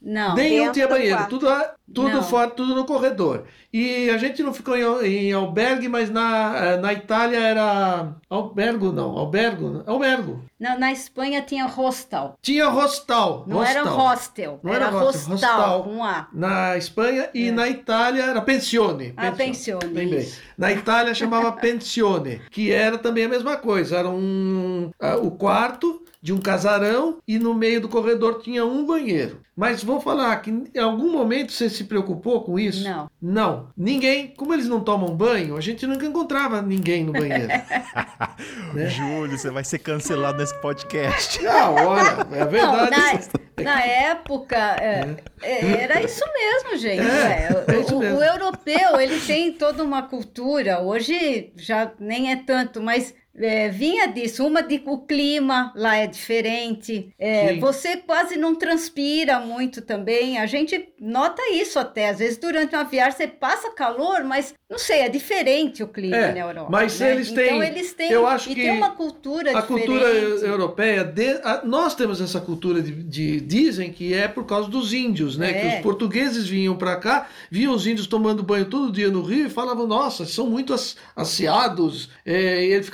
Não. Nenhum tinha banheiro. Tudo, tudo fora, tudo no corredor. E a gente não ficou em, em albergue, mas na, eh, na Itália era. Albergo, não. Albergo? Albergo. Na, na Espanha tinha hostel. Tinha hostel. Não hostel. era hostel. Não era, era hostel, hostel, com A. Na Espanha e é. na Itália era pensione. Ah, pensione. Na Itália chamava pensione, que era também a mesma coisa. Era um. Uh, o quarto de um casarão e no meio do corredor tinha um banheiro. Mas vou falar que em algum momento você se preocupou com isso? Não. Não. Ninguém, como eles não tomam banho, a gente nunca encontrava ninguém no banheiro. né? Júlio, você vai ser cancelado nesse podcast. Não, olha, é verdade. Não, na, na, época, é, é. era isso mesmo, gente. É, é isso o, mesmo. o europeu, ele tem toda uma cultura, hoje já nem é tanto, mas é, vinha disso. Uma de o clima lá é diferente. É, você quase não transpira muito também. A gente nota isso até. Às vezes, durante uma viagem, você passa calor, mas não sei, é diferente o clima é, na Europa. Mas né? eles têm. Então, eles têm. Eu acho e que tem uma cultura a diferente. cultura europeia. De, a, nós temos essa cultura de, de, Dizem que é por causa dos índios, né? É. Que os portugueses vinham para cá, viam os índios tomando banho todo dia no rio e falavam: nossa, são muito asseados. É, e eles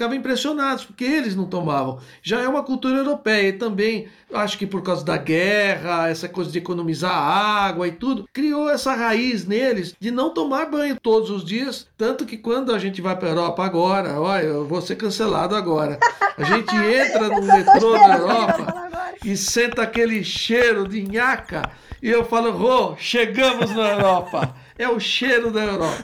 porque eles não tomavam. Já é uma cultura europeia e também acho que por causa da guerra, essa coisa de economizar água e tudo, criou essa raiz neles de não tomar banho todos os dias. Tanto que quando a gente vai para a Europa agora, olha, eu vou ser cancelado agora. A gente entra no metrô da Europa e senta aquele cheiro de nhaca. E eu falo, Rô, chegamos na Europa. É o cheiro da Europa.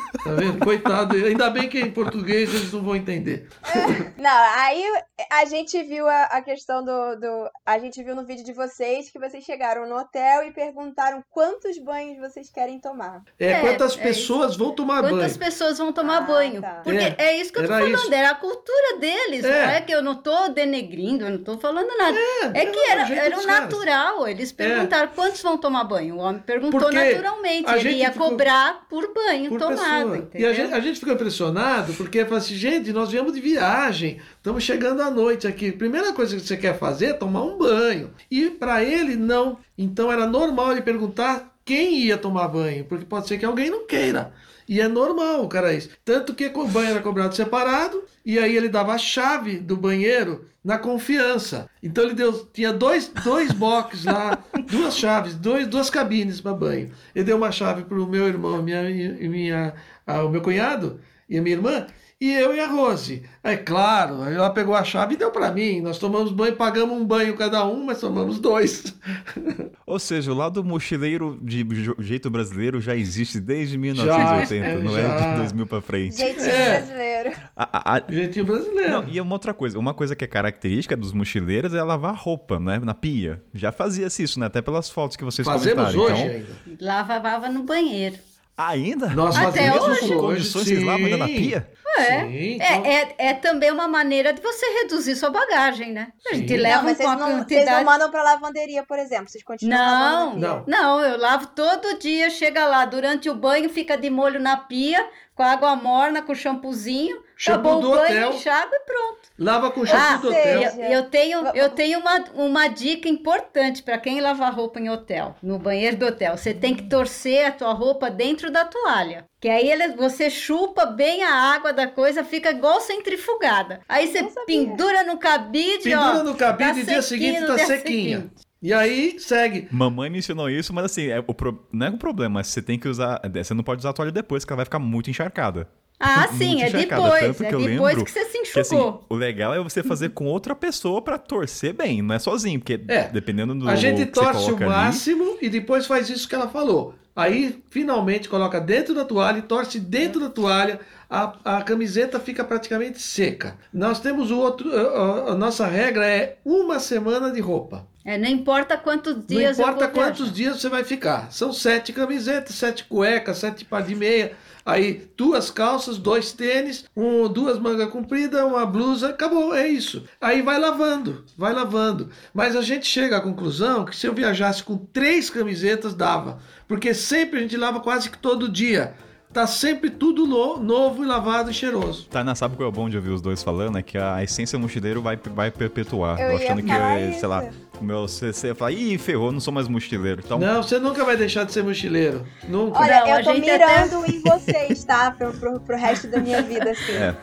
Tá vendo? Coitado. Ainda bem que em português eles não vão entender. É, não, aí a gente viu a, a questão do, do, A gente viu no vídeo de vocês que vocês chegaram no hotel e perguntaram quantos banhos vocês querem tomar. É, é quantas é pessoas isso. vão tomar quantas banho. Quantas pessoas vão tomar ah, banho. Tá. Porque é, é, isso que eu tô falando, isso. era a cultura deles. Não é. é que eu não tô denegrindo, eu não tô falando nada. É, é que era, era o natural. Caras. Eles perguntaram quantos vão tomar banho. O homem perguntou Porque naturalmente. Ele ia ficou... cobrar por banho por tomado. E a gente, a gente ficou impressionado porque fala assim, gente, nós viemos de viagem, estamos chegando à noite aqui. Primeira coisa que você quer fazer é tomar um banho. E para ele, não. Então era normal ele perguntar quem ia tomar banho, porque pode ser que alguém não queira. E é normal, cara, isso. Tanto que o banho era cobrado separado, e aí ele dava a chave do banheiro na confiança. Então ele deu, tinha dois, dois boxes lá, duas chaves, dois, duas cabines para banho. Ele deu uma chave para o meu irmão, minha, minha, a, o meu cunhado e a minha irmã, e eu e a Rose. É claro, ela pegou a chave e deu para mim. Nós tomamos banho, pagamos um banho cada um, mas tomamos dois. Ou seja, o lado mochileiro de jeito brasileiro já existe desde 1980, já, não é já. é de 2000 para frente. Jeitinho é. brasileiro. A, a, a... Jeitinho brasileiro. Não, e uma outra coisa, uma coisa que é característica dos mochileiros é lavar roupa, né, na pia. Já fazia-se isso, né, até pelas fotos que vocês Fazemos comentaram. hoje então... ainda. Lavava no banheiro. Ainda? Nós Até fazemos hoje. condições vocês lavam ainda na pia? É. Sim, então... é, é, é, também uma maneira de você reduzir sua bagagem, né? A gente Sim. leva não, mas vocês, não, quantidade... vocês não mandam pra lavanderia, por exemplo? Vocês continuam não, não, não, eu lavo todo dia, chega lá, durante o banho fica de molho na pia, com água morna, com shampoozinho, shampoo acabou do o banho, hotel. enxágua e pronto. Lava com shampoo ah, do hotel. Eu, eu tenho, eu tenho uma, uma dica importante para quem lava roupa em hotel, no banheiro do hotel. Você tem que torcer a tua roupa dentro da toalha. Que aí ele, você chupa bem a água da coisa, fica igual centrifugada. Aí você pendura no cabide, pendura ó, no cabide tá e dia seguinte tá sequinha. Seguinte. E aí segue. Mamãe me ensinou isso, mas assim, é o pro... não é um problema, você tem que usar. Você não pode usar a toalha depois, que ela vai ficar muito encharcada. Ah, sim, é depois. Tanto é que eu depois que você se enxugou. Que, assim, o legal é você fazer com outra pessoa para torcer bem, não é sozinho, porque é, dependendo do. A gente torce o máximo ali... e depois faz isso que ela falou. Aí, finalmente, coloca dentro da toalha e torce dentro da toalha. A, a camiseta fica praticamente seca. Nós temos o outro. A, a, nossa regra é uma semana de roupa. É, não importa quantos dias. Não importa quantos dias você vai ficar. São sete camisetas, sete cuecas, sete par de meia. Aí duas calças, dois tênis, um, duas mangas compridas, uma blusa, acabou, é isso. Aí vai lavando, vai lavando. Mas a gente chega à conclusão que se eu viajasse com três camisetas dava, porque sempre a gente lava quase que todo dia tá sempre tudo no, novo e lavado e cheiroso. Tá, sabe qual é o bom de ouvir os dois falando? É que a essência mochileiro vai, vai perpetuar. Eu, achando que, isso. sei lá, o meu CC fala, ih, ferrou, não sou mais mochileiro. Então... Não, você nunca vai deixar de ser mochileiro. Nunca. Olha, não, eu tô mirando até... em vocês, tá? Pro, pro, pro resto da minha vida, assim. É.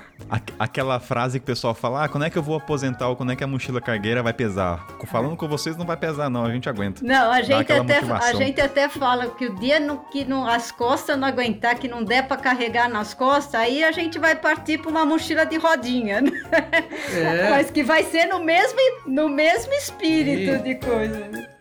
Aquela frase que o pessoal fala, ah, quando é que eu vou aposentar ou quando é que a mochila cargueira vai pesar? Falando com vocês não vai pesar não, a gente aguenta. Não, a gente, até, a gente até fala que o dia no, que no, as costas não aguentar, que não der para carregar nas costas, aí a gente vai partir para uma mochila de rodinha. Né? É. Mas que vai ser no mesmo, no mesmo espírito Sim. de coisa. Né?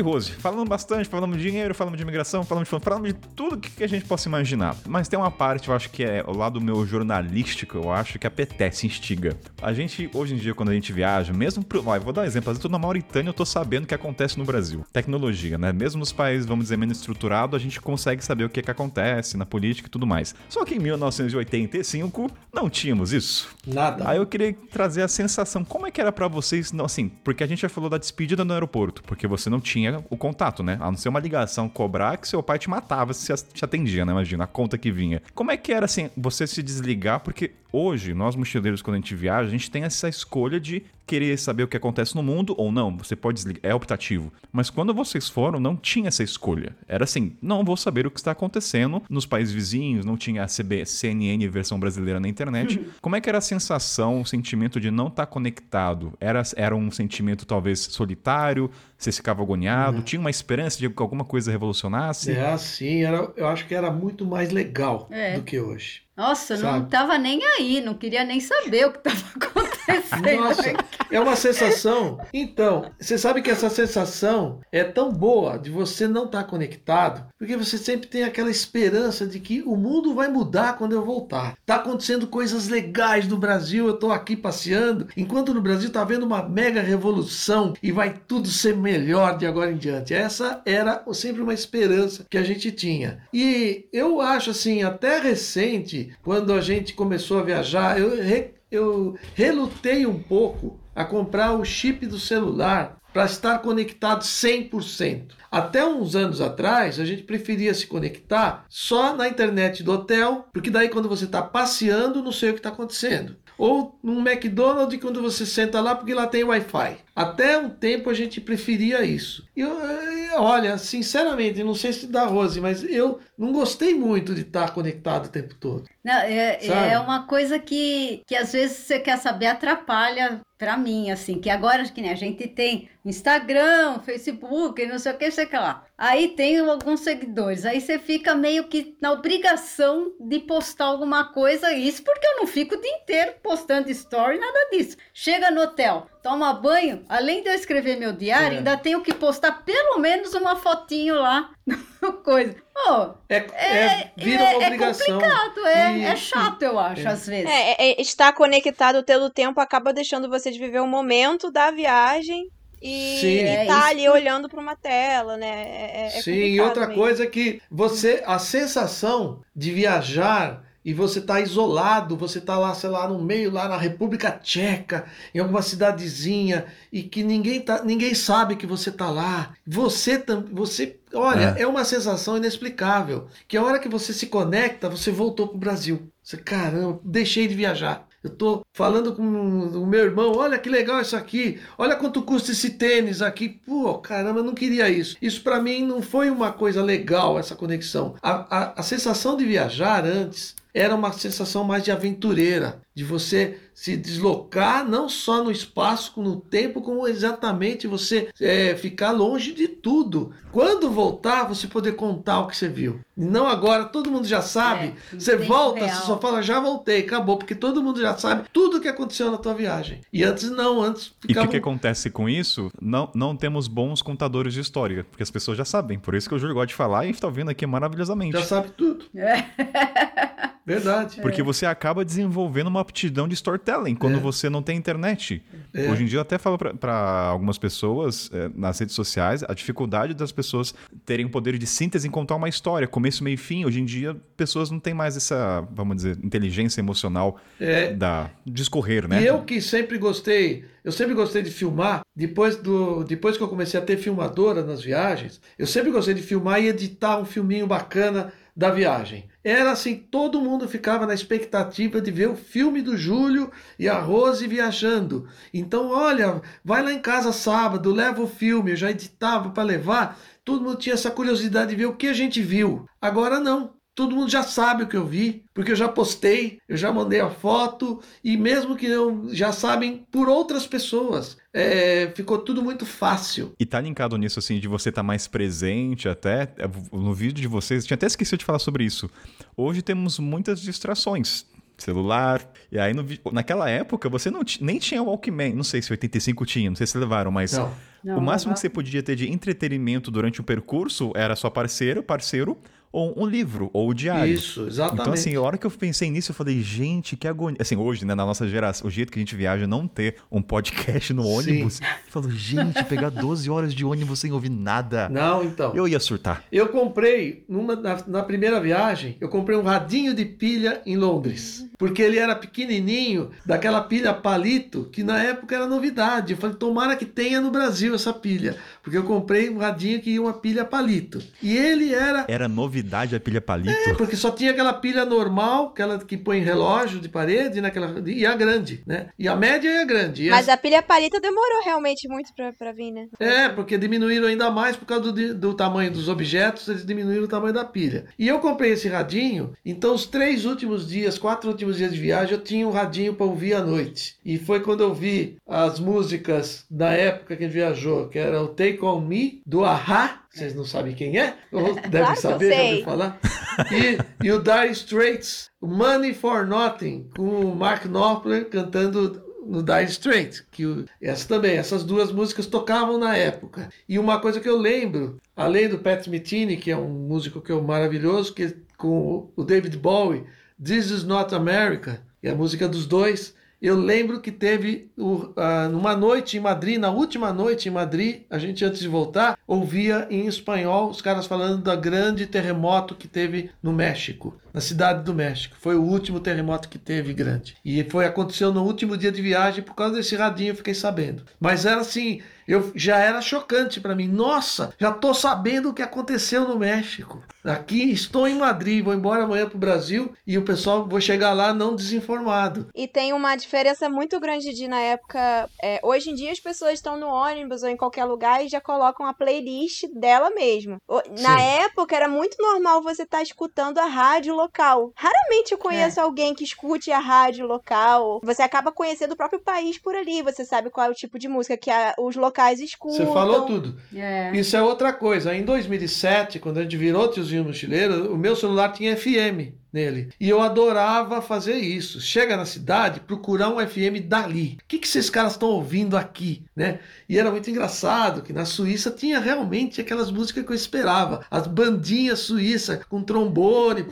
De Rose. Falamos bastante, falamos de dinheiro, falamos de imigração, falamos de, falamos de tudo que a gente possa imaginar. Mas tem uma parte, eu acho que é o lado meu jornalístico, eu acho que apetece, instiga. A gente, hoje em dia, quando a gente viaja, mesmo pro. Ó, eu vou dar um exemplo, eu tô na Mauritânia, eu tô sabendo o que acontece no Brasil. Tecnologia, né? Mesmo nos países, vamos dizer, menos estruturados, a gente consegue saber o que, que acontece na política e tudo mais. Só que em 1985 não tínhamos isso. Nada. Aí eu queria trazer a sensação, como é que era para vocês, assim, porque a gente já falou da despedida no aeroporto, porque você não tinha o contato, né? A não ser uma ligação cobrar que seu pai te matava se te atendia, né? Imagina, a conta que vinha. Como é que era, assim, você se desligar? Porque hoje, nós mochileiros, quando a gente viaja, a gente tem essa escolha de querer saber o que acontece no mundo ou não. Você pode desligar, é optativo. Mas quando vocês foram, não tinha essa escolha. Era assim, não vou saber o que está acontecendo nos países vizinhos, não tinha a CB, CNN versão brasileira na internet. Uhum. Como é que era a sensação, o sentimento de não estar tá conectado? Era, era um sentimento talvez solitário? Você ficava agoniado? Uhum. Tinha uma esperança de que alguma coisa revolucionasse? É assim, era, eu acho que era muito mais legal é. do que hoje. Nossa, sabe? não tava nem aí, não queria nem saber o que tava acontecendo. Nossa, é uma sensação. Então, você sabe que essa sensação é tão boa de você não estar tá conectado, porque você sempre tem aquela esperança de que o mundo vai mudar quando eu voltar. Tá acontecendo coisas legais no Brasil, eu tô aqui passeando, enquanto no Brasil tá havendo uma mega revolução e vai tudo ser melhor de agora em diante. Essa era sempre uma esperança que a gente tinha. E eu acho assim, até recente, quando a gente começou a viajar, eu, eu relutei um pouco a comprar o chip do celular para estar conectado 100%. Até uns anos atrás, a gente preferia se conectar só na internet do hotel, porque daí quando você está passeando, não sei o que está acontecendo. Ou num McDonald's quando você senta lá, porque lá tem Wi-Fi. Até um tempo a gente preferia isso. E olha, sinceramente, não sei se dá Rose, mas eu não gostei muito de estar conectado o tempo todo. Não, é, é uma coisa que, que às vezes você quer saber atrapalha para mim, assim, que agora que né, a gente tem Instagram, Facebook, não sei o que, sei que lá. Aí tem alguns seguidores, aí você fica meio que na obrigação de postar alguma coisa, isso porque eu não fico o dia inteiro postando story, nada disso. Chega no hotel, toma banho, além de eu escrever meu diário, é. ainda tenho que postar pelo menos uma fotinho lá, coisa. Oh, é, é, é, vira uma é, é obrigação. É complicado, é, e, é chato, eu acho, às vezes. É, estar conectado pelo tempo acaba deixando você de viver o momento da viagem e, Sim. e tá ali olhando para uma tela, né? É, Sim, e outra mesmo. coisa que você, a sensação de viajar e você está isolado, você está lá, sei lá, no meio, lá na República Tcheca, em alguma cidadezinha, e que ninguém, tá, ninguém sabe que você está lá. Você, você olha, é. é. uma sensação inexplicável. Que a hora que você se conecta, você voltou para o Brasil. Você, caramba, deixei de viajar. Eu tô falando com o meu irmão, olha que legal isso aqui, olha quanto custa esse tênis aqui. Pô, caramba, eu não queria isso. Isso para mim não foi uma coisa legal, essa conexão. A, a, a sensação de viajar antes era uma sensação mais de aventureira, de você se deslocar não só no espaço, no tempo, como exatamente você é, ficar longe de tudo. Quando voltar, você poder contar o que você viu. Não agora, todo mundo já sabe. É, você volta, real. você só fala, já voltei, acabou, porque todo mundo já sabe tudo o que aconteceu na tua viagem. E antes não, antes ficava... E o que, que, acontece com isso? Não, não temos bons contadores de história, porque as pessoas já sabem. Por isso que o Júlio gosta de falar e está ouvindo aqui maravilhosamente. Já sabe tudo. É. Verdade. Porque é. você acaba desenvolvendo uma aptidão de storytelling quando é. você não tem internet. É. Hoje em dia eu até falo para algumas pessoas é, nas redes sociais a dificuldade das pessoas terem o poder de síntese em contar uma história, começo, meio e fim. Hoje em dia pessoas não têm mais essa, vamos dizer, inteligência emocional é. da discorrer, né? E eu que sempre gostei, eu sempre gostei de filmar, depois do depois que eu comecei a ter filmadora nas viagens, eu sempre gostei de filmar e editar um filminho bacana da viagem. Era assim, todo mundo ficava na expectativa de ver o filme do Júlio e a Rose viajando. Então, olha, vai lá em casa sábado, leva o filme, eu já editava para levar. Todo mundo tinha essa curiosidade de ver o que a gente viu. Agora não. Todo mundo já sabe o que eu vi, porque eu já postei, eu já mandei a foto, e mesmo que não já sabem por outras pessoas. É, ficou tudo muito fácil. E tá linkado nisso, assim, de você estar tá mais presente até. No vídeo de vocês, tinha até esquecido de falar sobre isso. Hoje temos muitas distrações celular. E aí, no, naquela época, você não nem tinha Walkman. Não sei se 85 tinha, não sei se levaram, mas. Não. Não, o máximo que você podia ter de entretenimento durante o percurso era sua parceira, parceiro ou um livro, ou o diário. Isso, exatamente. Então, assim, a hora que eu pensei nisso, eu falei, gente, que agonia. Assim, hoje, né, na nossa geração, o jeito que a gente viaja, não ter um podcast no ônibus. Sim. Eu falo, gente, pegar 12 horas de ônibus sem ouvir nada. Não, então. Eu ia surtar. Eu comprei, numa, na, na primeira viagem, eu comprei um radinho de pilha em Londres. Porque ele era pequenininho, daquela pilha palito, que na época era novidade. Eu falei, tomara que tenha no Brasil essa pilha. Porque eu comprei um radinho que ia uma pilha palito. E ele era. Era novidade a pilha palito? É, porque só tinha aquela pilha normal, aquela que põe relógio de parede, naquela, né, e a grande, né? E a média e a grande. E Mas a pilha palito demorou realmente muito pra, pra vir, né? É, porque diminuíram ainda mais por causa do, do tamanho dos objetos, eles diminuíram o tamanho da pilha. E eu comprei esse radinho, então os três últimos dias, quatro últimos dias de viagem, eu tinha um radinho para ouvir à noite. E foi quando eu vi as músicas da época que a gente viajou, que era o Take Take On Me, do Ahá. Vocês não sabem quem é? Ou devem claro saber, já ouviu falar. E, e o Dire Straits, Money for Nothing, com o Mark Knopfler cantando no Dire Straits, que essa também, essas duas músicas tocavam na época. E uma coisa que eu lembro, além do Pat Metheny, que é um músico que é maravilhoso, que com o David Bowie, This Is Not America, e a música dos dois, eu lembro que teve numa noite em Madrid, na última noite em Madrid, a gente antes de voltar, ouvia em espanhol os caras falando da grande terremoto que teve no México, na cidade do México. Foi o último terremoto que teve grande. E foi aconteceu no último dia de viagem, por causa desse radinho eu fiquei sabendo. Mas era assim, eu já era chocante para mim. Nossa, já tô sabendo o que aconteceu no México. Aqui estou em Madrid, vou embora amanhã pro Brasil e o pessoal vou chegar lá não desinformado. E tem uma diferença muito grande de na época. É, hoje em dia as pessoas estão no ônibus ou em qualquer lugar e já colocam a playlist dela mesmo. Na Sim. época era muito normal você estar tá escutando a rádio local. Raramente eu conheço é. alguém que escute a rádio local. Você acaba conhecendo o próprio país por ali. Você sabe qual é o tipo de música que a, os locais locais escutam. Você falou tudo. É. Isso é outra coisa. Em 2007, quando a gente virou Tiozinho Mochileiro, o meu celular tinha FM nele. E eu adorava fazer isso. Chega na cidade, procurar um FM dali. O que, que esses caras estão ouvindo aqui, né? E era muito engraçado que na Suíça tinha realmente aquelas músicas que eu esperava. As bandinhas suíças com trombone.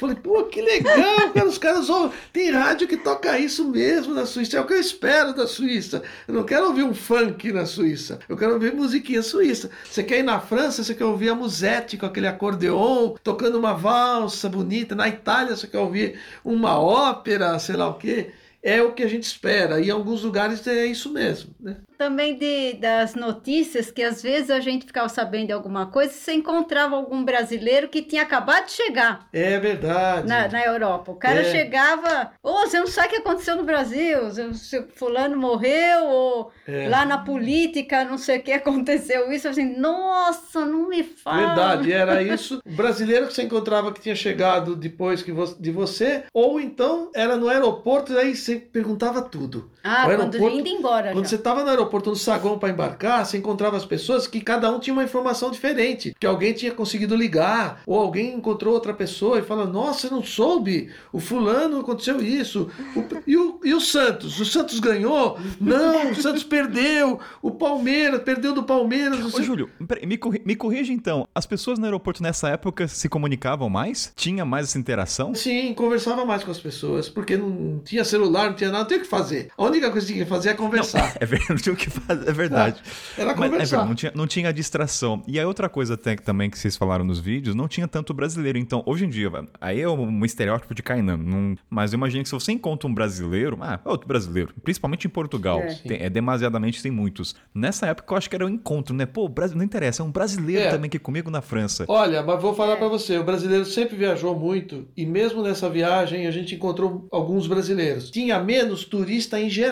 Falei, pô, que legal, cara. Os caras ouvem. Tem rádio que toca isso mesmo na Suíça. É o que eu espero da Suíça. Eu não quero ouvir um funk na Suíça. Eu quero ouvir musiquinha suíça. Você quer ir na França, você quer ouvir a musette com aquele acordeon tocando uma valsa bonita. Na Itália você quer ouvir uma ópera, sei lá o quê. É o que a gente espera. E em alguns lugares é isso mesmo. Né? Também de, das notícias que às vezes a gente ficava sabendo de alguma coisa e você encontrava algum brasileiro que tinha acabado de chegar. É verdade. Na, na Europa. O cara é. chegava, ô, oh, você não sabe o que aconteceu no Brasil, se fulano morreu, ou é. lá na política, não sei o que aconteceu isso, assim, nossa, não me fala. Verdade, era isso. O brasileiro que você encontrava que tinha chegado depois que você, de você, ou então era no aeroporto e aí você perguntava tudo. Ah, quando indo embora. Quando já. você estava no aeroporto, no saguão para embarcar, você encontrava as pessoas que cada um tinha uma informação diferente. Que alguém tinha conseguido ligar, ou alguém encontrou outra pessoa e fala: Nossa, você não soube, o fulano aconteceu isso. O, e, o, e o Santos? O Santos ganhou? Não, o Santos perdeu. O Palmeiras perdeu do Palmeiras. Ô, Júlio, me, corri, me corrija então. As pessoas no aeroporto nessa época se comunicavam mais? Tinha mais essa interação? Sim, conversava mais com as pessoas, porque não tinha celular, não tinha nada, não tinha o que fazer. A única coisa que tinha que fazer é conversar. Não, é verdade, o que fazer, é verdade. É, era conversar. Mas, é não, tinha, não tinha distração. E a outra coisa até, também que vocês falaram nos vídeos, não tinha tanto brasileiro. Então, hoje em dia, aí é um estereótipo de Kainan. Não, mas eu imagino que se você encontra um brasileiro, ah, outro brasileiro, principalmente em Portugal, é, tem, é demasiadamente, tem muitos. Nessa época eu acho que era um encontro, né? Pô, Brasil, não interessa, é um brasileiro é. também aqui comigo na França. Olha, mas vou falar para você, o brasileiro sempre viajou muito e mesmo nessa viagem a gente encontrou alguns brasileiros. Tinha menos turista em geral,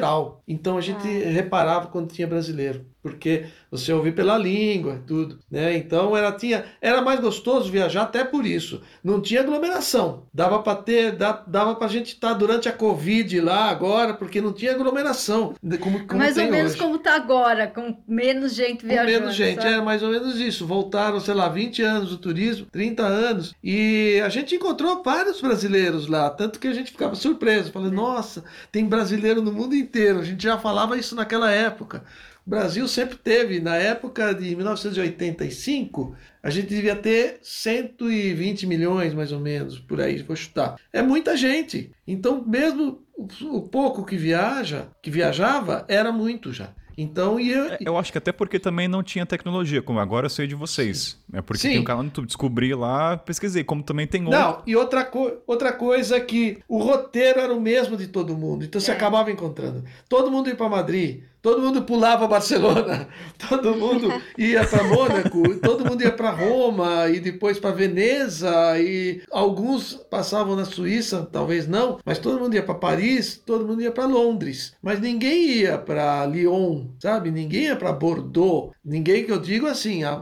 então a gente ah. reparava quando tinha brasileiro. Porque você ouve pela língua, tudo, né? Então era tinha era mais gostoso viajar até por isso. Não tinha aglomeração. Dava para ter dava para a gente estar tá durante a Covid lá agora, porque não tinha aglomeração. Como, como mais ou menos hoje. como está agora, com menos gente viajando. Com menos gente, sabe? é mais ou menos isso. Voltaram, sei lá, 20 anos do turismo, 30 anos, e a gente encontrou vários brasileiros lá, tanto que a gente ficava surpreso, falando, nossa, tem brasileiro no mundo inteiro. A gente já falava isso naquela época. O Brasil sempre teve, na época de 1985, a gente devia ter 120 milhões, mais ou menos, por aí, vou chutar. É muita gente. Então, mesmo o pouco que viaja, que viajava, era muito já. Então, e eu... É, eu acho que até porque também não tinha tecnologia, como agora eu sei de vocês. Sim. É porque Sim. tem um canal no YouTube, descobri lá, pesquisei, como também tem outro. Não, e outra, co outra coisa é que o roteiro era o mesmo de todo mundo, então você é. acabava encontrando. Todo mundo ia para Madrid, todo mundo pulava Barcelona, todo mundo ia para Mônaco, todo mundo ia para Roma e depois para Veneza e alguns passavam na Suíça, talvez não, mas todo mundo ia para Paris, todo mundo ia para Londres, mas ninguém ia para Lyon, sabe? Ninguém ia para Bordeaux, ninguém que eu digo assim, a,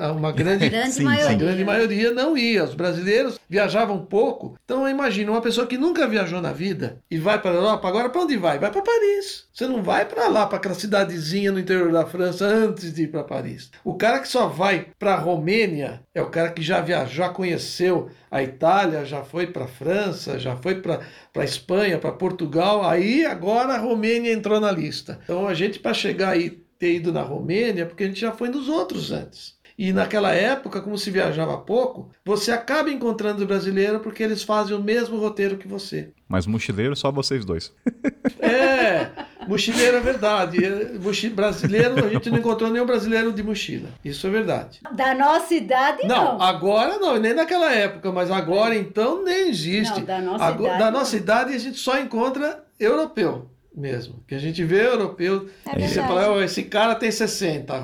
a, a uma grande, grande sim, maioria. A grande maioria não ia. Os brasileiros viajavam pouco. Então imagina uma pessoa que nunca viajou na vida e vai para a Europa, agora para onde vai? Vai para Paris. Você não vai para lá, para aquela cidadezinha no interior da França antes de ir para Paris. O cara que só vai para a Romênia é o cara que já viajou, já conheceu a Itália, já foi para a França, já foi para a Espanha, para Portugal. Aí agora a Romênia entrou na lista. Então a gente para chegar aí ter ido na Romênia, porque a gente já foi nos outros antes. E naquela época, como se viajava pouco, você acaba encontrando brasileiro porque eles fazem o mesmo roteiro que você. Mas mochileiro só vocês dois. É, mochileiro é verdade. Mochi brasileiro, a gente não encontrou nenhum brasileiro de mochila. Isso é verdade. Da nossa idade, não. Não, agora não, nem naquela época, mas agora então nem existe. Não, da nossa agora, idade. Da nossa idade a gente só encontra europeu mesmo. Que a gente vê europeu é e você fala, oh, esse cara tem 60,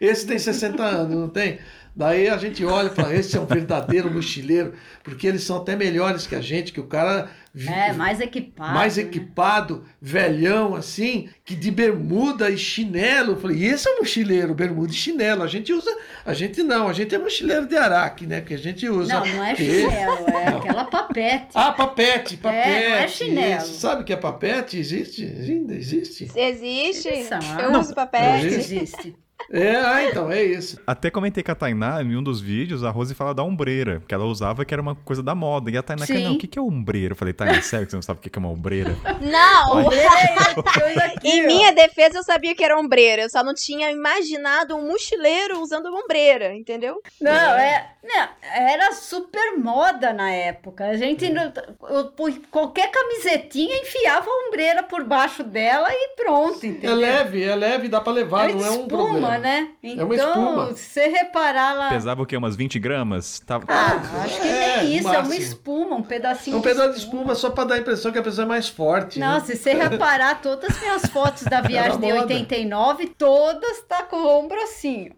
esse tem 60 anos, não tem? Daí a gente olha e fala, esse é um verdadeiro mochileiro, porque eles são até melhores que a gente, que o cara é, mais equipado. Mais né? equipado, velhão, assim, que de bermuda e chinelo. Eu falei, esse é um mochileiro, bermuda e chinelo. A gente usa. A gente não, a gente é mochileiro de araque, né? Porque a gente usa. Não, não é chinelo, é não. aquela papete. Ah, papete, papete. É, não é chinelo. Isso. Sabe que é papete? Existe? Ainda existe? Existe. Eu uso papete. Existe. É, ah, então, é isso. Até comentei com a Tainá em um dos vídeos, a Rose fala da ombreira, que ela usava que era uma coisa da moda. E a Tainá, não, o que, que é ombreira? Eu falei, Tainá, sério que você não sabe o que é uma ombreira? Não! em minha defesa, eu sabia que era ombreira. Eu só não tinha imaginado um mochileiro usando ombreira, entendeu? Não, é, não, era super moda na época. A gente, eu, qualquer camisetinha, enfiava a ombreira por baixo dela e pronto, entendeu? É leve, é leve, dá pra levar, é não é um problema né? Então, é uma então, espuma. se você reparar lá. Pesava o quê? Umas 20 gramas? Tava... Ah, acho que é, nem isso. Máximo. É uma espuma, um pedacinho. É um pedaço de espuma só para dar a impressão que a pessoa é mais forte. Não, né? se você reparar, todas as minhas fotos da viagem de 89, todas tá com o ombro assim.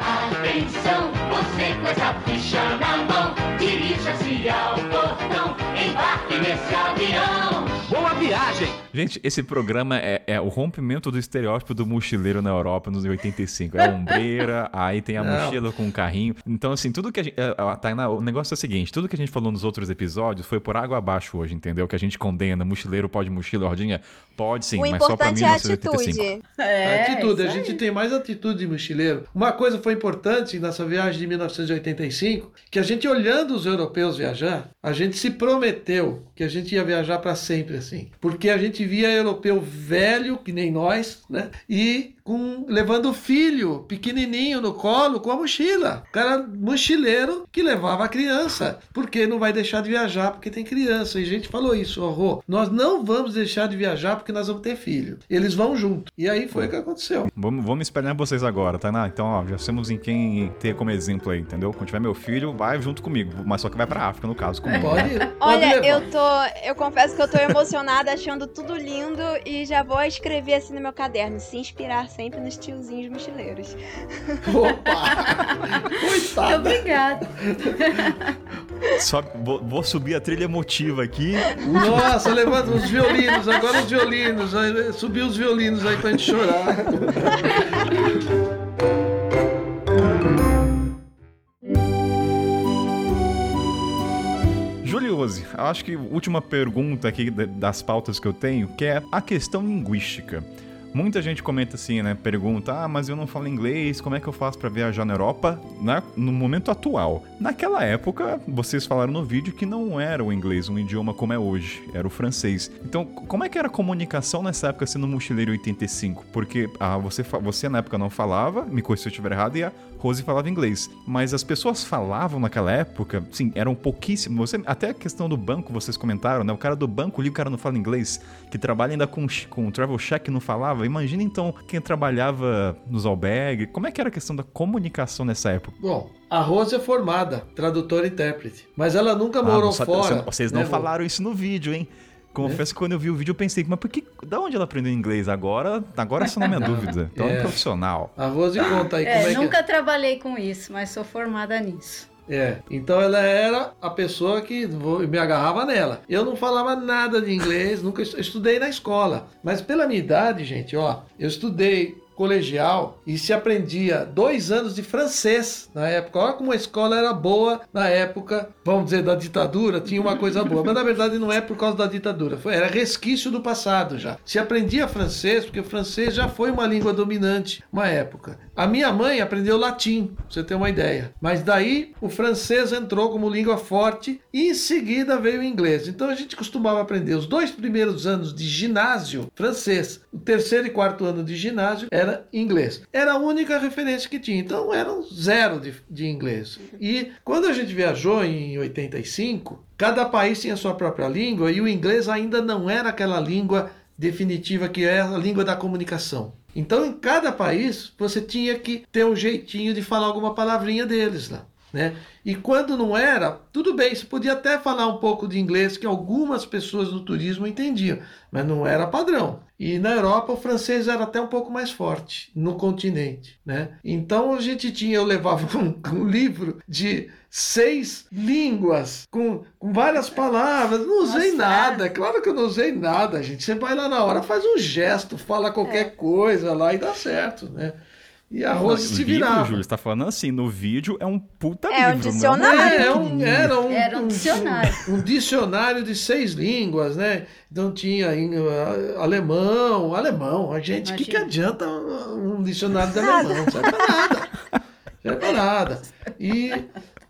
Atenção, você com essa ficha na mão, dirija-se ao portão, embarque nesse avião. Boa viagem! Gente, esse programa é, é, o rompimento do estereótipo do mochileiro na Europa nos 85. É a ombreira, aí tem a Não. mochila com o carrinho. Então, assim, tudo que a gente. É, a Tainá, o negócio é o seguinte: tudo que a gente falou nos outros episódios foi por água abaixo hoje, entendeu? Que a gente condena. Mochileiro pode mochila, rodinha? Pode sim, o mas só pra 1985. É, é atitude. A gente tem mais atitude de mochileiro. Uma coisa foi importante nessa viagem de 1985, que a gente olhando os europeus viajar, a gente se prometeu que a gente ia viajar para sempre assim. Porque a gente via europeu velho, que nem nós, né? E com levando o filho pequenininho no colo com a mochila. O cara mochileiro que levava a criança, porque não vai deixar de viajar porque tem criança. E a gente falou isso, oh, nós não vamos deixar de viajar porque nós vamos ter filho. Eles vão junto. E aí foi o que aconteceu. Vamos, vamos espelhar vocês agora, tá? Então, ó, já temos em quem ter como exemplo aí, entendeu? Quando tiver meu filho, vai junto comigo, mas só que vai pra África, no caso, comigo. Pode, pode Olha, levar. eu tô, eu confesso que eu tô emocionada, achando tudo lindo e já vou escrever assim no meu caderno, se inspirar sempre nos tiozinhos mochileiros. Opa! Coitado! Obrigada. Só, vou, vou, subir a trilha emotiva aqui. Nossa, levanta os violinos, agora os violinos. Subiu os violinos aí pra gente chorar. Juliose, acho que última pergunta aqui das pautas que eu tenho, que é a questão linguística. Muita gente comenta assim, né? Pergunta: ah, mas eu não falo inglês, como é que eu faço para viajar na Europa na, no momento atual? Naquela época, vocês falaram no vídeo que não era o inglês um idioma como é hoje, era o francês. Então, como é que era a comunicação nessa época sendo mochileiro 85? Porque ah, você, você na época não falava, me corrija se eu estiver errado, e a Rose falava inglês. Mas as pessoas falavam naquela época, sim, eram pouquíssimos. Você, até a questão do banco, vocês comentaram, né? O cara do banco ali, o cara não fala inglês, que trabalha ainda com, com travel check não falava. Imagina então quem trabalhava nos albergues. Como é que era a questão da comunicação nessa época? Bom, a Rose é formada, tradutora e intérprete. Mas ela nunca ah, morou não, fora. Vocês não né, falaram isso no vídeo, hein? Confesso é. que quando eu vi o vídeo eu pensei, mas por que, da onde ela aprendeu inglês? Agora, agora essa não é minha dúvida. Então é. é profissional. A Rose conta aí é, como é nunca que... trabalhei com isso, mas sou formada nisso. É, então ela era a pessoa que me agarrava nela. Eu não falava nada de inglês, nunca estudei na escola. Mas pela minha idade, gente, ó, eu estudei colegial e se aprendia dois anos de francês na época. Olha como a escola era boa na época, vamos dizer, da ditadura, tinha uma coisa boa. Mas na verdade não é por causa da ditadura, foi, era resquício do passado já. Se aprendia francês, porque o francês já foi uma língua dominante uma época. A minha mãe aprendeu latim, pra você ter uma ideia. Mas daí o francês entrou como língua forte e em seguida veio o inglês. Então a gente costumava aprender os dois primeiros anos de ginásio francês, o terceiro e quarto ano de ginásio era inglês. Era a única referência que tinha. Então era um zero de, de inglês. E quando a gente viajou em 85, cada país tinha sua própria língua e o inglês ainda não era aquela língua definitiva que é a língua da comunicação. Então, em cada país, você tinha que ter um jeitinho de falar alguma palavrinha deles lá. Né? E quando não era, tudo bem, você podia até falar um pouco de inglês que algumas pessoas do turismo entendiam, mas não era padrão. E na Europa o francês era até um pouco mais forte no continente, né? Então a gente tinha, eu levava um, um livro de seis línguas com, com várias palavras, não usei Nossa, nada, é. claro que eu não usei nada, gente. Você vai lá na hora, faz um gesto, fala qualquer é. coisa lá e dá certo, né? E a Rose se virava. O Júlio está falando assim, no vídeo é um puta é livro. Um dicionário. É, é um, era um, era um dicionário. Um, um, dicionário de seis línguas, né? Então tinha uh, alemão, alemão. A gente, o que, que adianta um dicionário de alemão? Não serve pra nada. Serve pra nada. E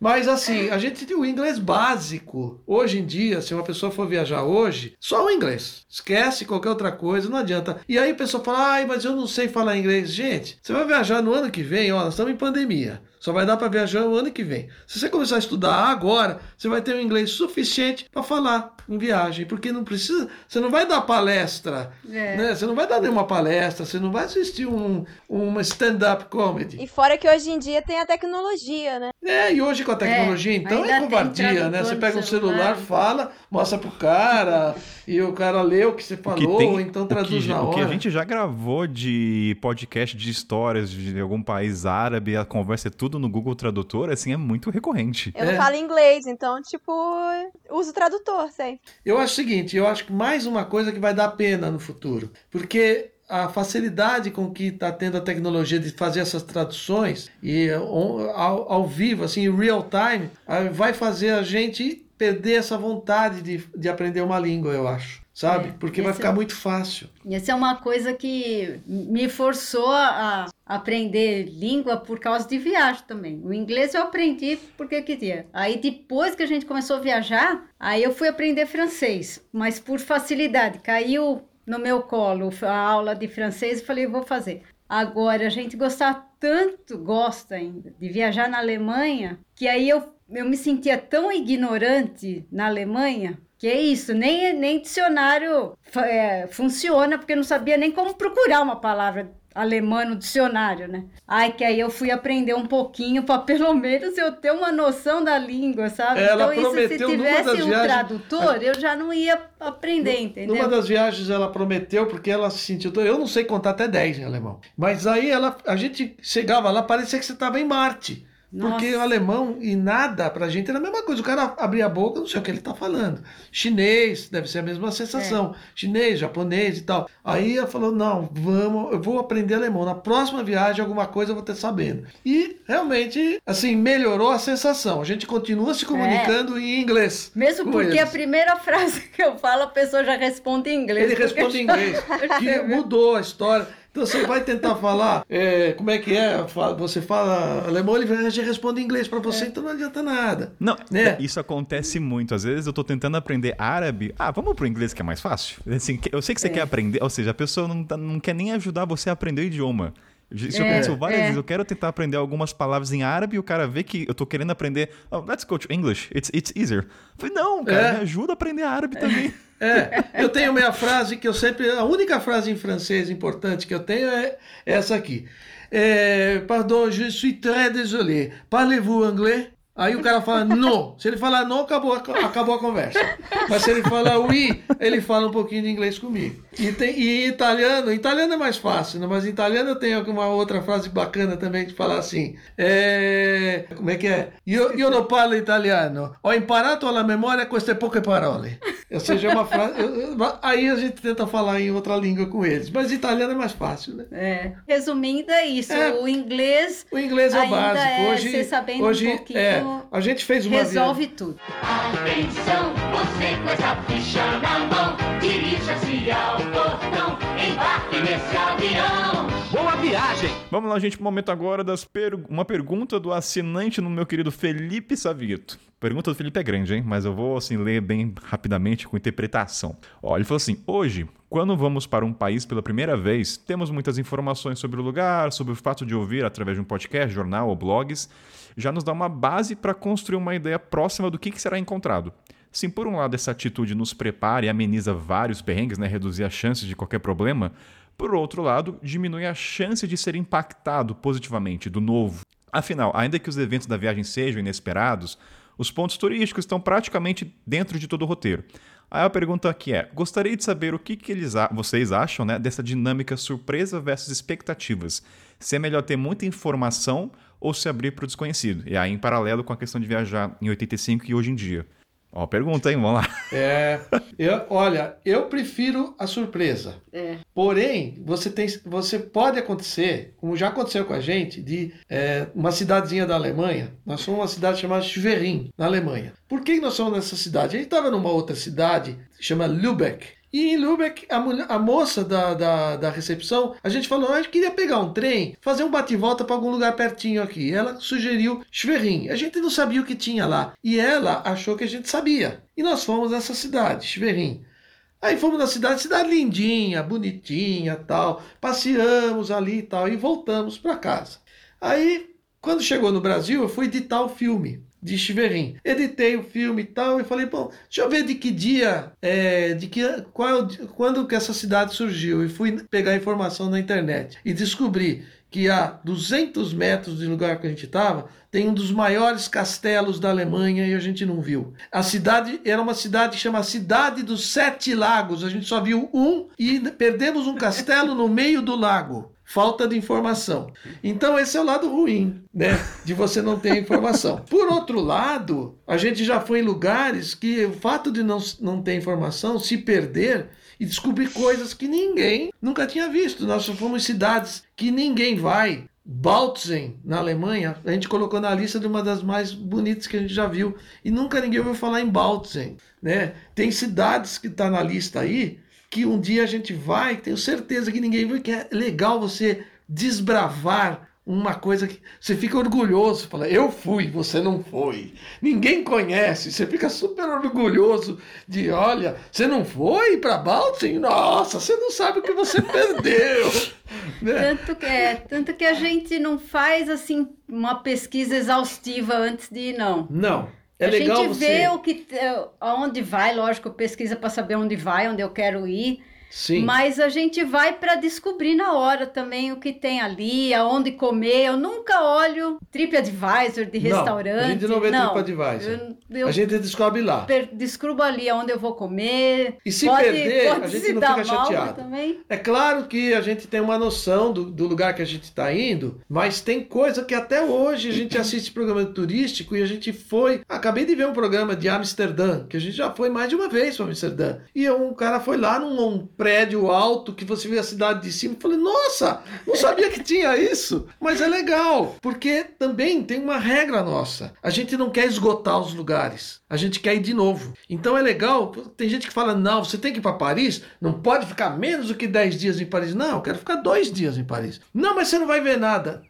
mas assim, a gente tem o inglês básico. Hoje em dia, se uma pessoa for viajar hoje, só o inglês. Esquece qualquer outra coisa, não adianta. E aí a pessoa fala, ai, mas eu não sei falar inglês. Gente, você vai viajar no ano que vem, ó, nós estamos em pandemia. Só vai dar para viajar o ano que vem. Se você começar a estudar agora, você vai ter um inglês suficiente para falar em viagem, porque não precisa, você não vai dar palestra, é. né? Você não vai dar nenhuma palestra, você não vai assistir um uma stand-up comedy. E fora que hoje em dia tem a tecnologia, né? É, e hoje com a tecnologia, é, então é covardia, né? Você pega um celular, fala, mostra pro cara, e o cara lê o que você falou, tem, então traduz que, na hora. O que a gente já gravou de podcast de histórias de algum país árabe, a conversa é tudo tudo no Google Tradutor, assim, é muito recorrente. Eu não falo inglês, então, tipo, uso tradutor sempre. Eu acho o seguinte, eu acho que mais uma coisa que vai dar pena no futuro. Porque a facilidade com que está tendo a tecnologia de fazer essas traduções e ao, ao vivo, assim, real time, vai fazer a gente perder essa vontade de, de aprender uma língua, eu acho sabe? É, Porque vai ficar é, muito fácil. Essa é uma coisa que me forçou a aprender língua por causa de viagem também. O inglês eu aprendi porque queria. Aí depois que a gente começou a viajar, aí eu fui aprender francês, mas por facilidade. Caiu no meu colo a aula de francês e falei, vou fazer. Agora, a gente gostar tanto, gosta ainda, de viajar na Alemanha, que aí eu, eu me sentia tão ignorante na Alemanha, que é isso, nem, nem dicionário é, funciona, porque eu não sabia nem como procurar uma palavra alemã no dicionário, né? Ai, que aí eu fui aprender um pouquinho para pelo menos eu ter uma noção da língua, sabe? Ela então, isso se tivesse um viagens, tradutor, eu já não ia aprender, entendeu? Numa das viagens ela prometeu, porque ela se sentiu. Eu não sei contar até 10 em alemão. Mas aí ela, a gente chegava lá, parecia que você estava em Marte Porque Nossa. o alemão e nada pra gente era a mesma coisa. O cara abria a boca, não sei o que ele tá falando. Chinês, deve ser a mesma sensação. É. Chinês, japonês e tal. Aí ela falou: não, vamos, eu vou aprender alemão. Na próxima viagem, alguma coisa eu vou ter sabendo. E realmente, assim, melhorou a sensação. A gente continua se comunicando é. em inglês. Mesmo porque eles. a primeira frase que eu falo, a pessoa já responde em inglês. Ele responde em inglês. que mudou a história. Então você vai tentar falar, é, como é que é? Você fala alemão, ele já responde em inglês para você, é. então não adianta nada. Não, né? isso acontece muito. Às vezes eu tô tentando aprender árabe. Ah, vamos pro inglês que é mais fácil. Assim, eu sei que você é. quer aprender, ou seja, a pessoa não, tá, não quer nem ajudar você a aprender o idioma. Isso é, aconteceu várias é. vezes. Eu quero tentar aprender algumas palavras em árabe e o cara vê que eu tô querendo aprender. Oh, let's go to English. It's, it's easier. Eu falei, não, cara, é. me ajuda a aprender árabe também. É, eu tenho minha frase que eu sempre. A única frase em francês importante que eu tenho é essa aqui. É, pardon, je suis très désolé. Parlez-vous anglais? Aí o cara fala não. Se ele falar não, acabou, acabou a conversa. Mas se ele falar oui, ele fala um pouquinho de inglês comigo. E, tem, e italiano, italiano é mais fácil, né? mas italiano eu tenho uma outra frase bacana também de falar assim. É, como é que é? Io, io non parlo italiano. Ho imparato alla memoria queste poche parole. Ou seja, é uma frase. Aí a gente tenta falar em outra língua com eles. Mas italiano é mais fácil, né? É. Resumindo, é isso. É, o inglês. O inglês é o básico. É hoje, você sabendo hoje, um pouquinho. É, a gente fez uma. Resolve tudo. Atenção, você com essa ficha na mão. Dirija-se ao portão. Embarque nesse avião. Boa viagem! Vamos lá, gente, momento agora das per... uma pergunta do assinante no meu querido Felipe Savito. Pergunta do Felipe é grande, hein? Mas eu vou assim ler bem rapidamente com interpretação. Ó, ele falou assim: "Hoje, quando vamos para um país pela primeira vez, temos muitas informações sobre o lugar, sobre o fato de ouvir através de um podcast, jornal ou blogs, já nos dá uma base para construir uma ideia próxima do que, que será encontrado. Se por um lado essa atitude nos prepara e ameniza vários perrengues, né, reduzir as chances de qualquer problema, por outro lado, diminui a chance de ser impactado positivamente do novo. Afinal, ainda que os eventos da viagem sejam inesperados, os pontos turísticos estão praticamente dentro de todo o roteiro. Aí a pergunta aqui é: gostaria de saber o que, que eles vocês acham né, dessa dinâmica surpresa versus expectativas. Se é melhor ter muita informação ou se abrir para o desconhecido. E aí, em paralelo com a questão de viajar em 85 e hoje em dia. Ó, pergunta, hein? Vamos lá. É, eu, olha, eu prefiro a surpresa. É. Porém, você tem, você pode acontecer, como já aconteceu com a gente, de é, uma cidadezinha da Alemanha. Nós somos uma cidade chamada Schwerin, na Alemanha. Por que nós somos nessa cidade? A gente estava numa outra cidade, chama Lübeck. E em Lübeck, a, mulher, a moça da, da, da, recepção, a gente falou, a gente queria pegar um trem, fazer um bate-volta para algum lugar pertinho aqui. Ela sugeriu Schwerin. A gente não sabia o que tinha lá. E ela achou que a gente sabia. E nós fomos nessa cidade, Schwerin. Aí fomos na cidade, cidade lindinha, bonitinha, tal. Passeamos ali e tal e voltamos para casa. Aí, quando chegou no Brasil, eu fui editar o filme de Chiverim. Editei o filme e tal, e falei, bom, deixa eu ver de que dia, é, de que, qual, quando que essa cidade surgiu. E fui pegar informação na internet e descobri que a 200 metros do lugar que a gente estava tem um dos maiores castelos da Alemanha e a gente não viu. A cidade era uma cidade que chama Cidade dos Sete Lagos. A gente só viu um e perdemos um castelo no meio do lago falta de informação. Então esse é o lado ruim, né, de você não ter informação. Por outro lado, a gente já foi em lugares que o fato de não, não ter informação, se perder e descobrir coisas que ninguém nunca tinha visto. Nós fomos em cidades que ninguém vai. Bautzen, na Alemanha, a gente colocou na lista de uma das mais bonitas que a gente já viu. E nunca ninguém ouviu falar em Bautzen. Né? Tem cidades que estão tá na lista aí que um dia a gente vai, tenho certeza que ninguém viu, que é legal você desbravar uma coisa que você fica orgulhoso, fala, eu fui, você não foi. Ninguém conhece, você fica super orgulhoso de, olha, você não foi para Baltimore? Nossa, você não sabe o que você perdeu. né? tanto, que, é, tanto que a gente não faz assim uma pesquisa exaustiva antes de ir, não. Não. É a legal gente você... vê o que, aonde vai, lógico, pesquisa para saber onde vai, onde eu quero ir. Sim. Mas a gente vai para descobrir na hora também o que tem ali, aonde comer. Eu nunca olho TripAdvisor de restaurante. Não, a gente não vê não, TripAdvisor. Eu, eu, a gente descobre lá. descubro ali aonde eu vou comer. E se pode, perder, pode a gente não fica chateado. Também. É claro que a gente tem uma noção do, do lugar que a gente está indo, mas tem coisa que até hoje a gente assiste programa turístico e a gente foi. Acabei de ver um programa de Amsterdã, que a gente já foi mais de uma vez para Amsterdã. E um cara foi lá num prédio alto que você vê a cidade de cima. Eu falei, nossa, não sabia que tinha isso. Mas é legal, porque também tem uma regra nossa. A gente não quer esgotar os lugares. A gente quer ir de novo. Então é legal. Tem gente que fala, não, você tem que ir para Paris, não pode ficar menos do que 10 dias em Paris. Não, eu quero ficar dois dias em Paris. Não, mas você não vai ver nada.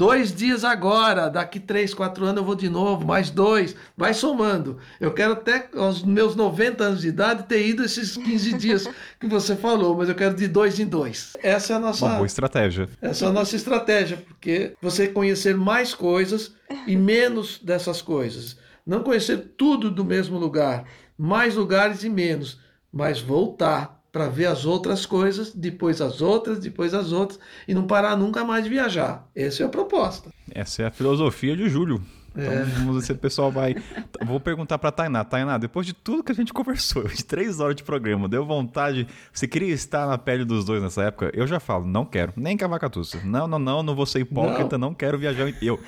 Dois dias agora, daqui três, quatro anos eu vou de novo, mais dois, vai somando. Eu quero até aos meus 90 anos de idade ter ido esses 15 dias que você falou, mas eu quero de dois em dois. Essa é a nossa. Uma boa estratégia. Essa é a nossa estratégia, porque você conhecer mais coisas e menos dessas coisas. Não conhecer tudo do mesmo lugar, mais lugares e menos, mas voltar para ver as outras coisas, depois as outras, depois as outras, e não parar nunca mais de viajar. Essa é a proposta. Essa é a filosofia de Júlio. Então, é. vamos ver se o pessoal vai. Vou perguntar para Tainá. Tainá, depois de tudo que a gente conversou, de três horas de programa, deu vontade. Você queria estar na pele dos dois nessa época? Eu já falo, não quero. Nem Cavacatuça. Não, não, não, não vou ser hipócrita, não, não quero viajar. Eu.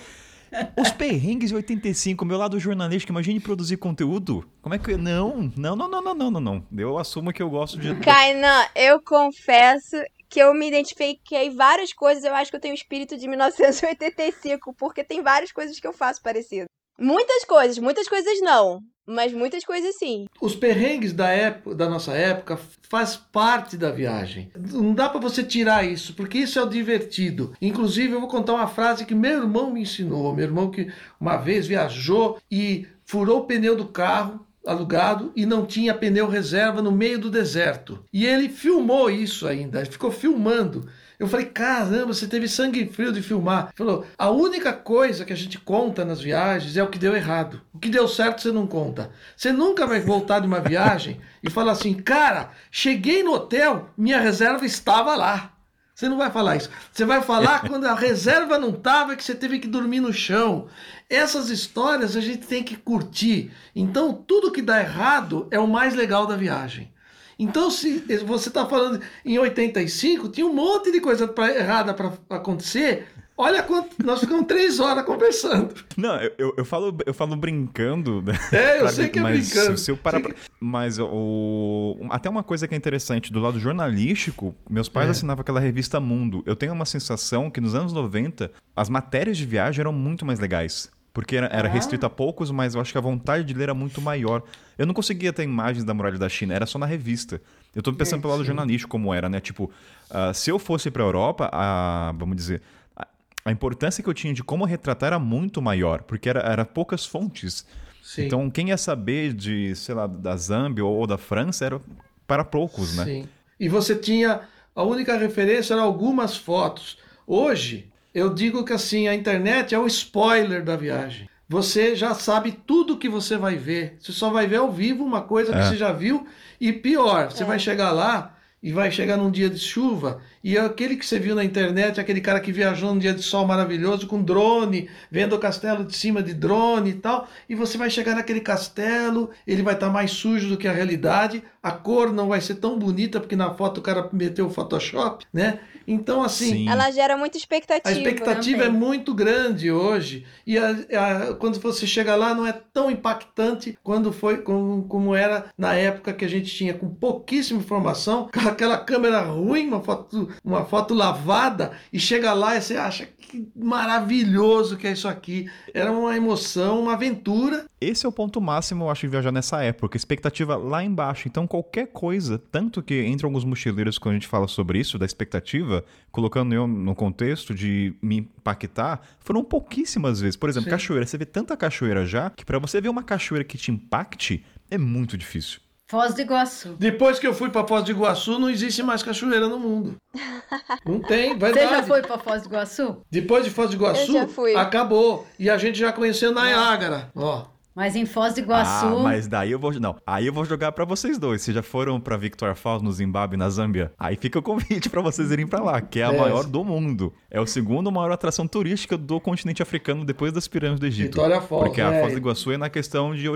Os perrengues de 85, meu lado jornalístico, imagine produzir conteúdo. Como é que. Não, não, não, não, não, não, não. Eu assumo que eu gosto de. Kainan, eu confesso que eu me identifiquei várias coisas. Eu acho que eu tenho o espírito de 1985, porque tem várias coisas que eu faço parecido. Muitas coisas, muitas coisas não. Mas muitas coisas sim. Os perrengues da, época, da nossa época faz parte da viagem. Não dá para você tirar isso, porque isso é o divertido. Inclusive, eu vou contar uma frase que meu irmão me ensinou. Meu irmão que uma vez viajou e furou o pneu do carro alugado e não tinha pneu reserva no meio do deserto. E ele filmou isso ainda, ficou filmando. Eu falei, caramba, você teve sangue frio de filmar. Ele falou, a única coisa que a gente conta nas viagens é o que deu errado. O que deu certo você não conta. Você nunca vai voltar de uma viagem e falar assim, cara, cheguei no hotel, minha reserva estava lá. Você não vai falar isso. Você vai falar quando a reserva não estava, que você teve que dormir no chão. Essas histórias a gente tem que curtir. Então, tudo que dá errado é o mais legal da viagem. Então, se você está falando em 85, tinha um monte de coisa pra, errada para acontecer. Olha quanto. Nós ficamos três horas conversando. Não, eu, eu, falo, eu falo brincando. Né? É, eu sei que é mas brincando. Se eu parar pra... Mas o... até uma coisa que é interessante, do lado jornalístico, meus pais é. assinavam aquela revista Mundo. Eu tenho uma sensação que nos anos 90, as matérias de viagem eram muito mais legais. Porque era, era restrito a poucos, mas eu acho que a vontade de ler era muito maior. Eu não conseguia ter imagens da muralha da China, era só na revista. Eu tô pensando é, pelo lado jornalístico como era, né? Tipo, uh, se eu fosse pra Europa, a, vamos dizer, a, a, importância que eu tinha de como retratar era muito maior, porque era, era poucas fontes. Sim. Então, quem ia saber de, sei lá, da Zâmbia ou da França era para poucos, né? Sim. E você tinha. A única referência eram algumas fotos. Hoje, eu digo que assim, a internet é o spoiler da viagem. Você já sabe tudo que você vai ver. Você só vai ver ao vivo uma coisa é. que você já viu. E pior, você é. vai chegar lá e vai chegar num dia de chuva e aquele que você viu na internet, aquele cara que viajou num dia de sol maravilhoso com drone, vendo o castelo de cima de drone e tal, e você vai chegar naquele castelo, ele vai estar tá mais sujo do que a realidade, a cor não vai ser tão bonita porque na foto o cara meteu o Photoshop, né? Então, assim. Sim. Ela gera muita expectativa. A expectativa né, é muito grande hoje. E a, a, quando você chega lá, não é tão impactante quando foi como, como era na época que a gente tinha com pouquíssima informação, com aquela câmera ruim, uma foto, uma foto lavada, e chega lá e você acha que maravilhoso que é isso aqui. Era uma emoção, uma aventura. Esse é o ponto máximo, eu acho, de viajar nessa época. Expectativa lá embaixo. Então, qualquer coisa, tanto que entre alguns mochileiros, quando a gente fala sobre isso, da expectativa, colocando eu no contexto de me impactar, foram pouquíssimas vezes. Por exemplo, Sim. cachoeira. Você vê tanta cachoeira já, que para você ver uma cachoeira que te impacte, é muito difícil. Foz do Iguaçu. Depois que eu fui para Foz do Iguaçu, não existe mais cachoeira no mundo. Não tem, vai Você já foi para Foz do Iguaçu? Depois de Foz do Iguaçu, acabou. E a gente já conheceu Niágara. Ó, Mas em Foz do Iguaçu. Ah, mas daí eu vou. Não, aí eu vou jogar para vocês dois. Vocês já foram para Victoria Falls, no Zimbábue, na Zâmbia? Aí fica o convite para vocês irem para lá, que é a é. maior do mundo. É o segundo maior atração turística do continente africano depois das pirâmides do Egito. Victoria Falls. Porque a é. Foz do Iguaçu é na questão de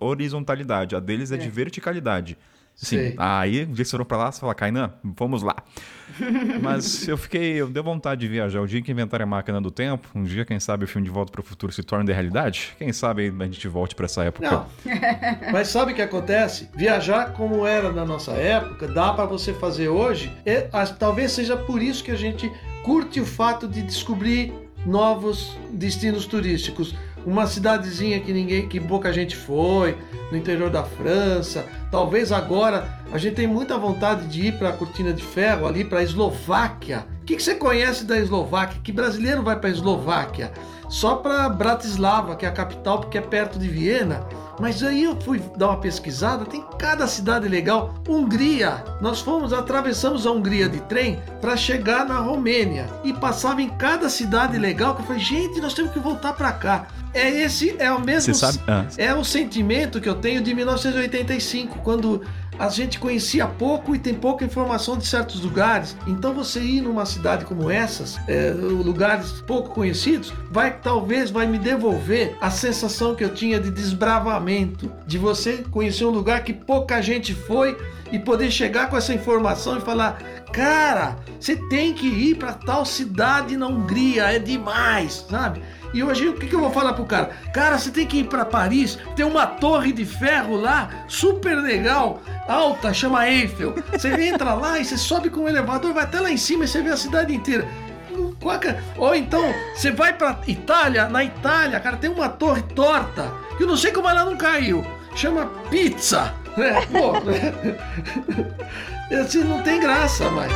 horizontalidade, a deles é, é. de verticalidade. Sim. Sei. Aí, um dia que você foram pra lá, você fala, Kainan, vamos lá. Mas eu fiquei, eu dei vontade de viajar. O dia que inventarem a máquina do tempo, um dia, quem sabe, o filme De Volta para o Futuro se torne de realidade. Quem sabe a gente volte para essa época. Não. Mas sabe o que acontece? Viajar como era na nossa época, dá para você fazer hoje. É, talvez seja por isso que a gente curte o fato de descobrir novos destinos turísticos uma cidadezinha que ninguém, que pouca gente foi, no interior da França. Talvez agora a gente tem muita vontade de ir para a Cortina de Ferro, ali para a Eslováquia. O que, que, você conhece da Eslováquia? Que brasileiro vai para a Eslováquia? Só para Bratislava, que é a capital, porque é perto de Viena. Mas aí eu fui dar uma pesquisada, tem cada cidade legal. Hungria, nós fomos, atravessamos a Hungria de trem para chegar na Romênia e passava em cada cidade legal que eu falei, gente, nós temos que voltar para cá. É esse, é o mesmo, ah. é o sentimento que eu tenho de 1985, quando a gente conhecia pouco e tem pouca informação de certos lugares. Então você ir numa cidade como essas, é, lugares pouco conhecidos, vai talvez vai me devolver a sensação que eu tinha de desbravamento, de você conhecer um lugar que pouca gente foi e poder chegar com essa informação e falar: "Cara, você tem que ir para tal cidade na Hungria, é demais", sabe? E hoje o que, que eu vou falar pro cara? Cara, você tem que ir para Paris, tem uma torre de ferro lá, super legal, alta, chama Eiffel. Você entra lá e você sobe com o elevador, vai até lá em cima e você vê a cidade inteira. Ou então, você vai pra Itália, na Itália, cara, tem uma torre torta, que eu não sei como ela não caiu. Chama pizza. É, pô, assim não tem graça mais.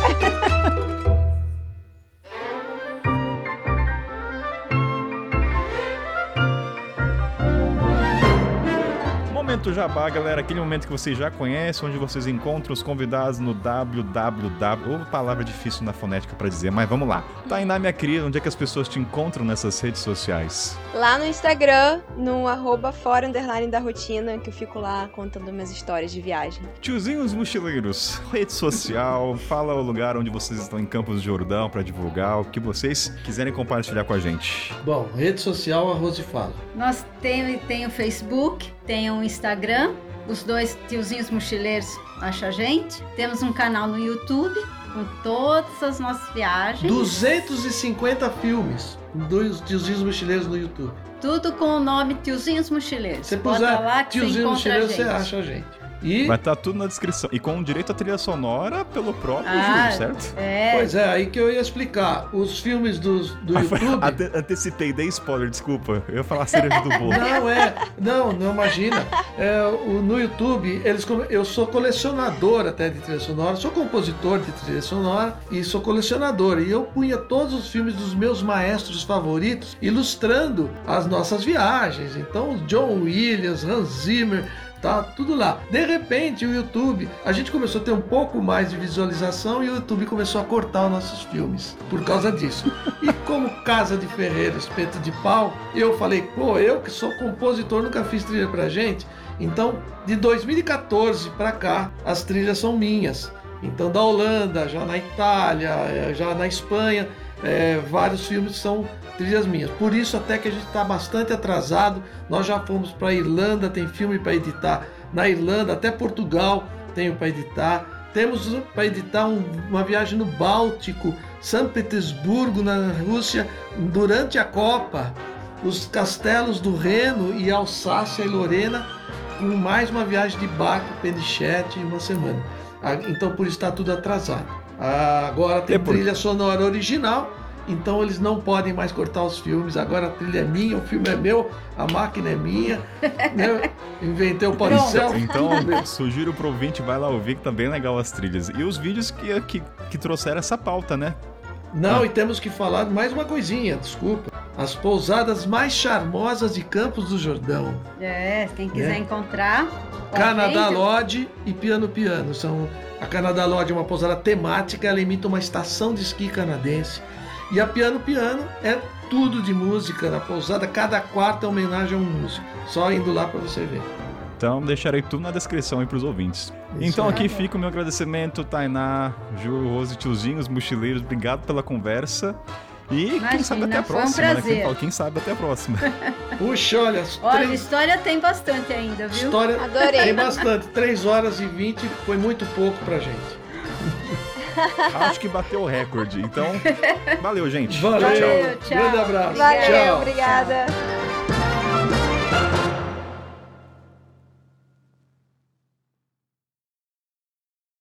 Momento Jabá, galera, aquele momento que vocês já conhecem, onde vocês encontram os convidados no www. Ou palavra difícil na fonética para dizer, mas vamos lá. Tainá, minha querida, onde é que as pessoas te encontram nessas redes sociais? Lá no Instagram, no arroba fora underline da rotina, que eu fico lá contando minhas histórias de viagem. Tiozinhos mochileiros, rede social, fala o lugar onde vocês estão em Campos de Jordão para divulgar, o que vocês quiserem compartilhar com a gente. Bom, rede social, a Rose fala. Nós temos tem o Facebook, tem o Instagram, os dois tiozinhos mochileiros acham a gente. Temos um canal no YouTube com todas as nossas viagens. 250 filmes dos tiozinhos mochileiros no YouTube. Tudo com o nome Tiozinhos Mochileiros. Você puser lá Tiozinhos Mochileiros, você acha a gente. E... Vai estar tá tudo na descrição. E com direito à trilha sonora pelo próprio ah, Júlio, certo? É. Pois é, aí que eu ia explicar. Os filmes dos, do ah, YouTube. Ante antecipei, dei spoiler, desculpa. Eu ia falar cereja do bolo. Não, é. Não, não imagina. É, o, no YouTube, eles, eu sou colecionador até de trilha sonora, sou compositor de trilha sonora e sou colecionador. E eu punha todos os filmes dos meus maestros favoritos ilustrando as nossas viagens. Então, John Williams, Hans Zimmer tá tudo lá. De repente, o YouTube, a gente começou a ter um pouco mais de visualização e o YouTube começou a cortar os nossos filmes por causa disso. E como Casa de Ferreira, espeto de pau, eu falei, pô, eu que sou compositor, nunca fiz trilha pra gente. Então, de 2014 para cá, as trilhas são minhas. Então, da Holanda, já na Itália, eh, já na Espanha, é, vários filmes são trilhas minhas. Por isso até que a gente está bastante atrasado. Nós já fomos para Irlanda, tem filme para editar na Irlanda, até Portugal tenho para editar. Temos para editar um, uma viagem no Báltico, São Petersburgo, na Rússia, durante a Copa. Os castelos do Reno e Alsácia e Lorena, com mais uma viagem de barco, Penichete, uma semana. Ah, então por isso está tudo atrasado. Agora tem trilha sonora original então eles não podem mais cortar os filmes. Agora a trilha é minha, o filme é meu, a máquina é minha. né? Inventei o Panicel. Então, sugiro pro ouvinte, vai lá ouvir que tá bem legal as trilhas. E os vídeos que, que, que trouxeram essa pauta, né? Não, ah. e temos que falar mais uma coisinha, desculpa. As pousadas mais charmosas de Campos do Jordão. É, quem quiser é. encontrar. Canadá Lodge e Piano Piano. São, a Canadá Lodge é uma pousada temática, ela imita uma estação de esqui canadense. E a Piano Piano é tudo de música na pousada, cada quarto é homenagem a um músico. Só indo lá para você ver. Então deixarei tudo na descrição aí pros ouvintes. Isso então aqui fica o meu agradecimento, Tainá, Ju, Rose, tiozinhos, mochileiros, obrigado pela conversa. E Imagina, quem sabe até a próxima, um né? Quem, quem, sabe até a próxima. Puxa, olha. Olha, três... história tem bastante ainda, viu? História Adorei. tem bastante. 3 horas e 20 foi muito pouco pra gente. Acho que bateu o recorde. Então, valeu, gente. Valeu, tchau, tchau. Grande abraço. Valeu, tchau. obrigada.